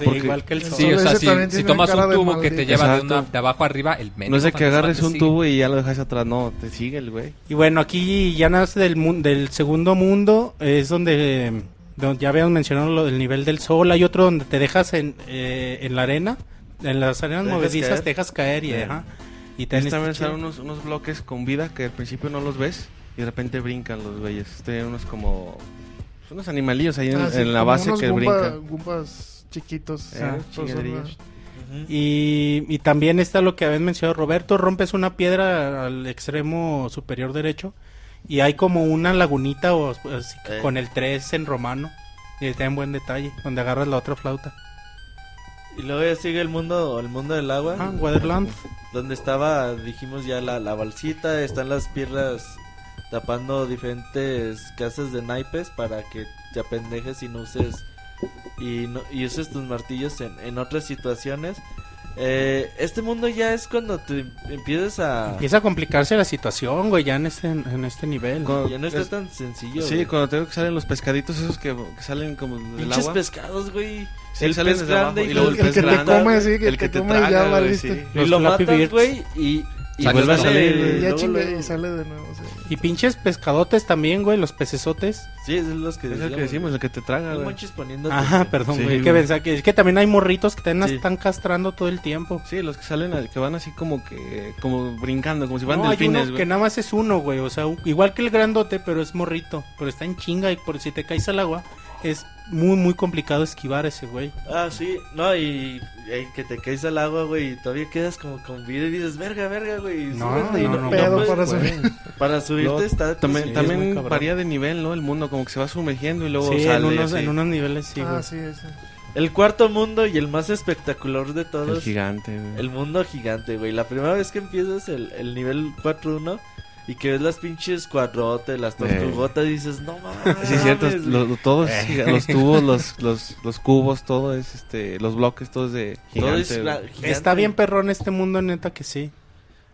S4: Sí,
S3: porque
S4: igual que el sol.
S2: Sí, o sea, si, si tomas un tubo que te lleva de, una, de abajo arriba, el
S3: no es de que agarres
S2: te
S3: un
S2: sigue.
S3: tubo y ya lo dejas atrás, no, te sigue el güey.
S4: Y bueno, aquí ya nace del, del segundo mundo, es donde, donde ya habíamos mencionado lo del nivel del sol. Hay otro donde te dejas en, eh, en la arena, en las arenas
S5: Te
S4: movedizas,
S5: caer.
S4: te dejas caer y, ajá, y
S3: Y
S4: tenés
S3: también
S4: este
S3: salen
S4: chido.
S3: unos, unos bloques con vida que al principio no los ves y de repente brincan los güeyes. Tienen unos como... son unos animalillos ahí en,
S6: Ah, sí,
S3: en la base que brincan.
S6: Goombas chiquitos.
S3: Eh,
S6: pues, son-.
S4: Y, y también está lo que habías mencionado Roberto, rompes una piedra al extremo superior derecho y hay como una lagunita o así
S5: Eh.
S4: con el 3 en romano. Y está en buen detalle, donde agarras la otra flauta.
S5: Y luego ya sigue el mundo, el mundo del agua.
S4: Ah, Waterland.
S5: Donde estaba, dijimos ya, la, la balsita, están las piedras tapando diferentes casas de naipes para que te apendejes y no uses y, no, y uses tus martillos en, en otras situaciones. Eh, este mundo ya es cuando te empiezas a...
S4: Empieza a complicarse la situación, güey, ya en este, en este nivel.
S3: Cuando-
S5: Ya no está
S3: es-
S5: tan sencillo.
S3: Sí,
S5: güey.
S3: cuando tengo que salen los pescaditos esos que, que salen como del
S5: Pinches
S3: agua.
S5: pescados, güey.
S3: Sí,
S5: el
S3: salen
S5: pez
S3: abajo,
S5: grande
S3: y luego
S6: el,
S3: el pez
S6: que te
S3: grande,
S6: come, sí, que
S3: el que te
S6: come y ya
S3: traga, güey, sí.
S5: Y
S4: Los
S5: lo
S4: Flappy
S5: matas,
S4: Birds.
S5: güey, y... Y
S3: Sale
S5: vuelve a salir, güey,
S6: Ya chingue y sale de nuevo. sí.
S4: Y pinches pescadotes también, güey, los pecesotes.
S5: Sí, es los que
S3: Es el
S5: decíamos,
S3: que decimos, el que te traga, güey.
S5: manches poniéndote.
S4: Ajá, perdón,
S3: Sí,
S4: güey.
S3: güey.
S4: que es que también hay morritos que también
S5: Sí.
S4: están castrando todo el tiempo.
S3: Sí, los que salen, al- que van así como que, como brincando, como si fueran
S4: No, hay
S3: delfines,
S4: uno
S3: güey.
S4: que nada más es uno, güey. O sea, u- igual que el grandote, pero es morrito. Pero está en chinga y por si te caes al agua, es muy, muy complicado esquivar ese güey.
S5: Ah, sí, no, y, y que te caes al agua, güey, y todavía quedas como con vida y dices, verga, verga, güey. y
S4: No,
S5: súbete", y
S4: no, no,
S6: Pedo
S5: puedes,
S6: para subir.
S5: Para subirte
S3: Luego,
S5: está...
S3: También,
S4: Sí, es
S3: también
S4: cabrón.
S3: varía de nivel, ¿no? El mundo como que se va sumergiendo y luego
S4: Sí,
S3: sale
S4: en unos,
S3: así.
S4: en unos niveles sí, güey.
S6: Ah, sí, sí.
S5: El cuarto mundo y el más espectacular de
S3: El
S5: todos.
S3: gigante, güey.
S5: El mundo gigante, güey. La primera vez que empiezas el, el nivel 4-1 y que ves las pinches cuadrotes, las tortugotas, dices, no mames.
S3: Sí, es cierto,
S5: güey".
S3: lo- lo- todo es giga- los tubos, los, los, los cubos, todo es, este, los bloques, todo es de
S5: Todo es.
S4: Está bien perrón este mundo, neta que sí.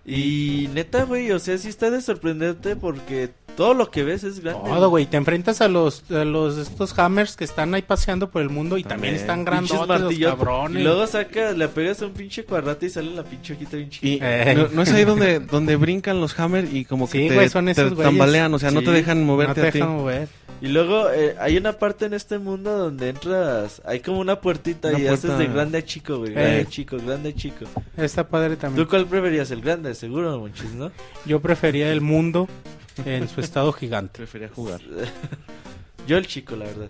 S5: Y neta, güey, o sea, sí está de sorprenderte porque todo lo que ves es grande.
S4: Todo, güey. Te enfrentas a los, a los estos hammers que están ahí paseando por el mundo y también,
S3: También.
S4: están grandotes los cabrones.
S5: Y luego sacas, le pegas a un pinche cuadrato y sale la pinche hojita bien.
S4: Eh.
S3: no, no es ahí donde, donde brincan los hammer y como que
S4: Sí,
S3: te,
S4: son esos
S3: tambalean, o sea, no te dejan
S4: no
S3: moverte
S4: te
S3: a ti.
S4: dejan mover.
S5: Y luego eh, hay una parte en este mundo donde entras, hay como una puertita
S3: Una
S5: y haces de grande a chico, güey. Grande
S4: Eh.
S5: a chico, grande a chico.
S4: Está padre también.
S5: ¿Tú cuál preferías? El grande, seguro, monchis, ¿no?
S4: Yo prefería el mundo en su estado gigante.
S3: Prefería jugar.
S5: Yo el chico, la verdad.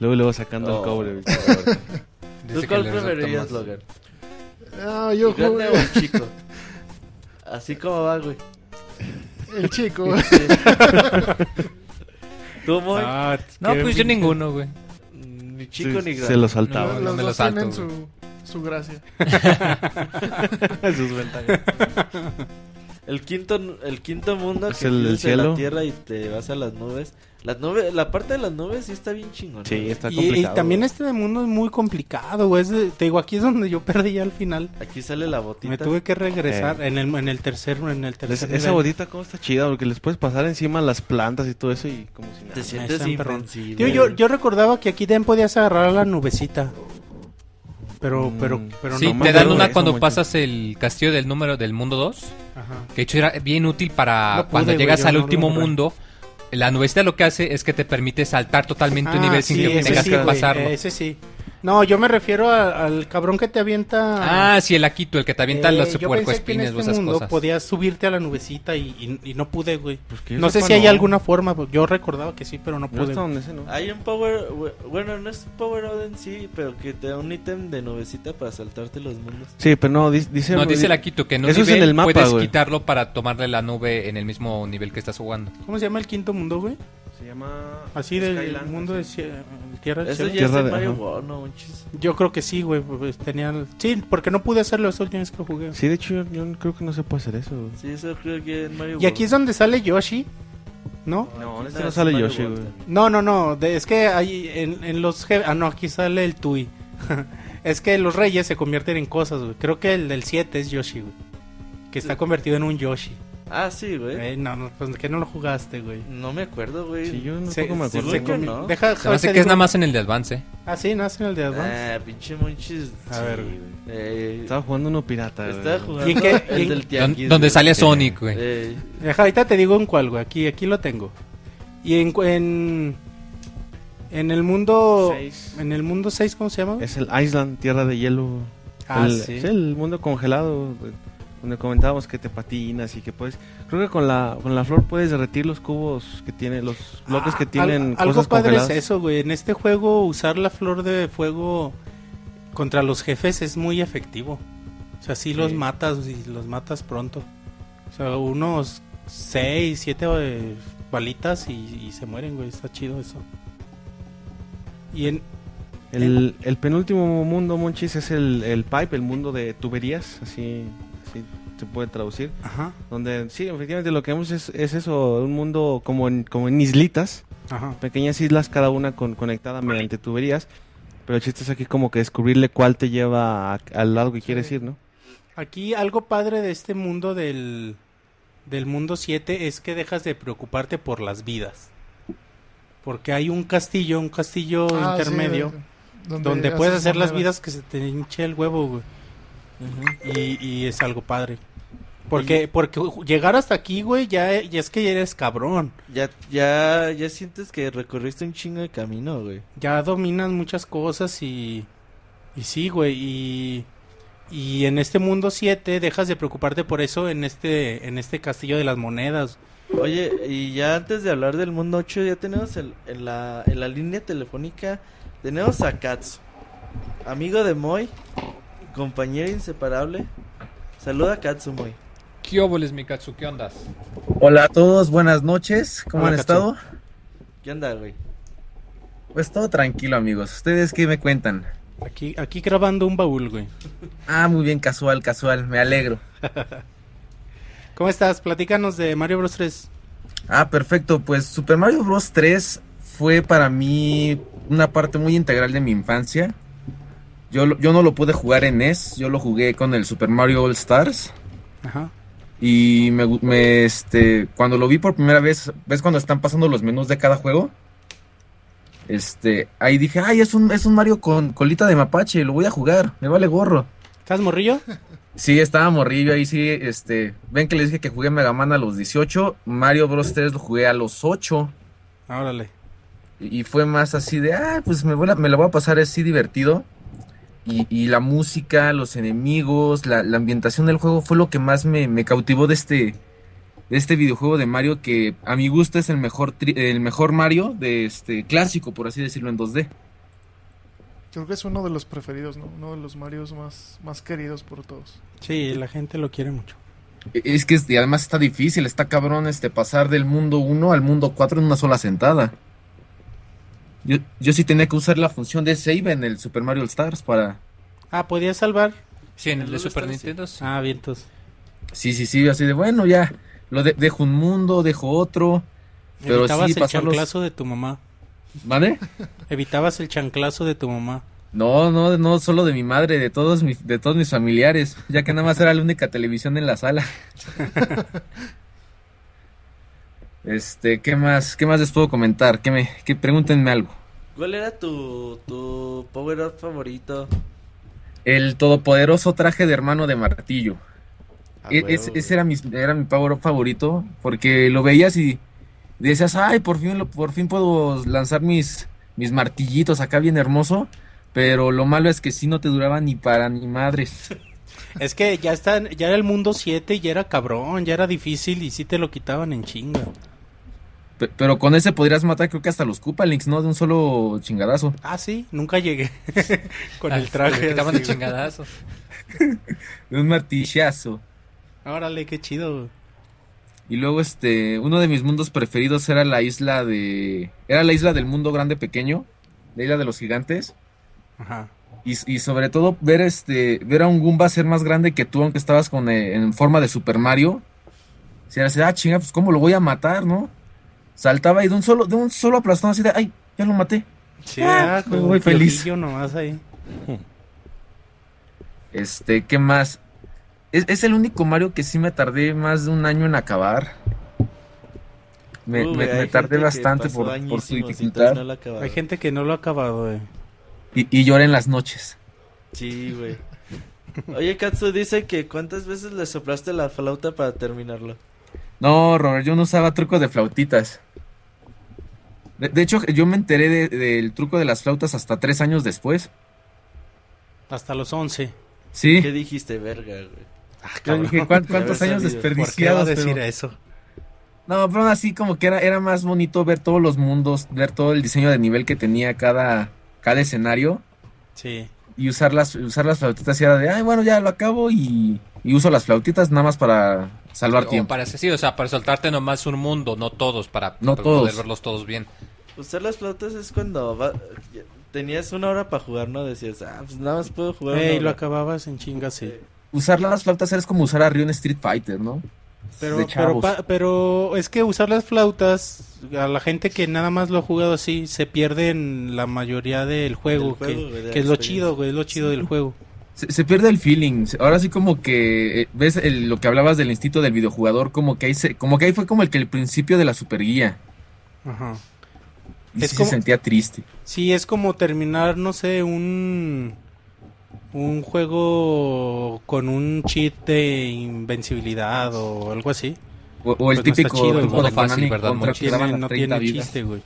S3: Luego, luego sacando
S5: Oh.
S3: el cobre. güey.
S5: ¿Tú cuál
S2: más.
S5: Logan?
S6: Ah, yo
S5: ¿El grande
S6: jugué
S5: o el chico? Así como va, güey.
S6: El chico.
S5: ¿Tú, Moy?
S4: Ah,
S2: No, pues yo ninguno, güey.
S5: Ni chico
S3: Sí,
S5: ni
S3: se
S5: grande.
S3: lo saltaba.
S2: No,
S6: Los
S2: me lo salto,
S6: tienen su, su gracia.
S3: Sus ventajas.
S5: El quinto, el quinto mundo
S3: Es
S5: que
S3: el del
S5: en la
S3: cielo.
S5: tierra y te vas a las nubes. Las nubes, la parte de las nubes sí está bien chingón.
S3: Sí, está
S4: Y, y
S3: complicado.
S4: también este de mundo es muy complicado, güey. Es de- te digo, aquí es donde yo perdí ya al final.
S5: Aquí sale la botita.
S4: Me tuve que regresar
S3: Eh.
S4: en el en el tercer en el
S3: Les-
S4: tercer
S3: esa
S4: nivel.
S3: botita como está chida porque les puedes pasar encima las plantas y todo eso y como si nada.
S5: Te sientes invencible.
S4: Tío, yo, yo recordaba que aquí también podías agarrar a la nubecita. Pero,
S3: Mm.
S4: pero, pero
S2: Sí,
S3: no
S2: te dan una cuando
S3: mucho.
S2: pasas el castillo del número del mundo 2.
S4: Ajá.
S2: Que de hecho era bien útil para
S4: No pude,
S2: cuando llegas al
S4: no
S2: último mundo. La nubecita lo que hace es que te permite saltar totalmente un
S4: Ah,
S2: nivel sin
S4: sí,
S2: que tengas
S4: sí,
S2: que pasarlo.
S4: Ese sí. No, yo me refiero a- al cabrón que te avienta.
S2: Ah, sí, el Aquito, el que te avienta
S4: Eh,
S2: los puercoespines o
S4: este
S2: esas
S4: mundo
S2: cosas.
S4: podías subirte a la nubecita y, y- y no pude, güey.
S3: Pues
S4: No sé si hay
S3: no.
S4: alguna forma, pues, yo recordaba que sí, pero no
S3: No
S4: pude.
S3: está donde ese, ¿no?
S5: Hay un power, bueno, no es power out en sí, pero que te da un ítem de nubecita para saltarte los mundos.
S3: Sí, pero no, di- dice...
S2: No, dice el Aquito que
S3: Eso es en el mapa,
S2: puedes
S3: güey.
S2: quitarlo para tomarle la nube en el mismo nivel que estás jugando.
S4: ¿Cómo se llama el quinto mundo, güey?
S3: Se llama...
S4: Así del
S3: Skyland,
S4: mundo de Tierra del
S5: Eso
S4: Cielo.
S5: ya es
S3: Tierra
S5: en
S3: de-
S5: Mario. World, no.
S4: Yo creo que sí, güey. pues, tenía Sí, porque no pude hacerlo eso última vez que jugué.
S3: Sí, de hecho yo, yo creo que no se puede hacer eso. güey.
S5: Sí, eso creo que en Mario
S4: Y aquí es donde sale Yoshi, ¿no?
S3: No,
S5: Aquí
S3: este no sale
S5: Mario
S3: Yoshi,
S5: World
S3: güey.
S4: No, no, no. de- es que hay en, en los... Ah, no, aquí sale el Tui. es que los reyes se convierten en cosas, güey. Creo que el del 7 es Yoshi, güey. Que está convertido en un Yoshi.
S5: Ah, sí, güey.
S4: Eh, no, no, pues que no lo jugaste, güey.
S5: No me acuerdo, güey.
S3: Sí, yo no
S4: Se-
S3: me acuerdo.
S4: se comi-
S5: no.
S4: Deja,
S2: hace
S4: te
S2: que es nada más en el de Advance.
S4: Ah, sí, nace en el de Advance.
S5: Ah, pinche monchis.
S4: A ver, güey.
S5: Eh,
S3: Estaba jugando uno pirata, güey.
S5: estaba jugando
S4: ¿Y en qué-
S5: el del tianguis.
S2: donde sale Sonic, güey.
S5: Eh,
S4: Deja, ahorita te digo en cuál, güey. Aquí, aquí lo tengo. Y en, en, en el mundo...
S3: Seis.
S4: En el mundo 6, ¿cómo se llama?
S3: Es el Island, tierra de hielo.
S4: Ah,
S3: el,
S4: sí.
S3: Es el mundo congelado, güey, donde comentábamos que te patinas y que puedes... Creo que con la, con la flor puedes derretir los cubos que tiene, los bloques que
S4: Ah,
S3: tienen
S4: al- algo
S3: cosas
S4: padre
S3: congeladas.
S4: es eso, güey. En este juego usar la flor de fuego contra los jefes es muy efectivo. O sea, sí, los matas y los matas pronto. O sea, unos 6, 7 balitas y, y se mueren, güey. Está chido eso. Y en...
S3: El, el penúltimo mundo, Monchis, es el, el pipe, el mundo de tuberías, así... así. se puede traducir.
S4: Ajá.
S3: Donde sí, efectivamente lo que vemos es, es eso, un mundo como en, como en islitas,
S4: Ajá.
S3: pequeñas islas, cada una con, conectada mediante tuberías. Pero el chiste es aquí como que descubrirle cuál te lleva a- al lado que quieres ir, ¿no?
S4: Aquí algo padre de este mundo del, del mundo 7 es que dejas de preocuparte por las vidas. Porque hay un castillo, un castillo
S6: Ah, sí,
S4: intermedio,
S6: de-
S4: donde, puedes hacer las vidas que se te hinche el huevo, güey. Y, y es algo padre. Porque, porque llegar hasta aquí, güey, ya, ya es que ya eres cabrón.
S5: Ya, ya, ya sientes que recorriste un chingo de camino, güey.
S4: Ya dominas muchas cosas y... Y sí, güey, y... Y en este mundo 7 dejas de preocuparte por eso en este, en este castillo de las monedas.
S5: Oye, y ya antes de hablar del mundo 8, ya tenemos el- en, la, en la línea telefónica, tenemos a Katsu, amigo de Moy, compañero inseparable. Saluda a Katsu, Moy.
S2: ¿Qué óboles, Mikatsu? ¿Qué ondas?
S11: Hola a todos, buenas noches, ¿cómo
S4: Hola,
S11: han
S4: Katsu.
S11: estado?
S5: ¿Qué onda, güey?
S11: Pues todo tranquilo amigos, ¿ustedes qué me cuentan?
S4: Aquí, aquí grabando un baúl, güey.
S11: Ah, muy bien, casual, casual, me alegro.
S4: ¿Cómo estás? Platícanos de Mario Bros 3.
S11: Ah, perfecto, pues Super Mario Bros. 3 fue para mí una parte muy integral de mi infancia. Yo, lo- yo no lo pude jugar en NES, yo lo jugué con el Super Mario All Stars.
S4: Ajá.
S11: Y me, este, cuando lo vi por primera vez, ¿ves cuando están pasando los menús de cada juego? Este, ahí dije, ay, es un, es un Mario con colita de mapache, lo voy a jugar, me vale gorro.
S4: ¿Estás morrillo?
S11: Sí, estaba morrillo ahí, sí, este, ven que les dije que jugué Mega Man a los 18, Mario Bros 3 lo jugué a los 8,
S4: Órale.
S11: y y fue más así de, ah, pues me, voy a- me la voy a pasar así divertido. Y, y la música, los enemigos, la, la ambientación del juego fue lo que más me, me cautivó de este, de este videojuego de Mario que a mi gusto es el mejor, tri- el mejor Mario de este clásico, por así decirlo, en 2D.
S6: Creo que es uno de los preferidos, ¿no? Uno de los Marios más, más queridos por todos.
S4: Sí, la gente lo quiere mucho.
S11: E- Es que es- y además está difícil, está cabrón este pasar del mundo 1 al mundo 4 en una sola sentada. Yo, yo sí tenía que usar la función de save en el Super Mario All Stars para...
S4: Ah, ¿podías salvar?
S2: Sí, en el de
S5: ¿Dónde
S2: Super? Nintendo. sí.
S4: Ah, vientos.
S11: Sí, sí, sí, así de bueno, ya, lo de- dejo un mundo, dejo otro, pero
S4: Evitabas
S11: sí
S4: el
S11: pasarlos...
S4: chanclazo de tu mamá.
S11: ¿Vale?
S4: Evitabas el chanclazo de tu mamá.
S11: No, no, no solo de mi madre, de todos mis, de todos mis familiares, ya que nada más era la única televisión en la sala. Este, ¿qué más, qué más les puedo comentar? ¿Qué me, qué, pregúntenme algo.
S5: ¿Cuál era tu, tu power up favorito?
S11: El todopoderoso traje de hermano de martillo.
S5: Ah,
S11: E- ese era mi, era mi power up favorito, porque lo veías y decías, ay, por fin, lo- por fin puedo lanzar mis, mis martillitos acá bien hermoso, pero lo malo es que sí no te duraba ni para ni madres.
S4: Es que ya está, ya era el mundo 7 y ya era cabrón, ya era difícil y sí te lo quitaban en chinga.
S11: Pe- Pero con ese podrías matar creo que hasta los Koopalinks, ¿no? De un solo chingadazo.
S4: Ah, sí, nunca llegué con
S2: Ah,
S4: el traje.
S2: le quitaban de chingadazos.
S11: De un martillazo.
S4: Órale, qué chido.
S11: Y luego este, uno de mis mundos preferidos era la isla de... Era la isla del mundo grande pequeño, la isla de los gigantes.
S4: Ajá.
S11: Y, y sobre todo ver este ver a un Goomba ser más grande que tú aunque estabas con eh, en forma de Super Mario. Si era así, ah, chinga, pues cómo lo voy a matar, ¿no? Saltaba y de un solo de un solo aplastón así de, ay, ya lo maté.
S4: Sí,
S11: Ah,
S4: ah, como
S11: muy
S4: un
S11: feliz.
S4: nomás ahí.
S11: Este, ¿qué más? Es, es el único Mario que sí me tardé más de un año en acabar. Me,
S5: Uy,
S11: me- me tardé bastante por, por su dificultad.
S5: no lo.
S4: Hay gente que no lo ha acabado, güey.
S11: Y, y lloré en las noches.
S5: Sí, güey. Oye, Katsu dice que ¿cuántas veces le soplaste la flauta para terminarlo?
S11: No, Robert, yo no usaba truco de flautitas. De, de hecho, yo me enteré de- del truco de las flautas hasta tres años después.
S4: Hasta los 11.
S11: Sí.
S5: ¿Qué dijiste, verga, güey?
S4: Ah,
S11: Yo
S4: cabrón.
S11: dije, ¿cuán-
S5: De
S11: ¿cuántos
S5: haber
S11: años
S5: sabido.
S4: ¿Por qué
S11: desperdiciados?
S4: decir
S11: pero-
S4: eso?
S11: No, pero aún así como que era, era más bonito ver todos los mundos, ver todo el diseño de nivel que tenía cada, cada escenario
S4: Sí.
S11: y usar las, usar las flautitas y era de, ay, bueno, ya lo acabo y, y uso las flautitas nada más para salvar
S2: O
S11: tiempo.
S2: para sí, o sea, para soltarte nomás un mundo, no todos, para,
S11: No
S2: para
S11: todos.
S2: poder verlos todos bien.
S5: Usar las flautas es cuando va- tenías una hora para jugar, ¿no? Decías, ah, pues nada más puedo jugar.
S4: Ey, lo acababas en chinga, sí.
S11: usar las flautas es como usar a Ryu en Street Fighter, ¿no?
S4: Pero, pero, pa- pero es que usar las flautas, a la gente que nada más lo ha jugado así, se pierde en la mayoría del juego, que,
S5: de
S4: es lo chido, güey, es lo chido del juego.
S11: Se, se pierde el feeling. Ahora sí como que eh, ves el- lo que hablabas del instinto del videojugador, como que ahí se- como que ahí fue como el que el principio de la superguía.
S4: Ajá.
S11: Y
S4: Es
S11: sí
S4: como-
S11: se sentía triste.
S4: Sí, es como terminar, no sé, un un juego con un cheat de invencibilidad o algo así.
S11: O, o el
S4: Pues no está
S11: típico
S4: chido,
S11: juego
S2: modo
S11: de
S2: fácil,
S11: Konami
S2: ¿verdad,
S11: contra
S4: Tiene- no
S11: 30
S4: tiene chiste, güey.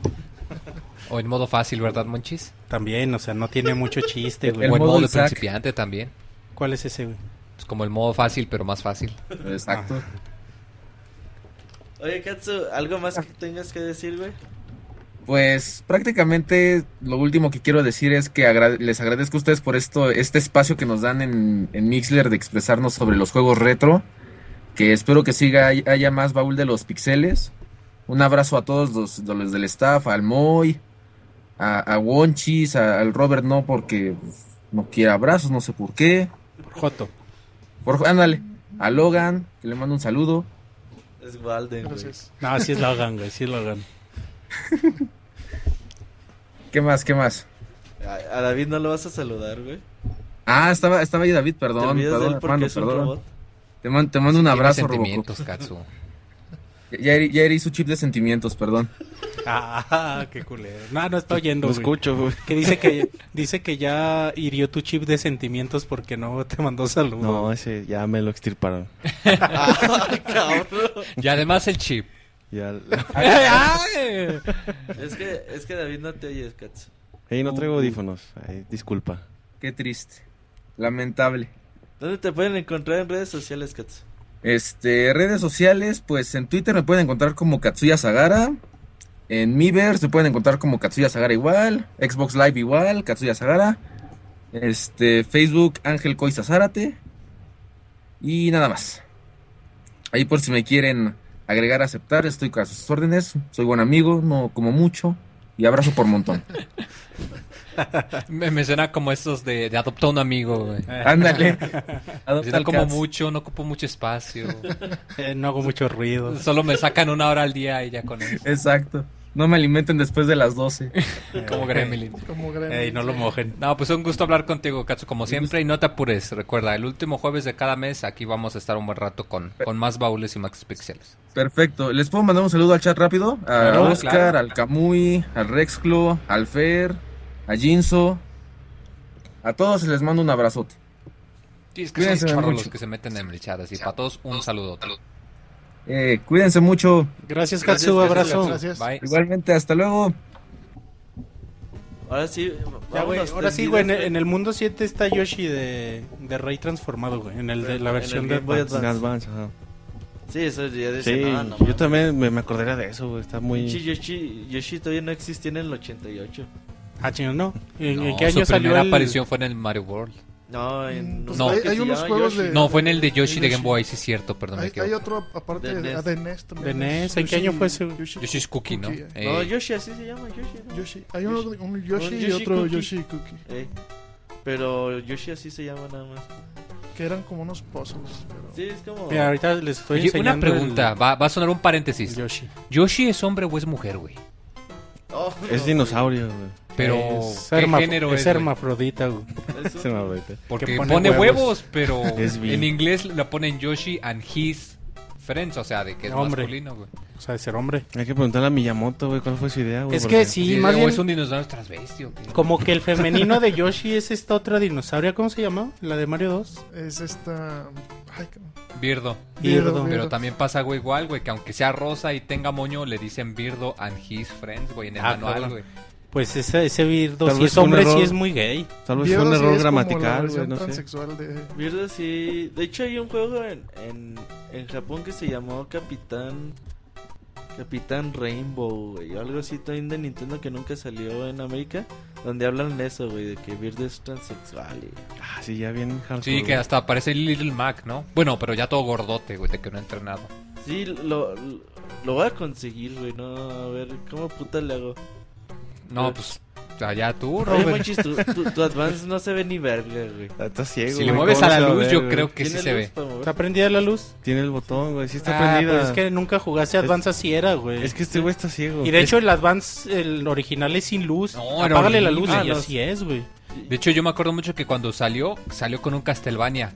S2: O en modo fácil, ¿verdad, Monchis?
S4: También, o sea, no tiene mucho chiste, güey.
S2: O en
S11: modo
S2: modo principiante también.
S4: ¿Cuál es ese, güey?
S2: Es como el modo fácil, pero más fácil.
S11: Exacto.
S5: Oye, Katsu, ¿algo más que tengas que decir, güey?
S11: Pues prácticamente lo último que quiero decir es que agra- les agradezco a ustedes por esto, este espacio que nos dan en, en Mixler de expresarnos sobre los juegos retro. Que espero que siga hay- haya más baúl de los pixeles. Un abrazo a todos los, los del staff, al Moy, a, a Wonchis, a- al Robert no porque pues, no quiere abrazos, no sé por qué.
S4: Por Joto.
S11: Por, ándale, a Logan, que le mando un saludo.
S5: Es Walden, güey.
S6: Gracias.
S4: No, sí es Logan, güey, sí es Logan.
S11: ¿Qué más? ¿Qué más?
S5: A, a David no lo vas a saludar, güey.
S11: Ah, estaba, estaba ahí David,
S5: Te
S11: perdón,
S5: de
S11: perdón,
S5: él porque
S11: hermano,
S5: es un
S11: perdón.
S5: robot.
S11: Te, man- te mando un abrazo, Robocop.
S2: sentimientos, Katsu.
S11: Ya, herí- ya herí su chip de sentimientos, perdón.
S4: Ah, qué culero. No, no está oyendo,
S3: Lo
S4: güey.
S3: escucho, güey.
S4: Que dice que dice que ya hirió tu chip de sentimientos porque no te mandó saludos.
S3: No, ese ya me lo extirparon.
S5: Ay, cabrón.
S2: Y además el chip.
S3: Ya...
S4: Ay.
S5: Es que, es que David no te oyes, Katsu.
S3: Ey, no traigo audífonos. Ay, disculpa.
S11: Qué triste. Lamentable.
S5: ¿Dónde te pueden encontrar en redes sociales, Katsu?
S11: Este, redes sociales, pues en Twitter me pueden encontrar como Katsuya Sagara. En Miiverse me pueden encontrar como Katsuya Sagara igual. Xbox Live igual, Katsuya Sagara. Este, Facebook Ángel Coisa Zárate. Y nada más. Ahí por si me quieren agregar aceptar, estoy a sus órdenes. Soy buen amigo, no como mucho. Y abrazo por montón.
S2: Me, me suena como estos de, de adopta un amigo, güey.
S11: Ándale. Adopta
S2: no como
S11: Cats.
S2: mucho, no ocupo mucho espacio.
S4: Eh, no hago mucho ruido.
S2: Solo me sacan una hora al día y ya con eso.
S11: Exacto. No me alimenten después de las 12.
S2: Como Gremlin.
S6: Como Gremlin.
S4: Ey, no lo mojen.
S2: No, pues un gusto hablar contigo, Katsu, como siempre, y no te apures. Recuerda, el último jueves de cada mes aquí vamos a estar un buen rato con, con más baúles y más pixeles.
S11: Perfecto. ¿Les puedo mandar un saludo al chat rápido? A
S2: Claro,
S11: Oscar,
S2: claro.
S11: al Camuy, al Rexclo, al Fer, a Jinso. A todos les mando un abrazote.
S2: Sí, es que son
S11: Cuídense mucho.
S2: los que se meten en el chat, así para todos un saludo.
S11: Eh, cuídense mucho.
S4: Gracias, Katsu. Abrazo.
S6: Gracias.
S2: Bye.
S11: Igualmente, hasta luego.
S5: Ahora sí,
S4: Ya, güey, ahora sí, güey, en, el- en el mundo 7 está Yoshi de, de Rey transformado, güey. En el de la versión de Advance.
S5: Advance.
S3: Advance, ajá.
S5: Sí, eso ya decía,
S3: Sí,
S5: no, no,
S3: yo
S5: mames.
S3: también me, me acordaría de eso, güey. Está muy...
S5: Yoshi, Yoshi todavía no existía en el 88.
S4: Ah, chingón, no. ¿En, en
S2: No,
S4: qué año
S2: su
S4: salió
S2: primera
S4: el-
S2: aparición fue en el Mario World.
S5: No, en
S6: Pues
S2: No.
S6: hay,
S5: que
S6: hay
S5: se
S6: unos juegos
S5: Yoshi.
S6: de...
S2: No, fue en el de Yoshi de
S6: Yoshi.
S2: Game Boy, sí es cierto, perdón,
S6: Hay, hay otro aparte
S5: De
S6: de,
S5: NES.
S6: de NES también.
S4: De NES, ¿en qué
S6: Yoshi-
S4: año fue ese?
S6: Yoshi,
S2: Yoshi's Cookie, ¿no?
S6: Cookie.
S2: Eh,
S5: No, Yoshi así se llama, Yoshi. ¿no?
S6: Yoshi. Hay uno, un Yoshi, y otro
S5: Cookie.
S6: Yoshi Cookie.
S5: Eh, Pero Yoshi así se llama nada más.
S6: Que eran como unos puzzles. Pero...
S5: Sí, es como...
S4: Mira, ahorita les estoy
S2: Oye, una
S4: enseñando
S2: pregunta,
S4: el-
S2: va, va a sonar un paréntesis.
S4: Yoshi.
S2: ¿Yoshi es hombre o es mujer, güey?
S5: Oh,
S3: Es
S5: no,
S3: dinosaurio, güey.
S2: Pero,
S4: es,
S2: ¿qué género
S4: es
S2: es, güey?
S4: hermafrodita, güey.
S5: güey, es
S3: ahorita.
S2: Porque
S4: que
S2: pone,
S4: pone
S2: huevos,
S4: huevos.
S2: pero en inglés le ponen Yoshi and his friends, o sea, de que es
S4: Hombre.
S2: masculino, güey.
S4: O sea, de ser hombre.
S3: Hay que preguntarle a Miyamoto, güey, cuál fue su idea, güey.
S4: Es que sí,
S2: Sí,
S4: más bien...
S2: es un dinosaurio transvesti, ¿o qué?
S4: Como que el femenino de Yoshi es esta otra dinosauria, ¿cómo se llama? La de Mario 2.
S6: Es esta... Ay.
S2: Birdo.
S4: Birdo.
S6: Birdo.
S2: Pero también pasa, güey, igual, güey, que aunque sea rosa y tenga moño, le dicen Birdo and his friends, güey, en el
S4: Ah,
S2: manual, güey.
S4: Pues ese, ese Birdo,
S3: Tal
S4: si
S3: vez
S4: es
S3: fue un
S4: hombre, sí
S3: error.
S4: es muy gay.
S3: Tal vez fue un
S6: sí
S3: error
S6: es como la
S3: gramatical,
S6: versión
S3: güey, no sé.
S6: transexual de...
S5: Birdo sí... De hecho hay un juego en, en, en Japón que se llamó Capitán... Capitán Rainbow, güey. Algo así también de Nintendo que nunca salió en América. Donde hablan de eso, güey. De que Birdo es transexual. Y...
S3: Ah, sí, ya bien hardcore.
S2: Sí, que
S3: güey.
S2: hasta parece Little Mac, ¿no? Bueno, pero ya todo gordote, güey, de que no ha entrenado.
S5: Sí, lo, lo voy a conseguir, güey. No, a ver, ¿cómo puta le hago?
S2: No, pues Allá tú,
S5: Oye,
S2: Robert.
S5: Monchis, tu, tu- tu Advance no se ve ni verga, güey.
S3: Está ciego.
S2: Si le
S3: güey,
S2: mueves
S3: ¿cómo
S2: a la luz,
S3: ver,
S2: yo
S3: güey?
S2: creo que sí
S5: ¿Tiene
S2: se ve.
S4: ¿Está prendida la luz?
S3: Tiene el botón, güey. Sí está
S4: Ah,
S3: prendida.
S4: pues es que nunca jugaste Advance así era, güey.
S3: Es que este güey está ciego.
S4: Y de hecho el Advance, el original es sin luz.
S2: No,
S4: Apágale la luz y
S2: Ah, no.
S4: así es, güey.
S2: De hecho, yo me acuerdo mucho que cuando salió, salió con un Castlevania.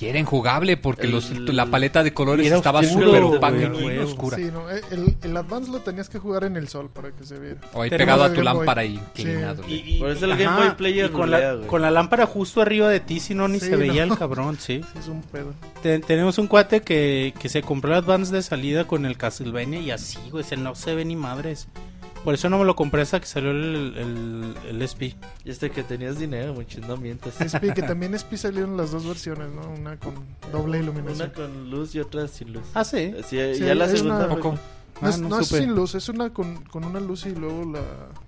S2: Y era injugable porque
S5: El-
S2: los, la paleta de colores
S4: Era
S2: estaba
S4: oscuro,
S2: súper
S4: güey,
S2: opaca y bien oscura.
S6: Sí, no, el, el Advance lo tenías que jugar en el sol para que se viera.
S2: O ahí
S6: Tenemos
S2: pegado a tu
S6: Game Boy.
S2: lámpara y
S6: Sí.
S2: inclinado.
S4: Y- y-
S5: Por eso el
S4: ajá,
S5: Game Boy Player
S4: con, la,
S5: güey.
S4: con la lámpara justo arriba de ti, si no ni
S6: Sí,
S4: se veía
S6: no.
S4: el cabrón, sí.
S6: Sí, es un pedo.
S4: Te- tenemos un cuate que, que se compró el Advance de salida con el Castlevania y así, güey, se no se ve ni madres. Por eso no me lo compré hasta que salió el, el, el SP.
S5: Y este que tenías dinero, Monchis, no mientas.
S6: SP, que también SP salieron las dos versiones, ¿no? Una con doble iluminación.
S5: Una con luz y otra sin luz.
S4: Ah, sí.
S5: Sí,
S6: Sí,
S5: ya la
S6: es
S5: segunda
S6: una-
S2: Poco.
S6: No, es,
S4: Ah, no
S6: no es
S4: supe.
S6: sin luz, es una con, con una luz y luego la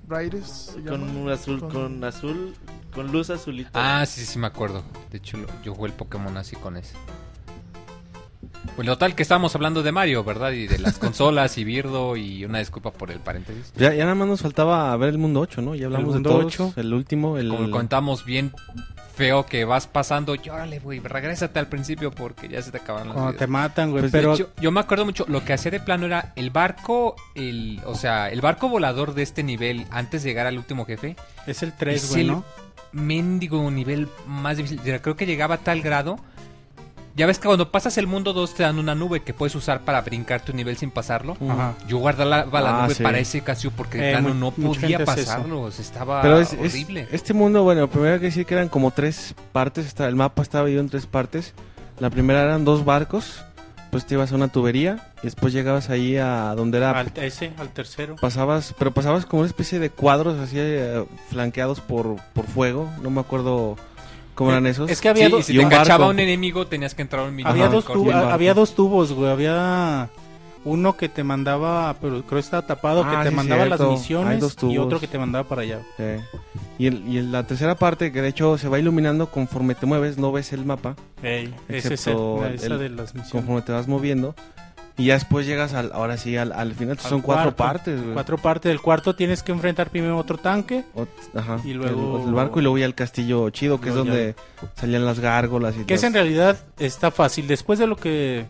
S6: brightest.
S5: con un azul,
S6: Con-
S5: con azul, con luz azulita.
S2: Ah, sí, sí, me acuerdo. De hecho, yo jugué el Pokémon así con ese. Pues lo tal que estábamos hablando de Mario, ¿verdad? Y de las consolas y Birdo y una disculpa por el paréntesis.
S3: Ya, ya nada más nos faltaba ver el mundo 8, ¿no? Ya hablamos de
S4: mundo
S3: todos.
S4: 8.
S3: El último, el...
S2: Como contamos bien feo que vas pasando, llórale, güey, regrésate al principio porque ya se te acaban las
S4: Cuando
S2: vidas.
S4: te matan, güey.
S3: Pues,
S4: pero
S2: Yo, yo me acuerdo mucho, lo que hacía de plano era el barco, el, o sea, el barco volador de este nivel antes de llegar al último jefe,
S4: es el 3,
S2: es
S4: güey,
S2: el
S4: ¿no?
S2: mendigo nivel más difícil. Yo Creo que llegaba a tal grado. Ya ves que cuando pasas el mundo 2 te dan una nube que puedes usar para brincar tu nivel sin pasarlo.
S4: Ajá.
S2: Yo guardaba la, la
S3: Ah,
S2: nube
S3: sí.
S2: para ese Casio porque
S4: Eh,
S2: no podía pasarlo. estaba
S3: Pero es, es-
S2: horrible.
S3: este mundo, bueno, primero hay que decir que eran como tres partes. Está, el mapa estaba dividido en tres partes. La primera eran dos barcos. Pues te ibas a una tubería y después llegabas ahí a donde era...
S4: Al, ese, al tercero.
S3: Pasabas, pero pasabas como una especie de cuadros así eh, flanqueados por, por fuego. No me acuerdo cómo eran esos.
S4: Es que había
S2: Sí,
S4: dos-
S2: si
S3: y
S2: te
S3: un
S2: cachaba un enemigo tenías que entrar a un mini
S4: Había dos, había dos tubos, güey. Había uno que te mandaba, pero creo que estaba tapado,
S3: Ah,
S4: que te
S3: sí,
S4: mandaba
S3: cierto.
S4: las misiones
S3: dos
S4: y otro que te mandaba para allá.
S3: Sí. Y, el- y la tercera parte, que de hecho se va iluminando conforme te mueves, no ves el mapa,
S4: Ey, ese es el,
S3: el-
S4: esa de las misiones.
S3: conforme te vas moviendo. Y ya después llegas al, ahora sí, al, al final,
S4: Al
S3: son cuatro
S4: cuarto.
S3: partes. güey.
S4: Cuatro partes del cuarto tienes que enfrentar primero otro tanque.
S3: Ot- ajá,
S4: Y luego-
S3: el, el barco y luego ya el castillo chido, que es
S4: ya-
S3: donde salían las gárgolas y
S4: Que es en realidad está fácil. Después de lo que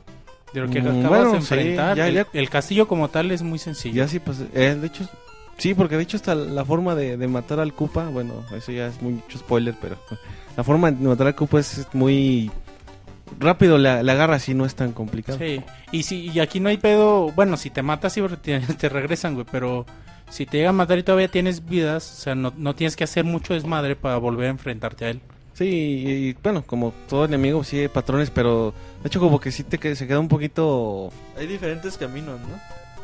S4: de lo que
S3: Mm,
S4: acabas
S3: bueno,
S4: de
S3: sí,
S4: enfrentar,
S3: ya-
S4: el, castillo como tal es muy sencillo.
S3: Ya sí, pues, eh, de hecho, sí, porque de hecho hasta la forma de, de matar al Koopa, bueno, eso ya es mucho spoiler, pero la forma de matar al Koopa es muy rápido, le, le agarras y no es tan complicado.
S4: Sí. Y si y aquí no hay pedo, bueno, si te matas sí te, te regresan, güey, pero si te llega a matar y todavía tienes vidas, o sea, no, no tienes que hacer mucho desmadre para volver a enfrentarte a él.
S3: Sí, y, y, bueno, como todo enemigo, sí hay patrones, pero de hecho como que sí te que- se queda un poquito
S5: Hay diferentes caminos, ¿no?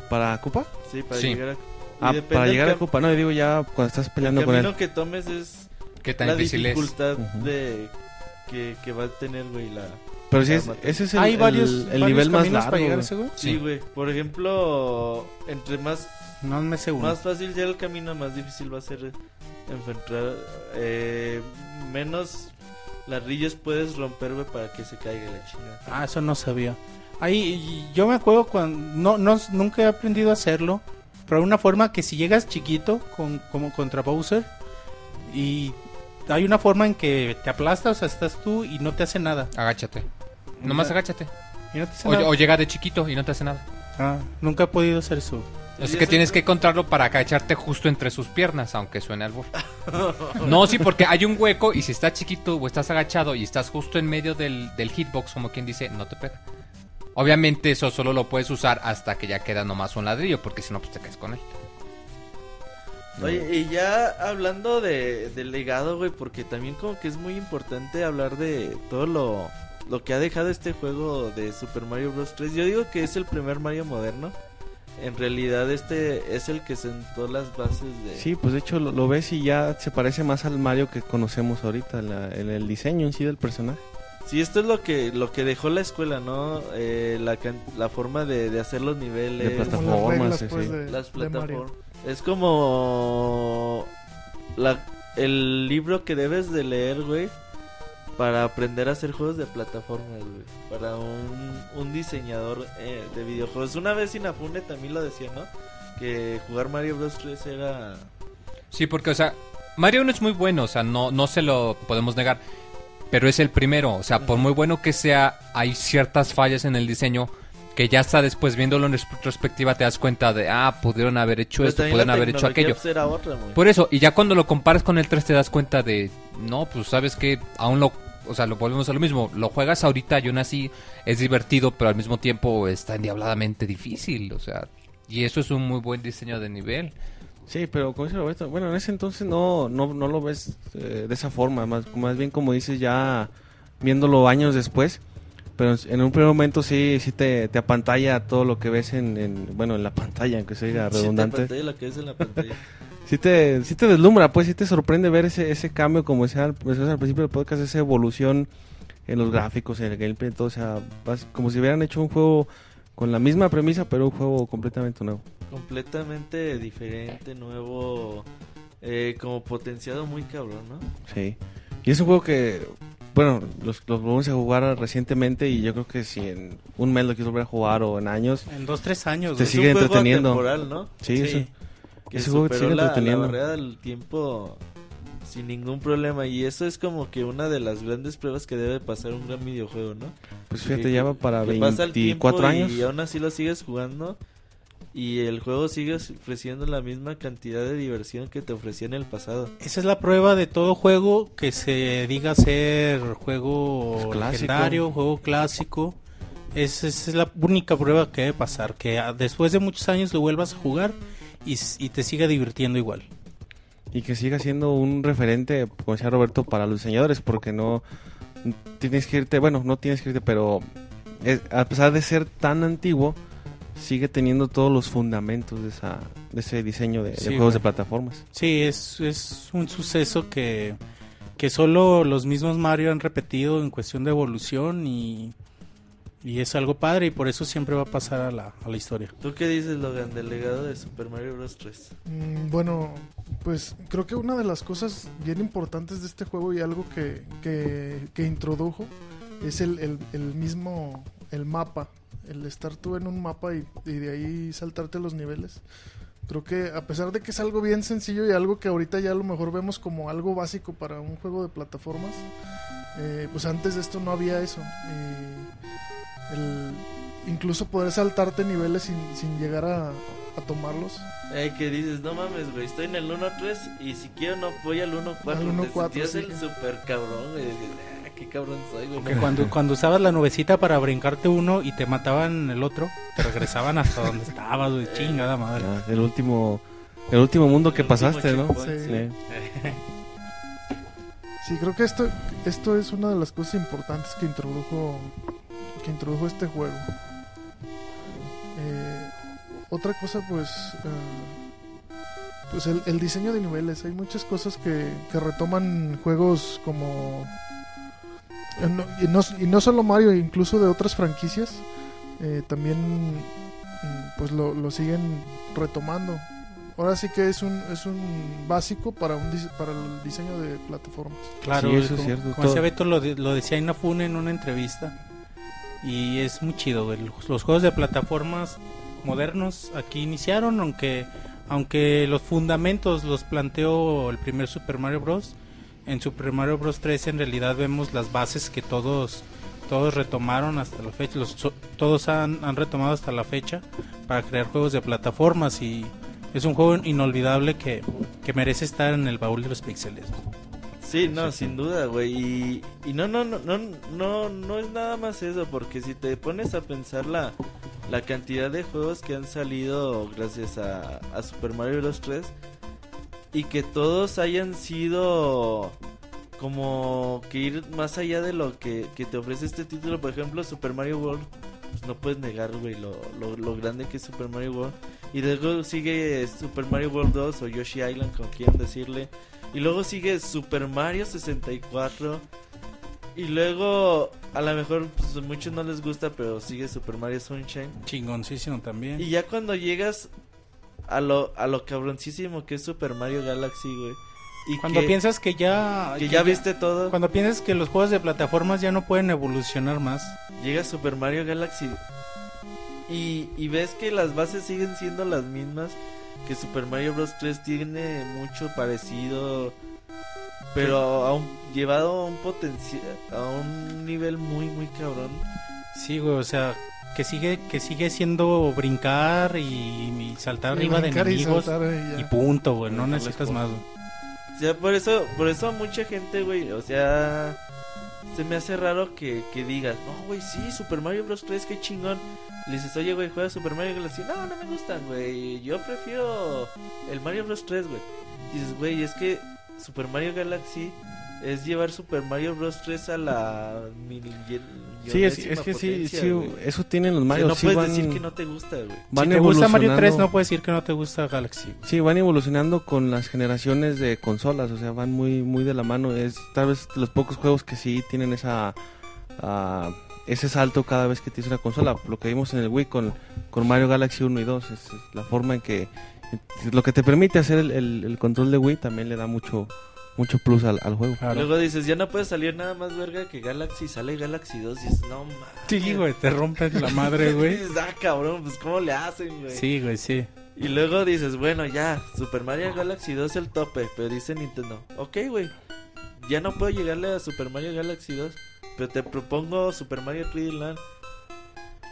S3: para Koopa.
S5: Sí, para
S2: Sí.
S5: llegar a...
S3: Ah, para llegar a Koopa, no, yo digo ya cuando estás
S5: El
S3: peleando con
S5: camino
S3: él.
S5: que tomes es
S2: ¿Qué tan
S5: la
S2: difícil es?
S5: dificultad de que, que va a tener, güey, la...
S3: Pero sí,
S5: la
S3: es, ese es el,
S4: hay
S3: el-
S4: varios,
S3: el
S4: varios
S3: nivel más largo.
S4: para llegar a
S3: güey.
S4: ese, güey.
S5: Sí, güey. Por ejemplo, entre más
S4: No me sé uno.
S5: más fácil sea el camino, más difícil va a ser enfrentar. Eh, menos ladrillos puedes romper, güey, para que se caiga la chingada.
S4: Ah, eso no sabía. Ahí, yo me acuerdo cuando, no, no, nunca he aprendido a hacerlo, pero hay una forma que si llegas chiquito, con, como contra Bowser, y hay una forma en que te aplastas, o sea, estás tú y no te hace nada.
S2: Agáchate. Nomás agáchate.
S4: Y no te hace
S2: O,
S4: nada.
S2: o llega de chiquito y no te hace nada.
S4: Ah, nunca he podido hacer eso.
S2: Es
S5: ¿Y
S2: que tienes que encontrarlo para agacharte justo entre sus piernas, aunque suene al No, sí, porque hay un hueco y si estás chiquito o estás agachado y estás justo en medio del, del hitbox, como quien dice, no te pega. Obviamente eso solo lo puedes usar hasta que ya queda nomás un ladrillo, porque si no, pues te caes con él.
S5: Oye, y ya hablando de, del legado, güey, porque también como que es muy importante hablar de todo lo, lo que ha dejado este juego de Super Mario Bros. 3. Yo digo que es el primer Mario moderno. En realidad este es el que sentó las bases de...
S3: Sí, pues de hecho lo, lo ves y ya se parece más al Mario que conocemos ahorita, la- en el diseño en sí del personaje.
S5: Sí, esto es lo que lo que dejó la escuela, ¿no? Eh, la, can- la forma de, de hacer los niveles,
S3: De plataforma.
S6: Como las reglas,
S3: sí,
S6: pues,
S3: sí.
S6: de,
S5: las
S6: de Mario.
S5: plataformas. Es como la, el libro que debes de leer, güey, para aprender a hacer juegos de plataformas, güey. Para un, un diseñador eh, de videojuegos. Una vez Inafune también lo decía, ¿no? Que jugar Mario Bros 3 era...
S2: Sí, porque, o sea, Mario 1 es muy bueno, o sea, no, no se lo podemos negar. Pero es el primero, o sea, por muy bueno que sea, hay ciertas fallas en el diseño que ya hasta después viéndolo en retrospectiva te das cuenta de, ah, pudieron haber hecho
S5: Pero
S2: esto, pudieron haber hecho aquello.
S5: pues, otra.
S2: Por eso, y ya cuando lo comparas con el 3 te das cuenta de, no, pues sabes que aún lo, o sea, lo volvemos a lo mismo, lo juegas ahorita, yo nací, es divertido, pero al mismo tiempo está endiabladamente difícil, o sea, y eso es un muy buen diseño de nivel.
S3: Sí, pero como dice Roberto, bueno, en ese entonces no, no, no lo ves eh, de esa forma, más, más bien como dices ya viéndolo años después, pero en un primer momento sí, sí te, te apantalla todo lo que ves en, en- bueno, en la pantalla, aunque se diga
S5: Sí, te
S3: redundante.
S5: pantalla lo que es en la pantalla.
S3: sí te, sí te deslumbra, pues sí te sorprende ver ese, ese cambio, como decía al, principio del podcast, esa evolución en los gráficos, en el gameplay, todo, o sea, vas- como si hubieran hecho un juego con la misma premisa, pero un juego completamente nuevo.
S5: Completamente diferente, nuevo, eh, como potenciado muy cabrón, ¿no?
S3: Sí. Y es un juego que, bueno, los, los volvemos a jugar recientemente y yo creo que si en un mes lo quieres volver a jugar o en años,
S4: En dos, tres años.
S3: te sigue
S5: es un juego
S3: entreteniendo.
S5: ¿no?
S3: Sí,
S4: Sí.
S3: eso-
S5: Que
S3: ese juego te
S5: superó
S3: sigue
S5: la, la barrera del tiempo sin ningún problema. Y eso es como que una de las grandes pruebas que debe pasar un gran videojuego, ¿no?
S3: Pues fíjate,
S5: Que-
S3: ya va para
S5: que pasa el
S3: 24
S5: tiempo
S3: años.
S5: Y aún así lo sigues jugando. Y el juego sigue ofreciendo la misma cantidad de diversión que te ofrecía en el pasado.
S4: Esa es la prueba de todo juego que se diga ser juego
S3: Pues
S4: legendario, juego clásico. Es- Esa es la única prueba que debe pasar, que después de muchos años lo vuelvas a jugar y, te siga divirtiendo igual.
S3: Y que siga siendo un referente, como decía Roberto, para los diseñadores, porque no tienes que irte, bueno, no tienes que irte, pero es- a pesar de ser tan antiguo, sigue teniendo todos los fundamentos de, esa, de ese diseño de, juegos
S4: güey.
S3: de plataformas.
S4: Sí, es, es un suceso que, que solo los mismos Mario han repetido en cuestión de evolución y, y es algo padre y por eso siempre va a pasar a la, a la historia.
S5: ¿Tú qué dices, Logan, del legado de Super Mario Bros. 3?
S6: Mm, Bueno, pues creo que una de las cosas bien importantes de este juego y algo que, que, que introdujo es el, el, el mismo, el mapa, el estar tú en un mapa y, y de ahí saltarte los niveles. Creo que a pesar de que es algo bien sencillo y algo que ahorita ya a lo mejor vemos como algo básico para un juego de plataformas, eh, pues antes de esto no había eso. El, incluso poder saltarte niveles sin, sin llegar a, a tomarlos.
S5: Ay, que dices, no mames, güey, estoy en el 1-3 y si quiero no voy al 1-4.
S6: Al 1-4,
S5: Te sentías
S6: sí.
S5: el super cabrón, güey. Dices, ah, qué cabrón soy, güey.
S4: Que cuando, cuando usabas la nubecita para brincarte uno y te mataban el otro, te regresaban hasta donde estabas, güey, chingada madre.
S3: Ya, el último el último mundo que
S5: El
S3: pasaste, ¿no?
S5: checkpoint,
S6: sí. Sí, creo que esto, esto es una de las cosas importantes que introdujo, que introdujo este juego. Eh, otra cosa, pues, eh, pues el, diseño de niveles. Hay muchas cosas que, retoman juegos como eh, y, no, y no solo Mario, incluso de otras franquicias, eh, también mm, pues lo, lo siguen retomando. Ahora sí que es un, es un básico para, un, dise- para el diseño de plataformas.
S4: Claro,
S3: Sí, eso es cierto,
S4: como decía Beto, lo, de- lo decía Inafune en una entrevista. Y es muy chido. Los, juegos de plataformas modernos aquí iniciaron, aunque aunque los fundamentos los planteó el primer Super Mario Bros. En Super Mario Bros. 3 en realidad vemos las bases que todos todos retomaron hasta la fecha. Los, so- todos han, han retomado hasta la fecha para crear juegos de plataformas y es un juego inolvidable que, que merece estar en el baúl de los píxeles.
S5: Sí, no, sin duda, güey. Y, y no, no, no, no, no, no es nada más eso, porque si te pones a pensar la, la cantidad de juegos que han salido gracias a, a Super Mario Bros. 3 y que todos hayan sido como que ir más allá de lo que, que te ofrece este título, por ejemplo, Super Mario World, pues no puedes negar, güey, lo, lo, lo grande que es Super Mario World. Y luego sigue Super Mario World 2 o Yoshi Island, como quieran decirle. Y luego sigue Super Mario 64. Y luego, a lo mejor pues, a muchos no les gusta, pero sigue Super Mario Sunshine.
S4: Chingoncísimo también.
S5: Y ya cuando llegas a lo, a lo cabroncísimo que es Super Mario Galaxy, güey. Y
S4: Cuando
S5: que-
S4: piensas que ya...
S5: que ya viste todo,
S4: Cuando piensas que los juegos de plataformas ya no pueden evolucionar más.
S5: llega Super Mario Galaxy y, y ves que las bases siguen siendo las mismas. que Super Mario Bros 3 tiene mucho parecido, pero a un- llevado a un potencial, a un nivel muy muy cabrón.
S4: Sí, güey, o sea, que sigue que sigue siendo brincar y, y saltar
S6: Y
S4: arriba de
S6: brincar y
S4: enemigos y,
S6: saltar y ya.
S4: punto, güey, no necesitas más. güey.
S5: O sea, por eso, por eso a mucha gente, güey, o sea, se me hace raro que, que digas, no, güey, sí, Super Mario Bros 3, qué chingón. Le dices, oye, güey, juega Super Mario Galaxy. No, no me gustan, güey. Yo prefiero el Mario Bros 3, güey. Dices, güey, es que Super Mario Galaxy es llevar Super Mario Bros 3 a la mini
S3: Sí, es, es que sí,
S5: potencia,
S3: sí,
S5: güey.
S3: eso tienen los
S5: O sea,
S3: Mario.
S5: no
S3: sí
S5: puedes
S3: van-
S5: decir que no te gusta, güey.
S3: van
S4: si te gusta Mario 3,
S3: evolucionando.
S4: no puedes decir que no te gusta Galaxy.
S3: Sí, van evolucionando con las generaciones de consolas, o sea, van muy muy de la mano. Es tal vez los pocos juegos que sí tienen esa ah, ese salto cada vez que tienes una consola. Lo que vimos en el Wii con, con Mario Galaxy 1 y 2, es, es la forma en que lo que te permite hacer el, el- el control de Wii también le da mucho mucho plus al, al juego.
S4: Claro.
S5: Luego dices, ya no puede salir nada más verga que Galaxy. Sale Galaxy 2 y dices, no mames.
S4: Sí, güey, te rompen la madre, güey.
S5: Dices, ah, cabrón, pues cómo le hacen, güey.
S4: Sí, güey, sí.
S5: Y luego dices, bueno, ya, Super Mario Galaxy 2 es el tope, pero dice Nintendo, ok, güey, ya no puedo llegarle a Super Mario Galaxy 2, pero te propongo Super Mario 3D Land.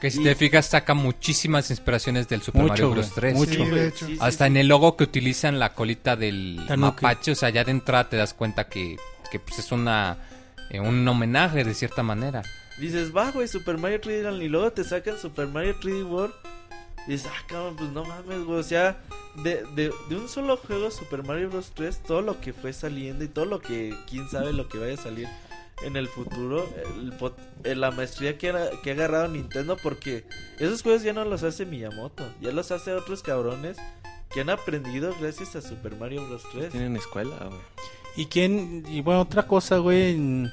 S2: Que si
S5: Y-
S2: te fijas saca muchísimas inspiraciones del Super
S4: Mucho,
S2: Mario Bros 3.
S4: mucho.
S6: Sí, de hecho.
S2: Hasta en el logo que utilizan la colita del
S4: Tanuki.
S2: mapache, o sea, ya de entrada te das cuenta que, que pues es una eh, un homenaje de cierta manera.
S5: Dices, va, güey, Super Mario 3D Land, y luego te sacan Super Mario 3D World. Y dices, ah, cabrón, pues no mames, güey, o sea, de, de, de un solo juego Super Mario Bros 3, todo lo que fue saliendo y todo lo que, quién sabe lo que vaya a salir en el futuro, el eh, la maestría que ha, que ha agarrado Nintendo, porque esos juegos ya no los hace Miyamoto, ya los hace otros cabrones que han aprendido gracias a Super Mario Bros 3.
S3: Tienen escuela, güey.
S4: ¿Y quién? Y bueno, otra cosa, güey, en,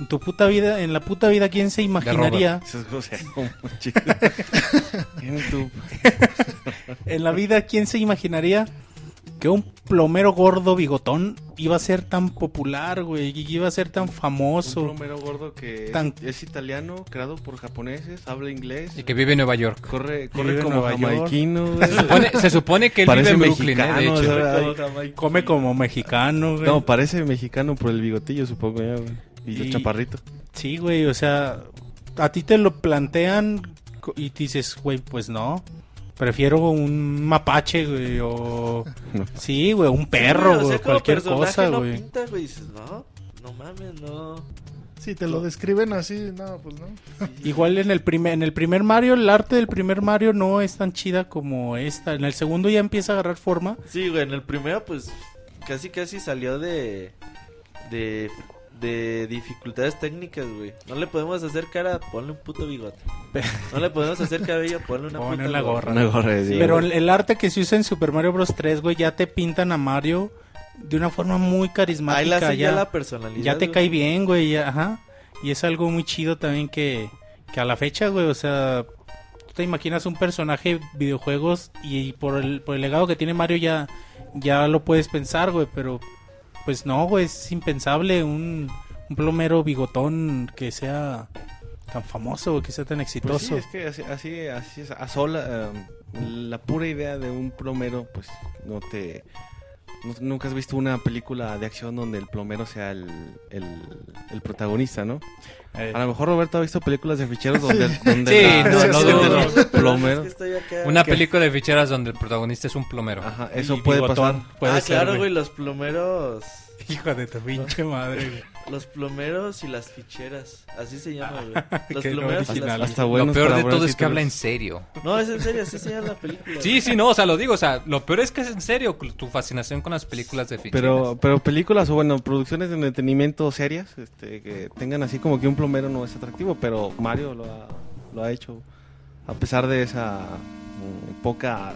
S4: en tu puta vida, en la puta vida, ¿quién se imaginaría?
S3: Eso es, o sea, como chico. ¿Quién tú?
S4: En la vida, ¿quién se imaginaría que un plomero gordo bigotón iba a ser tan popular, güey? Y iba a ser tan
S3: Un
S4: famoso.
S3: plomero gordo que es-
S4: Tan-
S3: es, italiano, creado por japoneses, habla inglés.
S2: Y que vive en Nueva York.
S3: Corre, corre como jamaiquino, güey.
S2: Se supone, se supone que él
S3: Parece
S2: vive en Brooklyn, ¿eh? de
S3: mexicano,
S2: hecho.
S3: ¿sabes?
S4: Come como mexicano, güey.
S3: No, parece mexicano por el bigotillo, supongo ya, güey. Y, los
S4: Y-
S3: chaparritos.
S4: Sí, güey, o sea, a ti te lo plantean y dices, güey, pues no. Prefiero un mapache, güey, o...
S3: No.
S4: Sí, güey, un perro,
S5: Sí, o
S4: güey,
S5: sea,
S4: cualquier cosa,
S5: no
S4: güey.
S5: pinta, güey, dices, no, no mames, no.
S6: Si te lo describen así, no, pues no.
S4: Igual en el primer en el primer Mario, el arte del primer Mario no es tan chida como esta. En el segundo ya empieza a agarrar forma.
S5: Sí, güey, en el primero pues casi casi salió de de de dificultades técnicas, güey. No le podemos hacer cara, ponle un puto bigote. No le podemos hacer cabello, ponle una
S4: Ponle
S5: puta
S4: la gorra.
S3: Una gorra
S5: Sí.
S4: Pero
S5: güey.
S4: el, arte que se usa en Super Mario Bros 3, güey, ya te pintan a Mario de una forma muy
S5: Ahí
S4: carismática.
S5: la hace ya
S4: ya,
S5: la personalidad.
S4: ya te
S5: güey.
S4: cae bien, güey, ya, ajá. Y es algo muy chido también que, que a la fecha, güey, o sea, tú te imaginas un personaje de videojuegos y por el, por el legado que tiene Mario ya, ya lo puedes pensar, güey, pero pues no, güey, es impensable un, un plomero bigotón que sea tan famoso, que sea tan
S3: Pues
S4: exitoso.
S3: sí, es que así, así, así es, a sola, em, la pura idea de un plomero, pues no te... nunca has visto una película de acción donde el plomero sea el, el, el protagonista, ¿no?
S4: Eh,
S3: A lo mejor Roberto ha visto películas de ficheros donde, donde
S2: Sí,
S3: la-
S2: no,
S3: plomero...
S5: es que estoy acá.
S2: Una película de ficheras donde el protagonista es un plomero.
S3: Ajá, eso
S4: y
S3: puede pasar.
S4: puede
S5: ah,
S4: ser,
S5: claro, güey, los plomeros
S4: Hijo de tu pinche madre, güey.
S5: Los plomeros y las ficheras, así se llama, güey. Los
S4: Qué
S5: plomeros y las ficheras.
S3: Hasta bueno
S2: lo peor de todo es que habla en serio.
S5: No, es en serio, así se llama la película.
S2: Sí, sí, no, o sea, lo digo, o sea, lo peor es que es en serio tu fascinación con las películas de ficheras.
S3: Pero, pero películas o bueno, producciones de entretenimiento serias, este, que tengan así como que un plomero no es atractivo, pero Mario lo ha, lo ha hecho a pesar de esa mm, poca,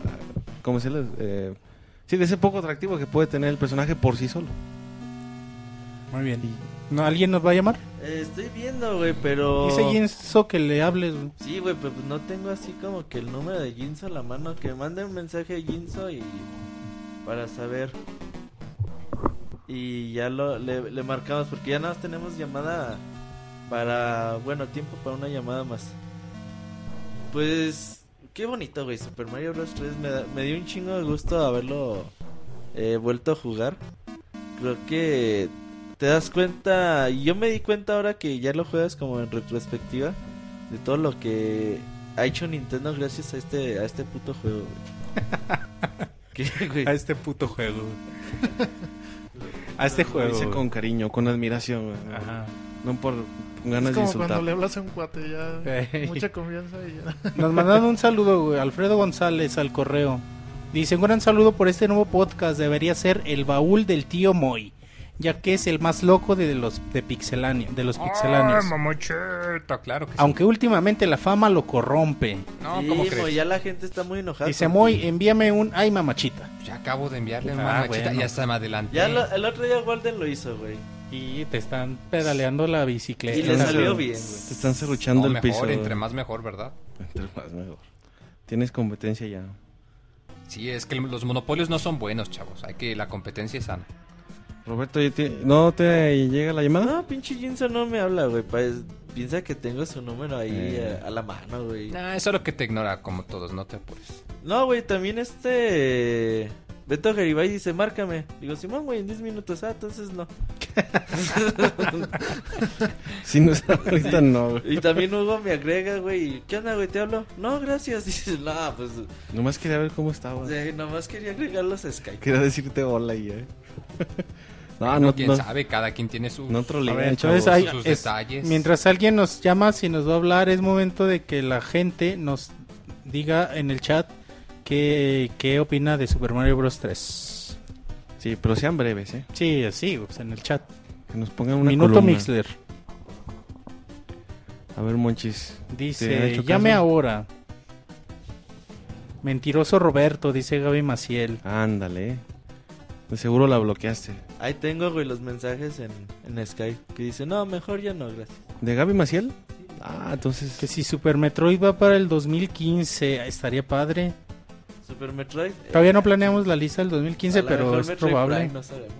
S3: ¿cómo se les? Eh, sí, de ese poco atractivo que puede tener el personaje por sí solo.
S4: Muy bien. ¿No, ¿Alguien nos va a llamar?
S5: Eh, estoy viendo, güey, pero...
S4: Dice Jinso que le hables, güey.
S5: Sí, güey, pero pues no tengo así como que el número de Jinso a la mano. Que mande un mensaje a Jinso y... Para saber. Y ya lo, le, le marcamos porque ya nada más tenemos llamada para... Bueno, tiempo para una llamada más. Pues... Qué bonito, güey. Super Mario Bros. 3 me, da- me dio un chingo de gusto haberlo eh, vuelto a jugar. Creo que te das cuenta, y yo me di cuenta ahora que ya lo juegas como en retrospectiva, de todo lo que ha hecho Nintendo gracias a este, a este puto juego, güey. ¿Qué, güey?
S4: A este puto juego. A este
S3: Lo
S4: juego.
S3: dice
S4: güey.
S3: con cariño, con admiración, güey.
S4: Ajá.
S3: No por ganas
S6: Es
S3: de
S6: como
S3: insultar.
S6: cuando le hablas a un cuate, ya mucha confianza y ya.
S4: Nos mandaron un saludo, güey. Alfredo González al correo. Dice, un gran saludo por este nuevo podcast. Debería ser el baúl del tío Moy. Ya que es el más loco de los de pixelania, de los pixeláneos.
S2: Claro que sí.
S4: Aunque últimamente la fama lo corrompe.
S2: No,
S5: Sí,
S2: ¿cómo
S5: mo,
S2: crees?
S5: ya la gente está muy enojada.
S4: Dice. Moy, envíame un ay mamachita.
S2: Ya acabo de enviarle una
S4: Ah,
S2: machita
S4: bueno.
S2: ya está más adelante.
S5: Ya lo- el otro día Walden lo hizo, güey.
S4: Y te están pedaleando la bicicleta.
S5: Y le salió bien,
S3: Te
S5: güey.
S3: están cerruchando
S2: No,
S3: el
S2: mejor,
S3: piso.
S2: entre más mejor, ¿verdad?
S3: Entre más mejor. Tienes competencia ya.
S2: Sí, es que los monopolios no son buenos, chavos. Hay que la competencia es sana.
S3: Roberto, ¿ya te- ¿no te llega la llamada?
S5: No, pinche Jinso no me habla, güey. Pues, piensa que tengo su número ahí
S3: Eh.
S5: a, a la mano, güey.
S2: Nah, es solo que te ignora como todos, no te apures.
S5: No, güey, también este... Beto Garibay dice, márcame. Digo, Simón, güey, en 10 minutos. Ah, entonces no.
S3: Sí, no, ahorita no, güey.
S5: Y también Hugo me agrega, güey. ¿Qué onda, güey? ¿Te hablo? No, gracias. Dice, no, pues...
S3: Nomás quería ver cómo estaba.
S5: eh, nomás quería agregarlos a Skype.
S3: Quería decirte hola y ya. No,
S2: no,
S3: no,
S2: quién
S3: no,
S2: sabe, cada quien tiene su...
S3: no
S4: ver, entonces hay-
S2: sus
S4: es-
S2: detalles.
S4: mientras alguien nos llama, si nos va a hablar, es momento de que la gente nos diga en el chat qué, qué opina de Super Mario Bros. 3.
S3: Sí, pero sean breves, ¿eh?
S4: Sí, sí, pues en el chat.
S3: Que nos pongan una
S4: Minuto
S3: columna.
S4: Mixler.
S3: A ver, Monchis. ¿te ha
S4: Dice, llame ahora. Mentiroso Roberto, dice Gaby Maciel.
S3: Ándale. De seguro la bloqueaste.
S5: Ahí tengo, güey, los mensajes en, en Skype. Que dice, no, mejor ya no, gracias.
S3: ¿De Gaby Maciel? Ah, entonces...
S4: Que si Super Metroid va para el 2015, estaría padre.
S5: Super Metroid. eh,
S4: Todavía no planeamos la lista del 2015,
S5: a lo
S4: pero es
S5: Metroid
S4: probable.
S5: Prime, no sabemos.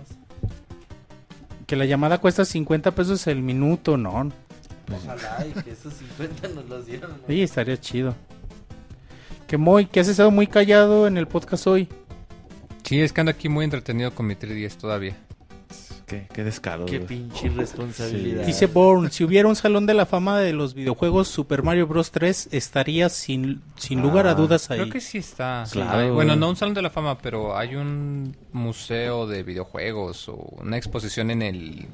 S4: Que la llamada cuesta 50 pesos el minuto, no.
S5: Ojalá y que esos 50 nos los dieron. ¿no?
S4: Sí, estaría chido. Que muy, que has estado muy callado en el podcast hoy.
S2: Sí, es que ando aquí muy entretenido con mi 3DS todavía.
S3: Qué, qué descaro.
S5: Qué pinche irresponsabilidad.
S4: Dice Bourne, si hubiera un salón de la fama de los videojuegos Super Mario Bros 3 estaría sin, sin lugar a
S3: Ah,
S4: dudas ahí.
S2: Creo que sí está.
S3: Claro,
S2: bueno, no un salón de la fama, pero hay un museo de videojuegos o una exposición en el,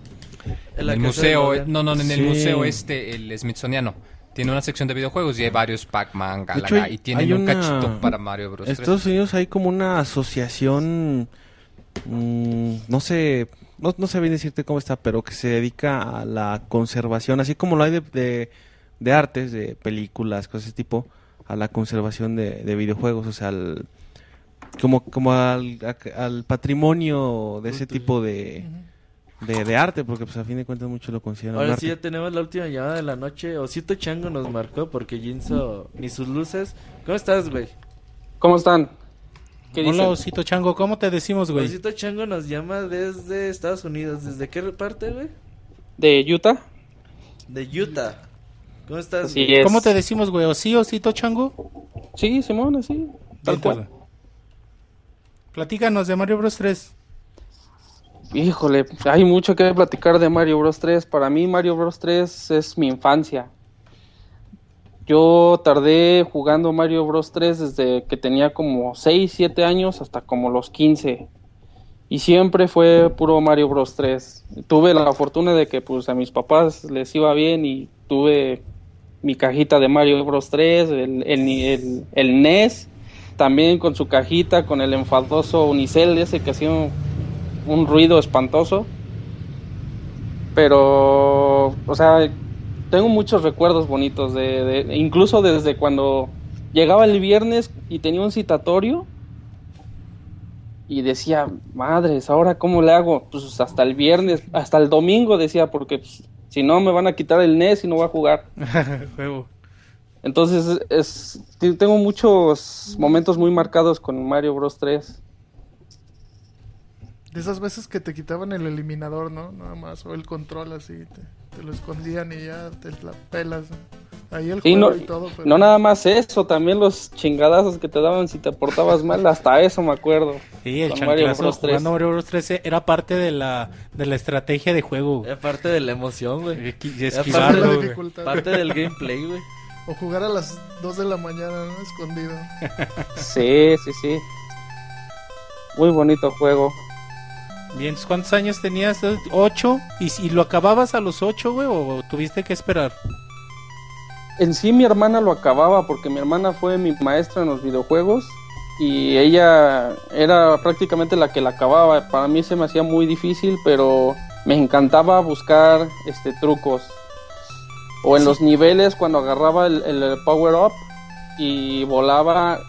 S5: En
S2: el museo.
S5: Logan.
S2: No, no, en el
S3: Sí.
S2: museo este, el Smithsoniano. Tiene una sección de videojuegos y hay varios Pac-Man,
S3: hecho,
S2: Galaga,
S3: hay-
S2: y tienen
S3: hay
S2: un
S3: una-
S2: cachito para Mario Bros.
S3: En
S2: 3.
S3: Estados Unidos hay como una asociación, mm, no sé, no, no sé bien decirte cómo está, pero que se dedica a la conservación, así como lo hay de, de, de artes, de películas, cosas de ese tipo, a la conservación de, de videojuegos, o sea, al- como, como al, a- al patrimonio de ese tipo de, de, de arte, porque pues a fin de cuentas muchos lo consideran
S5: Ahora
S3: arte.
S5: sí ya tenemos la última llamada de la noche. Osito Chango nos marcó porque Jinso ni sus luces. ¿Cómo estás, güey?
S12: ¿Cómo están? ¿Qué
S4: Hola
S12: dicen?
S4: Osito Chango, ¿cómo te decimos, güey?
S5: Osito Chango nos llama desde Estados Unidos. ¿Desde qué parte, güey?
S12: ¿De Utah?
S5: De Utah. ¿Cómo estás?
S12: Así
S5: güey?
S12: es.
S4: ¿Cómo te decimos, güey? ¿O sí, Osito Chango?
S12: Sí, Simón, así. Tal cual.
S4: Platícanos de Mario Bros 3.
S12: Híjole, hay mucho que platicar de Mario Bros 3. Para mí Mario Bros 3 es mi infancia. Yo tardé jugando Mario Bros 3 desde que tenía como 6, 7 años hasta como los 15. Y siempre fue puro Mario Bros 3. Tuve la fortuna de que pues a mis papás les iba bien y tuve mi cajita de Mario Bros 3, el, el, el- NES, también con su cajita, con el enfadoso unicel ese que hacía un ruido espantoso. Pero, o sea, tengo muchos recuerdos bonitos de, de- incluso desde cuando llegaba el viernes y tenía un citatorio y decía, madres, ahora cómo le hago? Pues hasta el viernes, hasta el domingo decía, porque pues, si no me van a quitar el NES y no voy a jugar.
S4: Juego.
S12: Entonces, es, tengo muchos momentos muy marcados con Mario Bros 3.
S6: De esas veces que te quitaban el eliminador, ¿no? Nada más, o el control así, te, te lo escondían y ya te la pelas. ¿no? Ahí el
S12: Sí,
S6: juego
S12: no,
S6: y todo, pero-
S12: no nada más eso, también los chingadazos que te daban si te portabas mal, hasta eso me acuerdo.
S4: Sí, el chanclazo
S12: Bros. 3.
S4: jugando Mario Bros 3 era parte de la, de la estrategia de juego.
S5: Era parte de la emoción, güey.
S4: Esquivarlo,
S5: parte, parte del gameplay, güey.
S6: O jugar a las 2 de la mañana, ¿no? Escondido.
S12: Sí, sí, sí. Muy bonito juego.
S4: Bien, ¿cuántos años tenías? ¿Ocho? ¿Y, si lo acababas a los ocho, güey? ¿O tuviste que esperar?
S12: En sí mi hermana lo acababa porque mi hermana fue mi maestra en los videojuegos y ella era prácticamente la que la acababa. Para mí se me hacía muy difícil, pero me encantaba buscar este trucos. O en los niveles cuando agarraba el, el power up y volaba,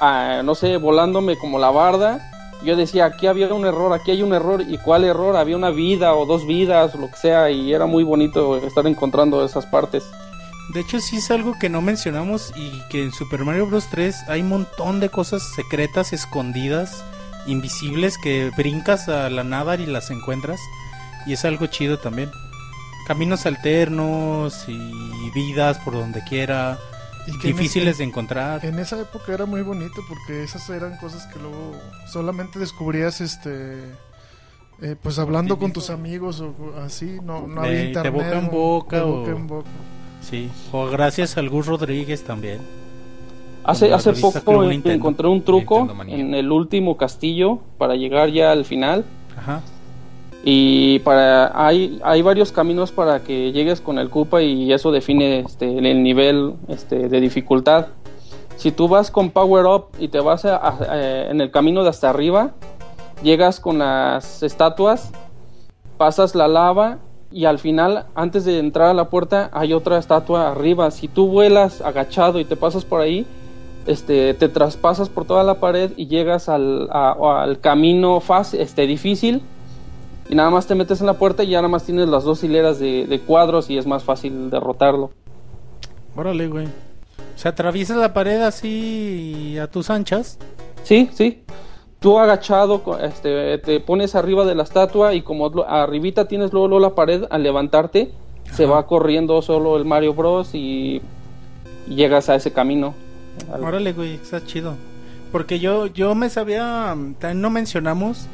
S12: ah, no sé, volándome como la barda. Yo decía, aquí había un error, aquí hay un error. ¿Y cuál error? Había una vida o dos vidas lo que sea. Y era muy bonito estar encontrando esas partes.
S4: De hecho, sí es algo que no mencionamos y que en Super Mario Bros. 3 hay un montón de cosas secretas, escondidas, invisibles, que brincas a la nada y las encuentras. Y es algo chido también. Caminos alternos y vidas por donde quiera.
S6: Y que en
S4: Difíciles
S6: ese-
S4: de encontrar.
S6: En esa época era muy bonito porque esas eran cosas que luego solamente descubrías este eh, pues hablando con tus amigos o así, no, no había
S4: De- de
S6: internet.
S4: boca en
S6: o-
S4: boca
S6: de
S4: o-
S6: boca en boca.
S4: Sí. O gracias al Gus Rodríguez también.
S12: Hace, hace poco
S4: Nintendo.
S12: encontré un truco en el último castillo para llegar ya al final.
S4: Ajá.
S12: Y para hay, hay varios caminos para que llegues con el Koopa y eso define este, el nivel este, de dificultad. Si tú vas con Power Up y te vas a- en el camino de hasta arriba, llegas con las estatuas, pasas la lava y al final, antes de entrar a la puerta, hay otra estatua arriba. Si tú vuelas agachado y te pasas por ahí, este, te traspasas por toda la pared y llegas al, al camino fácil, este, difícil y nada más te metes en la puerta y ya nada más tienes las dos hileras de, de cuadros y es más fácil derrotarlo.
S4: Órale, güey. O sea, atraviesas la pared así a tus anchas.
S12: Sí, sí. Tú agachado, este, te pones arriba de la estatua y como arribita tienes luego, luego la pared, al levantarte se va corriendo solo el Mario Bros y, y llegas a ese camino. Al-
S4: Órale, güey, está chido. Porque yo, yo me sabía, mm, también no mencionamos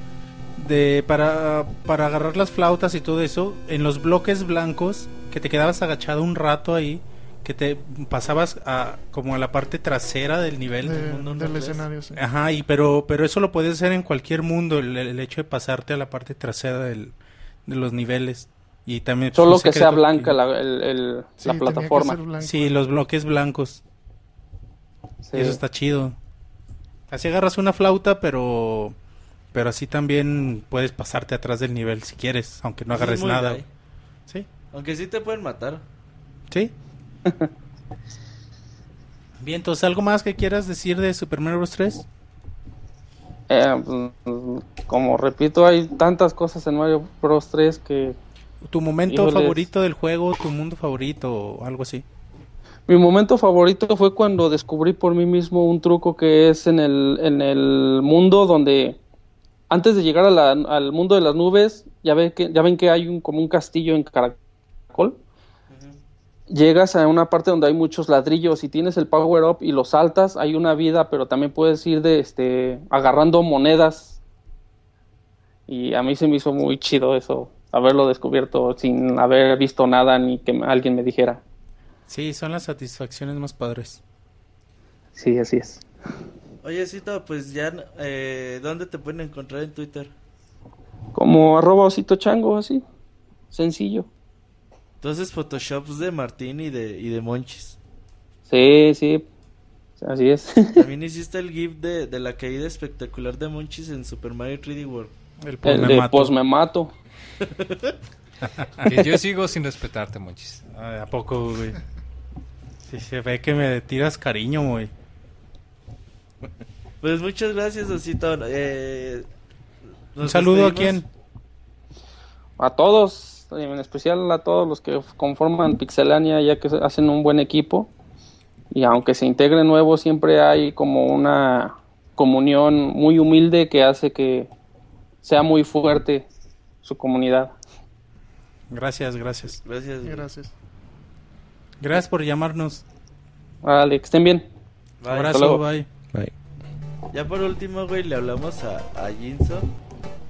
S4: de para, para agarrar las flautas y todo eso, en los bloques blancos, que te quedabas agachado un rato ahí, que te pasabas a, como a la parte trasera del nivel.
S6: De-
S5: mundo
S6: del escenario, sí.
S4: Ajá, y pero, pero eso lo puedes hacer en cualquier mundo, el, el hecho de pasarte a la parte trasera del, de los niveles. Y también pues,
S12: Solo que sea blanca la, el- el-
S6: Sí,
S12: la plataforma.
S4: Sí, los bloques blancos.
S12: Sí.
S4: Y eso está chido. Así agarras una flauta, pero pero así también puedes pasarte atrás del nivel si quieres, aunque no agarres nada.
S5: gay.
S4: Sí,
S5: Aunque sí te pueden matar.
S4: sí. Bien, entonces, ¿algo más que quieras decir de Super Mario Bros. 3?
S12: Eh, pues, como repito, hay tantas cosas en Mario Bros 3 que
S4: ¿Tu momento
S12: Híjoles.
S4: favorito del juego, tu mundo favorito o algo así?
S12: Mi momento favorito fue cuando descubrí por mí mismo un truco que es en el, en el mundo donde antes de llegar a la- al mundo de las nubes, ya, ve que, ya ven que hay un, como un castillo en Caracol. Llegas a una parte donde hay muchos ladrillos y tienes el power up y lo saltas, hay una vida, pero también puedes ir de este agarrando monedas. Y a mí se me hizo muy chido eso, haberlo descubierto sin haber visto nada ni que alguien me dijera.
S4: Sí, son las satisfacciones más padres.
S12: Sí, así es.
S5: Oye, Cito, pues ya, eh, ¿dónde te pueden encontrar en Twitter?
S12: Como arroba osito chango, así. Sencillo.
S5: Entonces, Photoshops de Martín y de, y de Monchis.
S12: Sí, sí. Así es.
S5: También hiciste el GIF de, de la caída espectacular de Monchis en Super Mario 3D World.
S4: El
S12: El de pos me mato.
S2: Que yo sigo sin respetarte, Monchis.
S4: Ay, ¿A poco, güey? Sí, se ve que me tiras cariño, güey.
S5: Pues muchas gracias, Osito. Eh,
S4: Un saludo a quién.
S12: A todos, en especial a todos los que conforman Pixelania, ya que hacen un buen equipo. Y aunque se integren nuevos, siempre hay como una comunión muy humilde que hace que sea muy fuerte su comunidad.
S4: Gracias, gracias.
S5: Gracias.
S6: Gracias.
S4: Gracias por llamarnos.
S12: Vale, que estén bien.
S5: Bye.
S4: Abrazo,
S12: luego.
S4: bye.
S3: Bye.
S5: Ya por último, güey, le hablamos a, a Jinso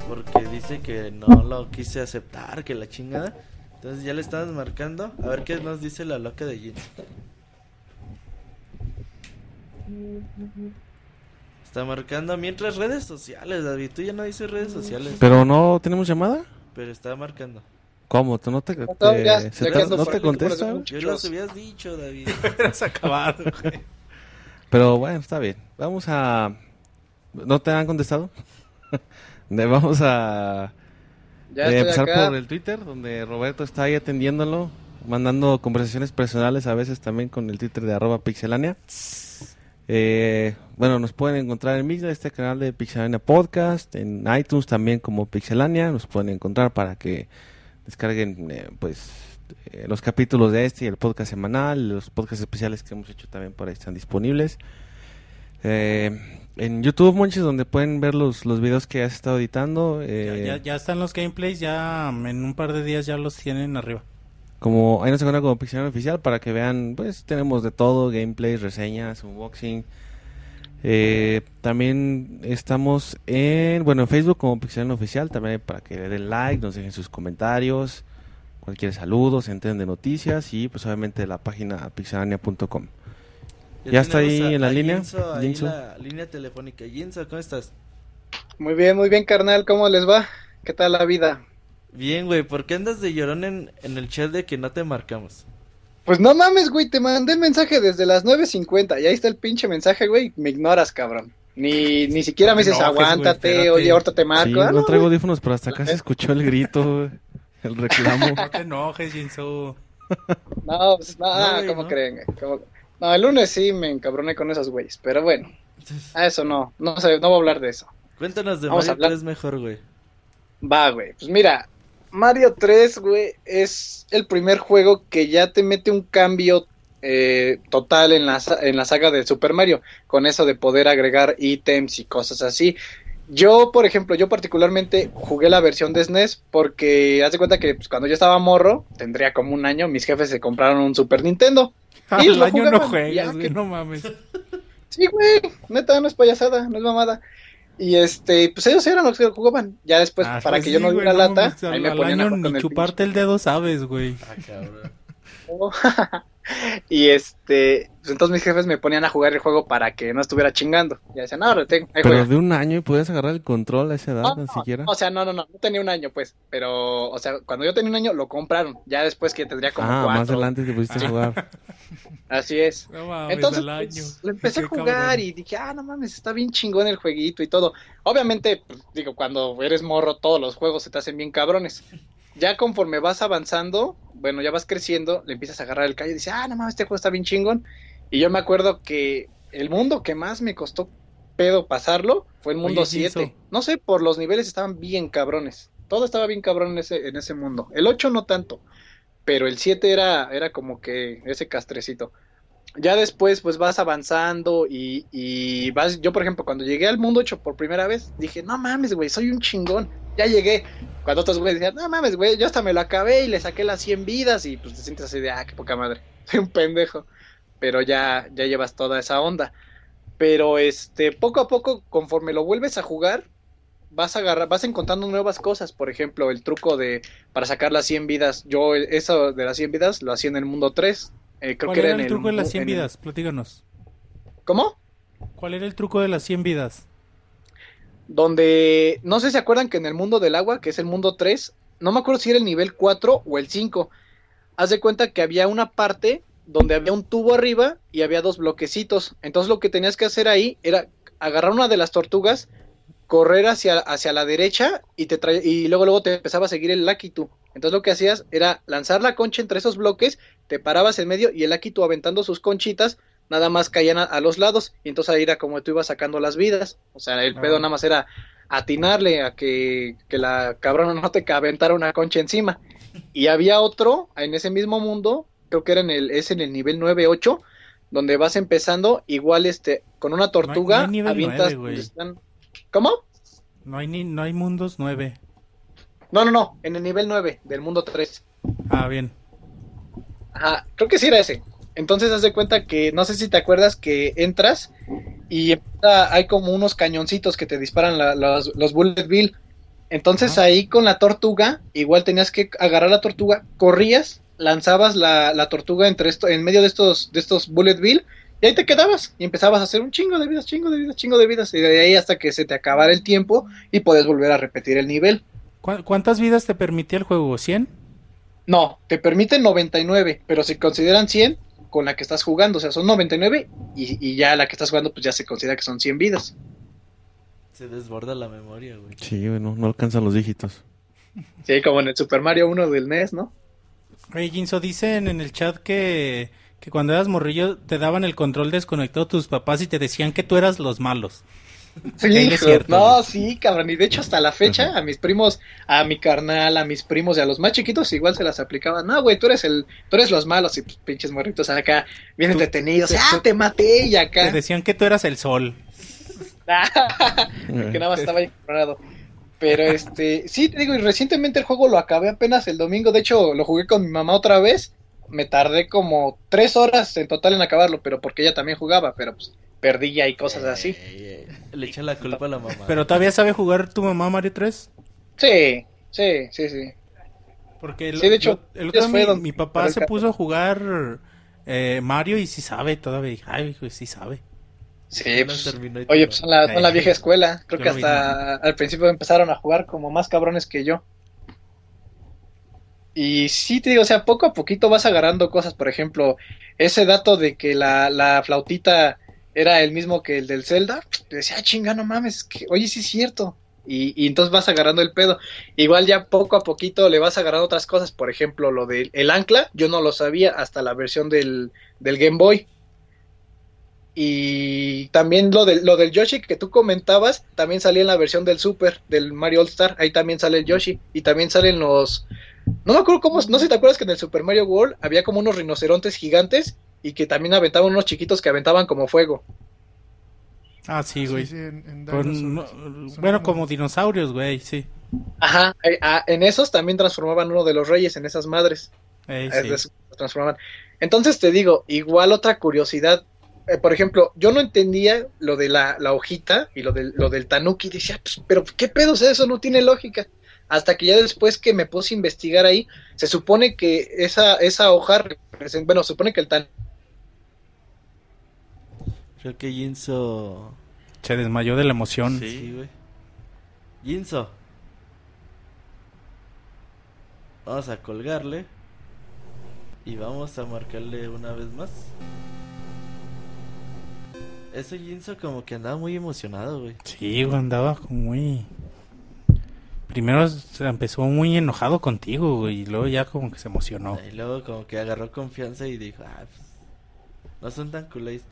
S5: porque dice que no lo quise aceptar, que la chingada. Entonces ya le estamos marcando. A ver qué nos dice la loca de Jinso. Está marcando mientras redes sociales, David. Tú ya no dices redes sociales.
S3: Pero no tenemos llamada.
S5: Pero está marcando.
S3: ¿Cómo? ¿Tú no te, te-
S13: ya-
S3: se
S13: ya
S3: te-
S13: quedando
S3: no te contesta?
S5: Yo los habías dicho, David.
S4: Has acabado, güey.
S3: Pero bueno, está bien. Vamos a... ¿No te han contestado? Vamos a
S13: Ya
S3: eh, empezar
S13: acá.
S3: por el Twitter, donde Roberto está ahí atendiéndolo, mandando conversaciones personales a veces también con el Twitter de arroba pixelania. Eh, bueno, nos pueden encontrar en Mixler, este canal de Pixelania Podcast, en iTunes también como Pixelania, nos pueden encontrar para que descarguen eh, pues eh, los capítulos de este y el podcast semanal, los podcasts especiales que hemos hecho también por ahí están disponibles. Eh, en YouTube, Monches, donde pueden ver los, los videos que has estado editando.
S4: Ya,
S3: eh,
S4: ya, ya están los gameplays, ya en un par de días ya los tienen arriba.
S3: Como ahí nos encuentran como Pixelania Oficial para que vean, pues tenemos de todo, gameplays, reseñas, unboxing. Eh, también estamos en, bueno, en Facebook como Pixelania Oficial, también para que le den like, nos dejen sus comentarios, cualquier saludo, se enteren de noticias y pues obviamente la página pixelania.com. ¿Ya está ahí en la línea?
S5: Jinso. la línea telefónica. Jinso, ¿cómo estás?
S13: Muy bien, muy bien, carnal. ¿Cómo les va? ¿Qué tal la vida?
S5: Bien, güey. ¿Por qué andas de llorón en, en el chat de que no te marcamos?
S13: Pues no mames, güey, te mandé mensaje desde las 9.50 y ahí está el pinche mensaje, güey. Me ignoras, cabrón. Ni, ni siquiera me dices,
S4: No, güey,
S13: aguántate, oye, ahorita te marco.
S3: Sí,
S13: Ah,
S3: no
S13: no,
S3: traigo
S13: güey.
S3: audífonos, pero hasta acá se escuchó el grito, el reclamo.
S4: No te enojes, Jinsu.
S13: No, pues, no,
S5: No,
S13: ¿cómo
S5: no.
S13: creen? No, el lunes sí me encabroné con esos güeyes, pero bueno, a eso no, no sé, no voy a hablar de eso.
S5: Cuéntanos de
S13: Vamos a
S5: Mario
S13: hablar-
S5: 3 mejor, güey.
S13: Va, güey. Pues mira, Mario 3, güey, es el primer juego que ya te mete un cambio eh, total en la, en la saga de Super Mario, con eso de poder agregar ítems y cosas así. Yo, por ejemplo, yo particularmente jugué la versión de SNES porque haz de cuenta que pues, cuando yo estaba morro, tendría como un año, mis jefes se compraron un Super Nintendo. Y lo
S4: año no juegas,
S13: que-
S4: no mames.
S13: Sí, güey, neta, no es payasada, no es mamada. Y este, pues ellos eran los que jugaban. Ya después,
S4: Ah,
S13: para
S4: pues
S13: que yo
S4: sí,
S13: no
S4: güey,
S13: diera lata,
S4: mames,
S13: ahí me
S4: al
S13: ponían a
S4: año
S13: jugar con
S4: ni
S13: el
S4: chuparte el dedo sabes, güey.
S5: Ah, cabrón.
S13: y este, pues entonces mis jefes me ponían a jugar el juego para que no estuviera chingando. Ya decían, no, retén, ahí
S3: Pero
S13: juega.
S3: de un año y podías agarrar el control a esa edad,
S13: No,
S3: ni
S13: no,
S3: siquiera.
S13: O sea, no, no, no, no tenía un año, pues. Pero, o sea, cuando yo tenía un año lo compraron. Ya después que tendría como
S3: Ah,
S13: cuatro.
S3: más adelante te pusiste a jugar.
S13: Así es.
S4: No mames,
S13: Entonces, pues, lo empecé a jugar
S4: cabrón.
S13: y dije, ah, no mames, está bien chingón el jueguito y todo. Obviamente, pues, digo, cuando eres morro, todos los juegos se te hacen bien cabrones. Ya conforme vas avanzando, bueno, ya vas creciendo, le empiezas a agarrar el callo y dices, ah, no mames, este juego está bien chingón. Y yo me acuerdo que el mundo que más me costó pedo pasarlo fue el mundo
S4: Oye, Jinso.
S13: 7. No sé, por los niveles estaban bien cabrones. Todo estaba bien cabrón en ese, en ese mundo. El 8 no tanto, pero el 7 era, era como que ese castrecito ya después pues vas avanzando y, y vas, yo por ejemplo cuando llegué al mundo 8 por primera vez, dije, no mames, güey, soy un chingón, ya llegué. Cuando otros güeyes decían, no mames, güey, yo hasta me lo acabé y le saqué las 100 vidas y pues te sientes así de, ah, qué poca madre, soy un pendejo. Pero ya, ya llevas toda esa onda. Pero este, poco a poco, conforme lo vuelves a jugar, vas a agarrar, vas encontrando nuevas cosas. Por ejemplo, el truco de para sacar las 100 vidas. Yo eso de las 100 vidas lo hacía en el mundo 3. Eh, creo
S4: ¿Cuál
S13: que era
S4: el
S13: el
S4: truco de las
S13: mu-
S4: 100
S13: en el-
S4: vidas? Platíganos.
S13: ¿Cómo?
S4: ¿Cuál era el truco de las 100 vidas?
S13: Donde, no sé si se acuerdan que en el mundo del agua, que es el mundo 3, no me acuerdo si era el nivel 4 o el 5. Haz de cuenta que había una parte donde había un tubo arriba y había dos bloquecitos. Entonces lo que tenías que hacer ahí era agarrar una de las tortugas, correr hacia, hacia la derecha y, te y luego, luego te empezaba a seguir el Lakitu. Entonces lo que hacías era lanzar la concha entre esos bloques, te parabas en medio y el Lakitu aventando sus conchitas nada más caían a, a los lados y entonces ahí era como tú ibas sacando las vidas. O sea, el pedo
S4: Ah.
S13: nada más era atinarle a que, que la cabrona no te aventara una concha encima. Y había otro en ese mismo mundo, creo que era en el, es en el nivel 9-8, donde vas empezando igual este con una tortuga,
S4: no hay nivel
S13: avientas
S4: 9, güey.
S13: están- ¿Cómo?
S4: No hay, ni, no hay mundos 9.
S13: No, no, no, en el nivel 9 del mundo 3.
S4: Ah, bien.
S13: Ajá, creo que sí era ese. Entonces haz de cuenta que, no sé si te acuerdas que entras y empieza- hay como unos cañoncitos que te disparan la- los, los Bullet Bill. Entonces ahí con la tortuga, igual tenías que agarrar la tortuga, corrías, lanzabas la, la tortuga entre esto, en medio de estos, de estos Bullet Bill, y ahí te quedabas, y empezabas a hacer un chingo de vidas, chingo de vidas, chingo de vidas, y de ahí hasta que se te acabara el tiempo y puedes volver a repetir el nivel.
S4: ¿Cu- ¿Cuántas vidas te permitía el juego? ¿100?
S13: No, te permiten 99, pero si consideran 100 con la que estás jugando, o sea, son 99 y, y ya la que estás jugando pues ya se considera que son 100 vidas.
S5: Se desborda la memoria, güey.
S3: Sí, bueno, no alcanzan los dígitos.
S13: Sí, como en el Super Mario 1 del NES, ¿no?
S4: Oye, Jinso, dicen en el chat que, que cuando eras morrillo te daban el control desconectado tus papás y te decían que tú eras los malos.
S13: Sí, hijo, no, sí, cabrón, y de hecho hasta la fecha a mis primos, a mi carnal, a mis primos y a los más chiquitos igual se las aplicaban. No, güey, tú eres el, tú eres los malos y pues, pinches morritos acá bien entretenidos.
S4: tú-
S13: ah, te maté y
S4: Te
S13: acá.
S4: decían que tú eras el sol.
S13: que nada más estaba ignorado. Pero este, sí, te digo, y recientemente el juego lo acabé apenas el domingo. De hecho, lo jugué con mi mamá otra vez. Me tardé como tres horas en total en acabarlo, pero porque ella también jugaba, pero pues perdí ya y cosas así.
S5: Le echa la culpa a la mamá.
S4: ¿Pero todavía sabe jugar tu mamá Mario 3?
S13: Sí, sí, sí, sí.
S4: Porque el,
S13: Sí, de hecho,
S4: el otro mi, papá se puso a jugar eh, Mario y sí sabe todavía. Dije, Ay, sí sabe.
S13: Sí, pues, oye, pues son la, son la vieja escuela. Creo que hasta al principio empezaron a jugar como más cabrones que yo. Y sí, te digo, o sea, poco a poquito vas agarrando cosas. Por ejemplo, ese dato de que la, la flautita era el mismo que el del Zelda. Te decía, ah, chinga, no mames, es que, oye, sí es cierto. Y, y entonces vas agarrando el pedo. Igual ya poco a poquito le vas agarrando otras cosas. Por ejemplo, lo del el ancla, yo no lo sabía hasta la versión del, del Game Boy. Y también lo del, lo del Yoshi que tú comentabas, también salía en la versión del Super, del Mario All Star, ahí también sale el Yoshi. Y también salen los... No me acuerdo cómo, no sé si te acuerdas que en el Super Mario World había como unos rinocerontes gigantes y que también aventaban unos chiquitos que aventaban como fuego.
S4: Ah, sí, güey.
S6: sí, en- en
S4: Con-
S6: Dinosaurs.
S4: no,
S6: Son
S4: bueno,
S6: como-
S4: dinosaurios, güey, sí.
S13: Ajá, eh, ah, en esos también transformaban uno de los reyes, en esas madres. Eh,
S4: sí.
S13: de esos los transformaban. Entonces te digo, igual otra curiosidad. eh, por ejemplo, yo no entendía lo de la, la hojita y lo del, lo del tanuki. Decía, pues, pero ¿qué pedo? O sea, eso no tiene lógica. Hasta que ya después que me puse a investigar ahí, se supone que esa, esa hoja representa, bueno, se supone que el tan
S5: Creo que Jinso.
S4: Se desmayó de la emoción.
S5: Sí, güey. Jinso. Vamos a colgarle. Y vamos a marcarle una vez más. Ese Jinso como que andaba muy emocionado, güey.
S4: Sí, güey, andaba como muy... Primero se empezó muy enojado contigo, güey, y luego ya como que se emocionó.
S5: Y luego como que agarró confianza y dijo, ah, pues, no son tan culés.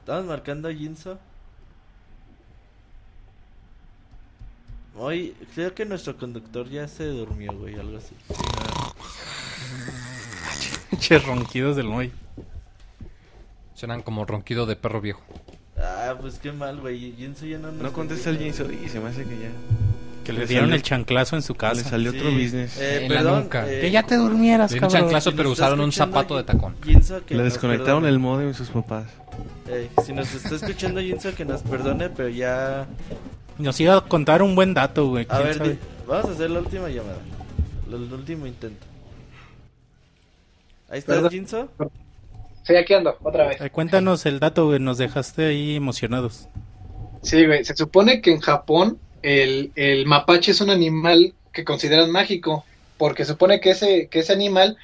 S5: Estamos marcando a Jinso. Hoy, creo que nuestro conductor ya se durmió, güey, algo así.
S4: Che, ronquidos del Moy.
S2: Suenan como ronquido de perro viejo.
S5: Ah, pues qué mal, güey. Jinso ya no nos
S3: No contesta el Jinso y se me hace que ya.
S4: Que le
S3: Le
S4: dieron
S3: salió-
S4: el chanclazo en su casa.
S3: Le salió otro business.
S5: Eh,
S2: En la
S5: perdón,
S2: nuca.
S5: eh,
S4: Que ya te durmieras,
S2: Le dieron
S4: cabrón.
S2: chanclazo,
S5: Si
S2: pero usaron un zapato de tacón.
S5: Que
S3: Le desconectaron
S5: perdone.
S3: el modem sus papás.
S5: Eh, si nos está escuchando Jinso, que nos perdone, pero ya...
S4: Nos iba a contar un buen dato, güey.
S5: A ver, di- vamos a hacer la última llamada. El, último intento. Ahí estás. Jinso.
S13: Sí, aquí ando, otra vez.
S4: Eh, cuéntanos el dato, güey, nos dejaste ahí emocionados.
S13: Sí, güey, se supone que en Japón el, el mapache es un animal que consideran mágico, porque se supone que ese, que ese animal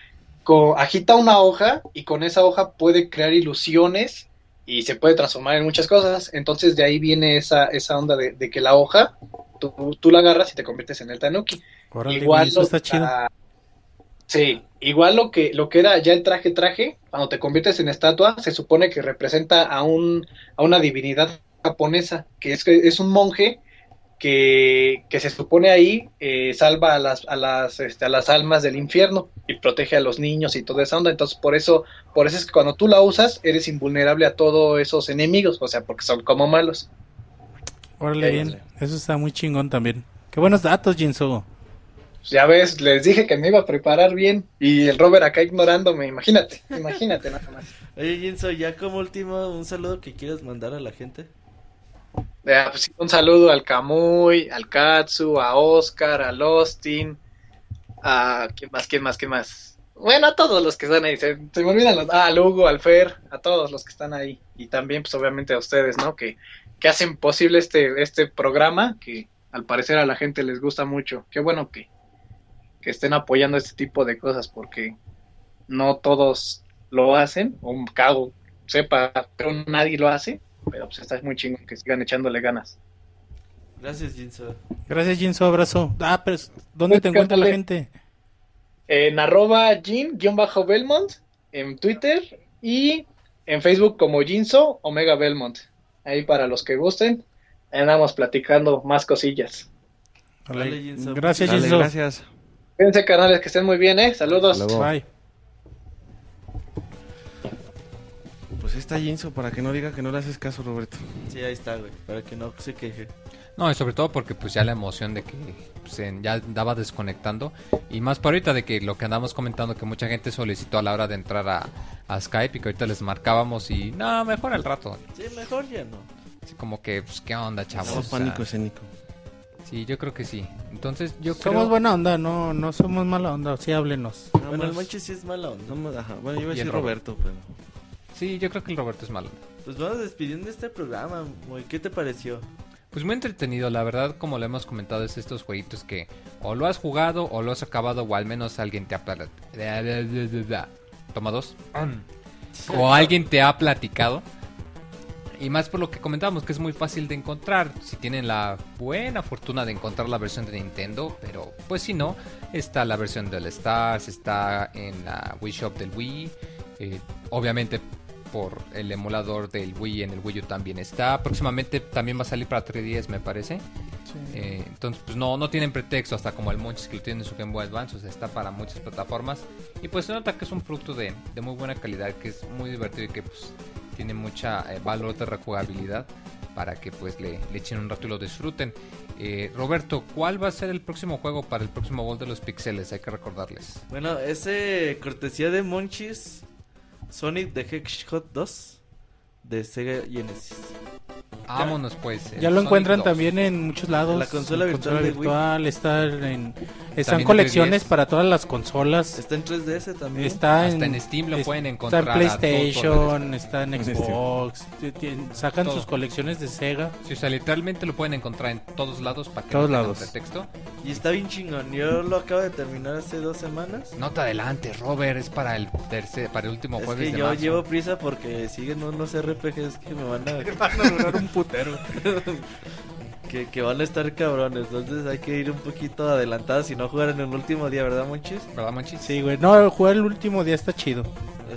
S13: agita una hoja y con esa hoja puede crear ilusiones y se puede transformar en muchas cosas. Entonces de ahí viene esa, esa onda de, de que la hoja, tú, tú la agarras y te conviertes en el tanuki.
S4: Órale, eso
S13: lo-
S4: está chido.
S13: ah, Sí, igual lo que, lo que era ya el traje traje, cuando te conviertes en estatua, se supone que representa a un, a una divinidad japonesa, que es, que es un monje que, que se supone ahí eh, salva a las, a las, este, a las almas del infierno y protege a los niños y toda esa onda. Entonces, por eso, por eso es que cuando tú la usas, eres invulnerable a todos esos enemigos, o sea, porque son como malos.
S4: Órale,
S13: Eh,
S4: bien. Eso está muy chingón también. Qué buenos datos, Jinso.
S13: ya ves, les dije que me iba a preparar bien y el Robert acá ignorándome, imagínate, imagínate nada más.
S5: Oye, Jinso, ya como último, un saludo que quieras mandar a la gente.
S13: Ya, pues, un saludo al Kamui, al Katsu, a Oscar, al Austin, a quién más, quién más, quién más. Bueno, a todos los que están ahí, se, me olvidan los, ah, al Hugo, al Fer, a todos los que están ahí y también pues obviamente a ustedes, ¿no? Que, que hacen posible este, este programa que al parecer a la gente les gusta mucho. Qué bueno que, que estén apoyando este tipo de cosas porque no todos lo hacen, o un cago sepa, pero nadie lo hace, pero pues está muy chingón que sigan echándole ganas.
S5: Gracias, Jinso.
S4: Gracias, Jinso, abrazo. Ah, pero ¿dónde te encuentra la gente?
S13: En arroba Jin-Belmont, en Twitter y en Facebook como Jinso Omega Belmont. Ahí para los que gusten, andamos platicando más cosillas.
S5: Dale, Jinso.
S4: Gracias,
S3: Dale,
S4: Jinso.
S3: gracias.
S13: Cuídense, canales, que estén muy bien, ¿eh? Saludos.
S4: Bye.
S3: Pues está Jinso para que no diga que no le haces caso, Roberto.
S5: Sí, ahí está, güey, para que no se queje.
S2: No, y sobre todo porque pues ya la emoción de que pues, ya andaba desconectando. Y más por ahorita de que lo que andamos comentando, que mucha gente solicitó a la hora de entrar a, a Skype y que ahorita les marcábamos y no, mejor al rato.
S5: Sí, mejor ya no.
S2: Así como que, pues, ¿qué onda, chavos?
S3: Somos pánico escénico.
S2: Sí, yo creo que sí. Entonces, yo
S4: Somos
S2: creo...
S4: buena onda, no, no somos mala onda, sí háblenos.
S5: Bueno, el Monchi sí es mala onda.
S3: no ajá, Bueno, yo iba a decir
S2: Robert.
S3: Roberto, pero...
S2: Sí, yo creo que el Roberto es malo.
S5: Pues vamos despidiendo este programa, güey. ¿Qué te pareció?
S2: Pues muy entretenido, la verdad, como lo hemos comentado, es estos jueguitos que o lo has jugado o lo has acabado o al menos alguien te ha platicado. Toma dos. O alguien te ha platicado. Y más por lo que comentábamos, que es muy fácil de encontrar. Si tienen la buena fortuna de encontrar la versión de Nintendo, pero pues si no, está la versión del Stars, está en la Wii Shop del Wii. eh, obviamente por el emulador del Wii en el Wii U también está. Próximamente también va a salir para 3DS, me parece.
S6: Sí.
S2: Eh, entonces, pues no, no tienen pretexto, hasta como el Monchis que lo tiene en su Game Boy Advance, o sea, está para muchas plataformas. Y pues se nota que es un producto de, de muy buena calidad, que es muy divertido y que pues tiene mucha eh, valor de rejugabilidad para que pues le, le echen un rato y lo disfruten. Eh, Roberto, ¿cuál va a ser el próximo juego para el próximo Ball de los Pixeles? Hay que recordarles.
S5: Bueno, ese cortesía de Monchis, Sonic the Hedgehog 2 de Sega Genesis.
S2: Vámonos pues.
S4: Ya lo
S2: Sonic
S4: encuentran
S2: 2.
S4: también en muchos lados.
S5: En la consola
S4: En
S5: virtual
S4: virtual, está en, están
S2: También en
S4: colecciones
S2: 3DS.
S4: para todas las consolas.
S5: Está en 3DS también.
S4: Está
S2: Hasta
S4: en,
S2: en Steam lo
S4: es-
S2: pueden
S4: Está
S2: encontrar
S4: en
S2: a
S4: PlayStation, está en
S3: En.
S4: Xbox. Sacan
S2: Todo.
S4: sus colecciones de Sega.
S2: Sí, o sea, literalmente lo pueden encontrar en todos lados para que
S4: Todos
S2: no
S4: lados.
S2: pretexto.
S5: Y está bien chingón. Yo lo acabo de terminar hace dos semanas.
S2: No te adelantes, Robert, es para el tercer, para el último
S5: Es
S2: jueves
S5: que
S2: de
S5: yo
S2: marzo.
S5: llevo prisa porque siguen unos RPGs que me van a...
S4: Van a durar un putero.
S5: que, que van a estar cabrones. Entonces hay que ir un poquito adelantados y no jugar en el último día, ¿verdad, Monchis?
S2: ¿Verdad, Monchis?
S4: Sí, güey. No, jugar el último día está chido.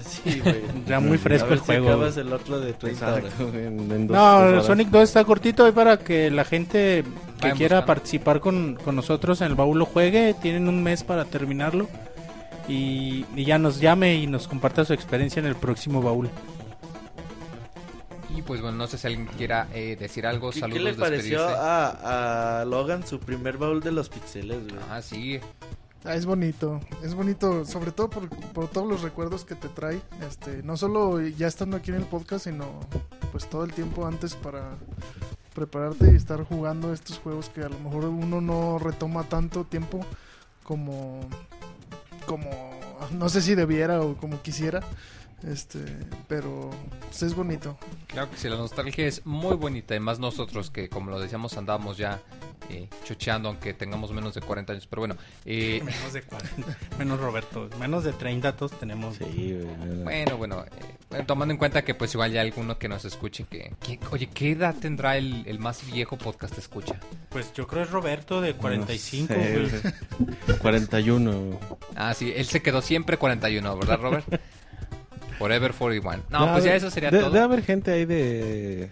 S5: Sí, güey.
S4: Ya muy fresco
S5: A ver
S4: el
S5: si
S4: juego,
S5: acabas el otro de 30 horas.
S3: Exacto, en- en dos-
S4: No,
S3: dos.
S4: Sonic 2 está cortito ahí para que la gente que
S2: Vayan
S4: quiera
S2: buscando.
S4: participar con, con nosotros en el baúl lo juegue. Tienen un mes para terminarlo. Y, y ya nos llame y nos comparta su experiencia en el próximo baúl.
S2: Y pues bueno, no sé si alguien quiera eh, decir algo,
S5: ¿Qué,
S2: saludos,
S5: qué le pareció a, a Logan su primer baúl de los pixeles, güey?
S2: Ah, sí.
S6: Ah, es bonito, es bonito, sobre todo por, por todos los recuerdos que te trae, este, no solo ya estando aquí en el podcast, sino pues todo el tiempo antes para prepararte y estar jugando estos juegos que a lo mejor uno no retoma tanto tiempo como, como, no sé si debiera o como quisiera, este, pero pues, es bonito.
S2: Claro que sí, la nostalgia es muy bonita. Además nosotros que, como lo decíamos, andábamos ya eh, chocheando, aunque tengamos menos de 40 años. Pero bueno, eh,
S4: Menos de 40. Menos Roberto. Menos de 30 todos tenemos.
S3: Sí,
S2: bueno, bueno, eh, bueno, tomando en cuenta que pues igual ya alguno que nos escuche que... que- oye, ¿qué edad tendrá el, el más viejo podcast escucha?
S4: Pues yo creo es Roberto de 45,
S3: No sé,
S4: güey.
S3: güey. 41.
S2: Ah, sí, él se quedó siempre 41, ¿verdad, Robert? Forever 41. No, pues ya eso sería
S3: de-
S2: todo.
S3: Debe haber gente ahí de,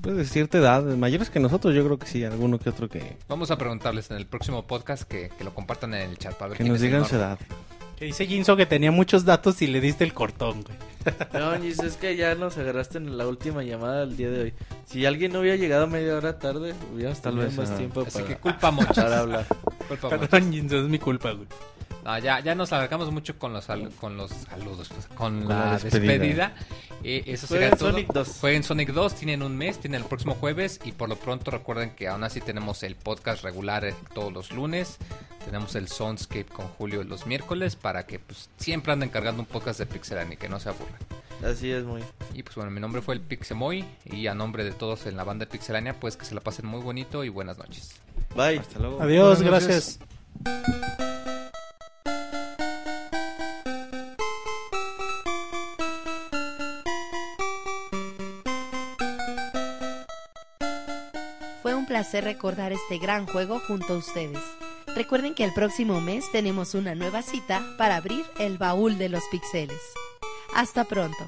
S3: pues, de cierta edad, mayores que nosotros, yo creo que sí, alguno que otro que,
S2: Vamos a preguntarles en el próximo podcast que, que lo compartan en el chat para ver
S3: que
S2: quién
S3: nos
S2: es
S3: digan su edad.
S4: Que dice Jinso que tenía muchos datos y le diste el cortón, güey.
S5: No, Gis, es que ya nos agarraste en la última llamada del día de hoy. Si alguien no hubiera llegado media hora tarde, hubiéramos
S3: Tal
S5: tenido
S3: vez,
S5: más
S3: ajá.
S5: tiempo
S2: Así
S5: para,
S2: que culpa mucho.
S5: para hablar.
S2: Culpa
S4: Perdón, es mi culpa, güey.
S2: No, ya, ya nos alargamos mucho con los, sal- con los saludos, pues, con,
S3: Con
S2: la,
S3: la
S2: despedida.
S3: despedida.
S2: Eh, eso
S5: Jueguen
S2: sería todo.
S5: Sonic 2.
S2: Jueguen Sonic 2, tienen un mes, tienen el próximo jueves y por lo pronto recuerden que aún así tenemos el podcast regular eh, todos los lunes. Tenemos el Soundscape con Julio los miércoles para que pues, siempre anden cargando un podcast de Pixelania y que no se
S5: Así es, muy.
S2: Y pues bueno, mi nombre fue el Pixemoy y a nombre de todos en la banda de Pixelania, pues que se la pasen muy bonito y buenas noches.
S5: Bye.
S3: Hasta luego.
S4: Adiós,
S6: Buenas noches.
S4: gracias.
S1: Fue un placer recordar este gran juego junto a ustedes. Recuerden que el próximo mes tenemos una nueva cita para abrir el baúl de los pixeles. Hasta pronto.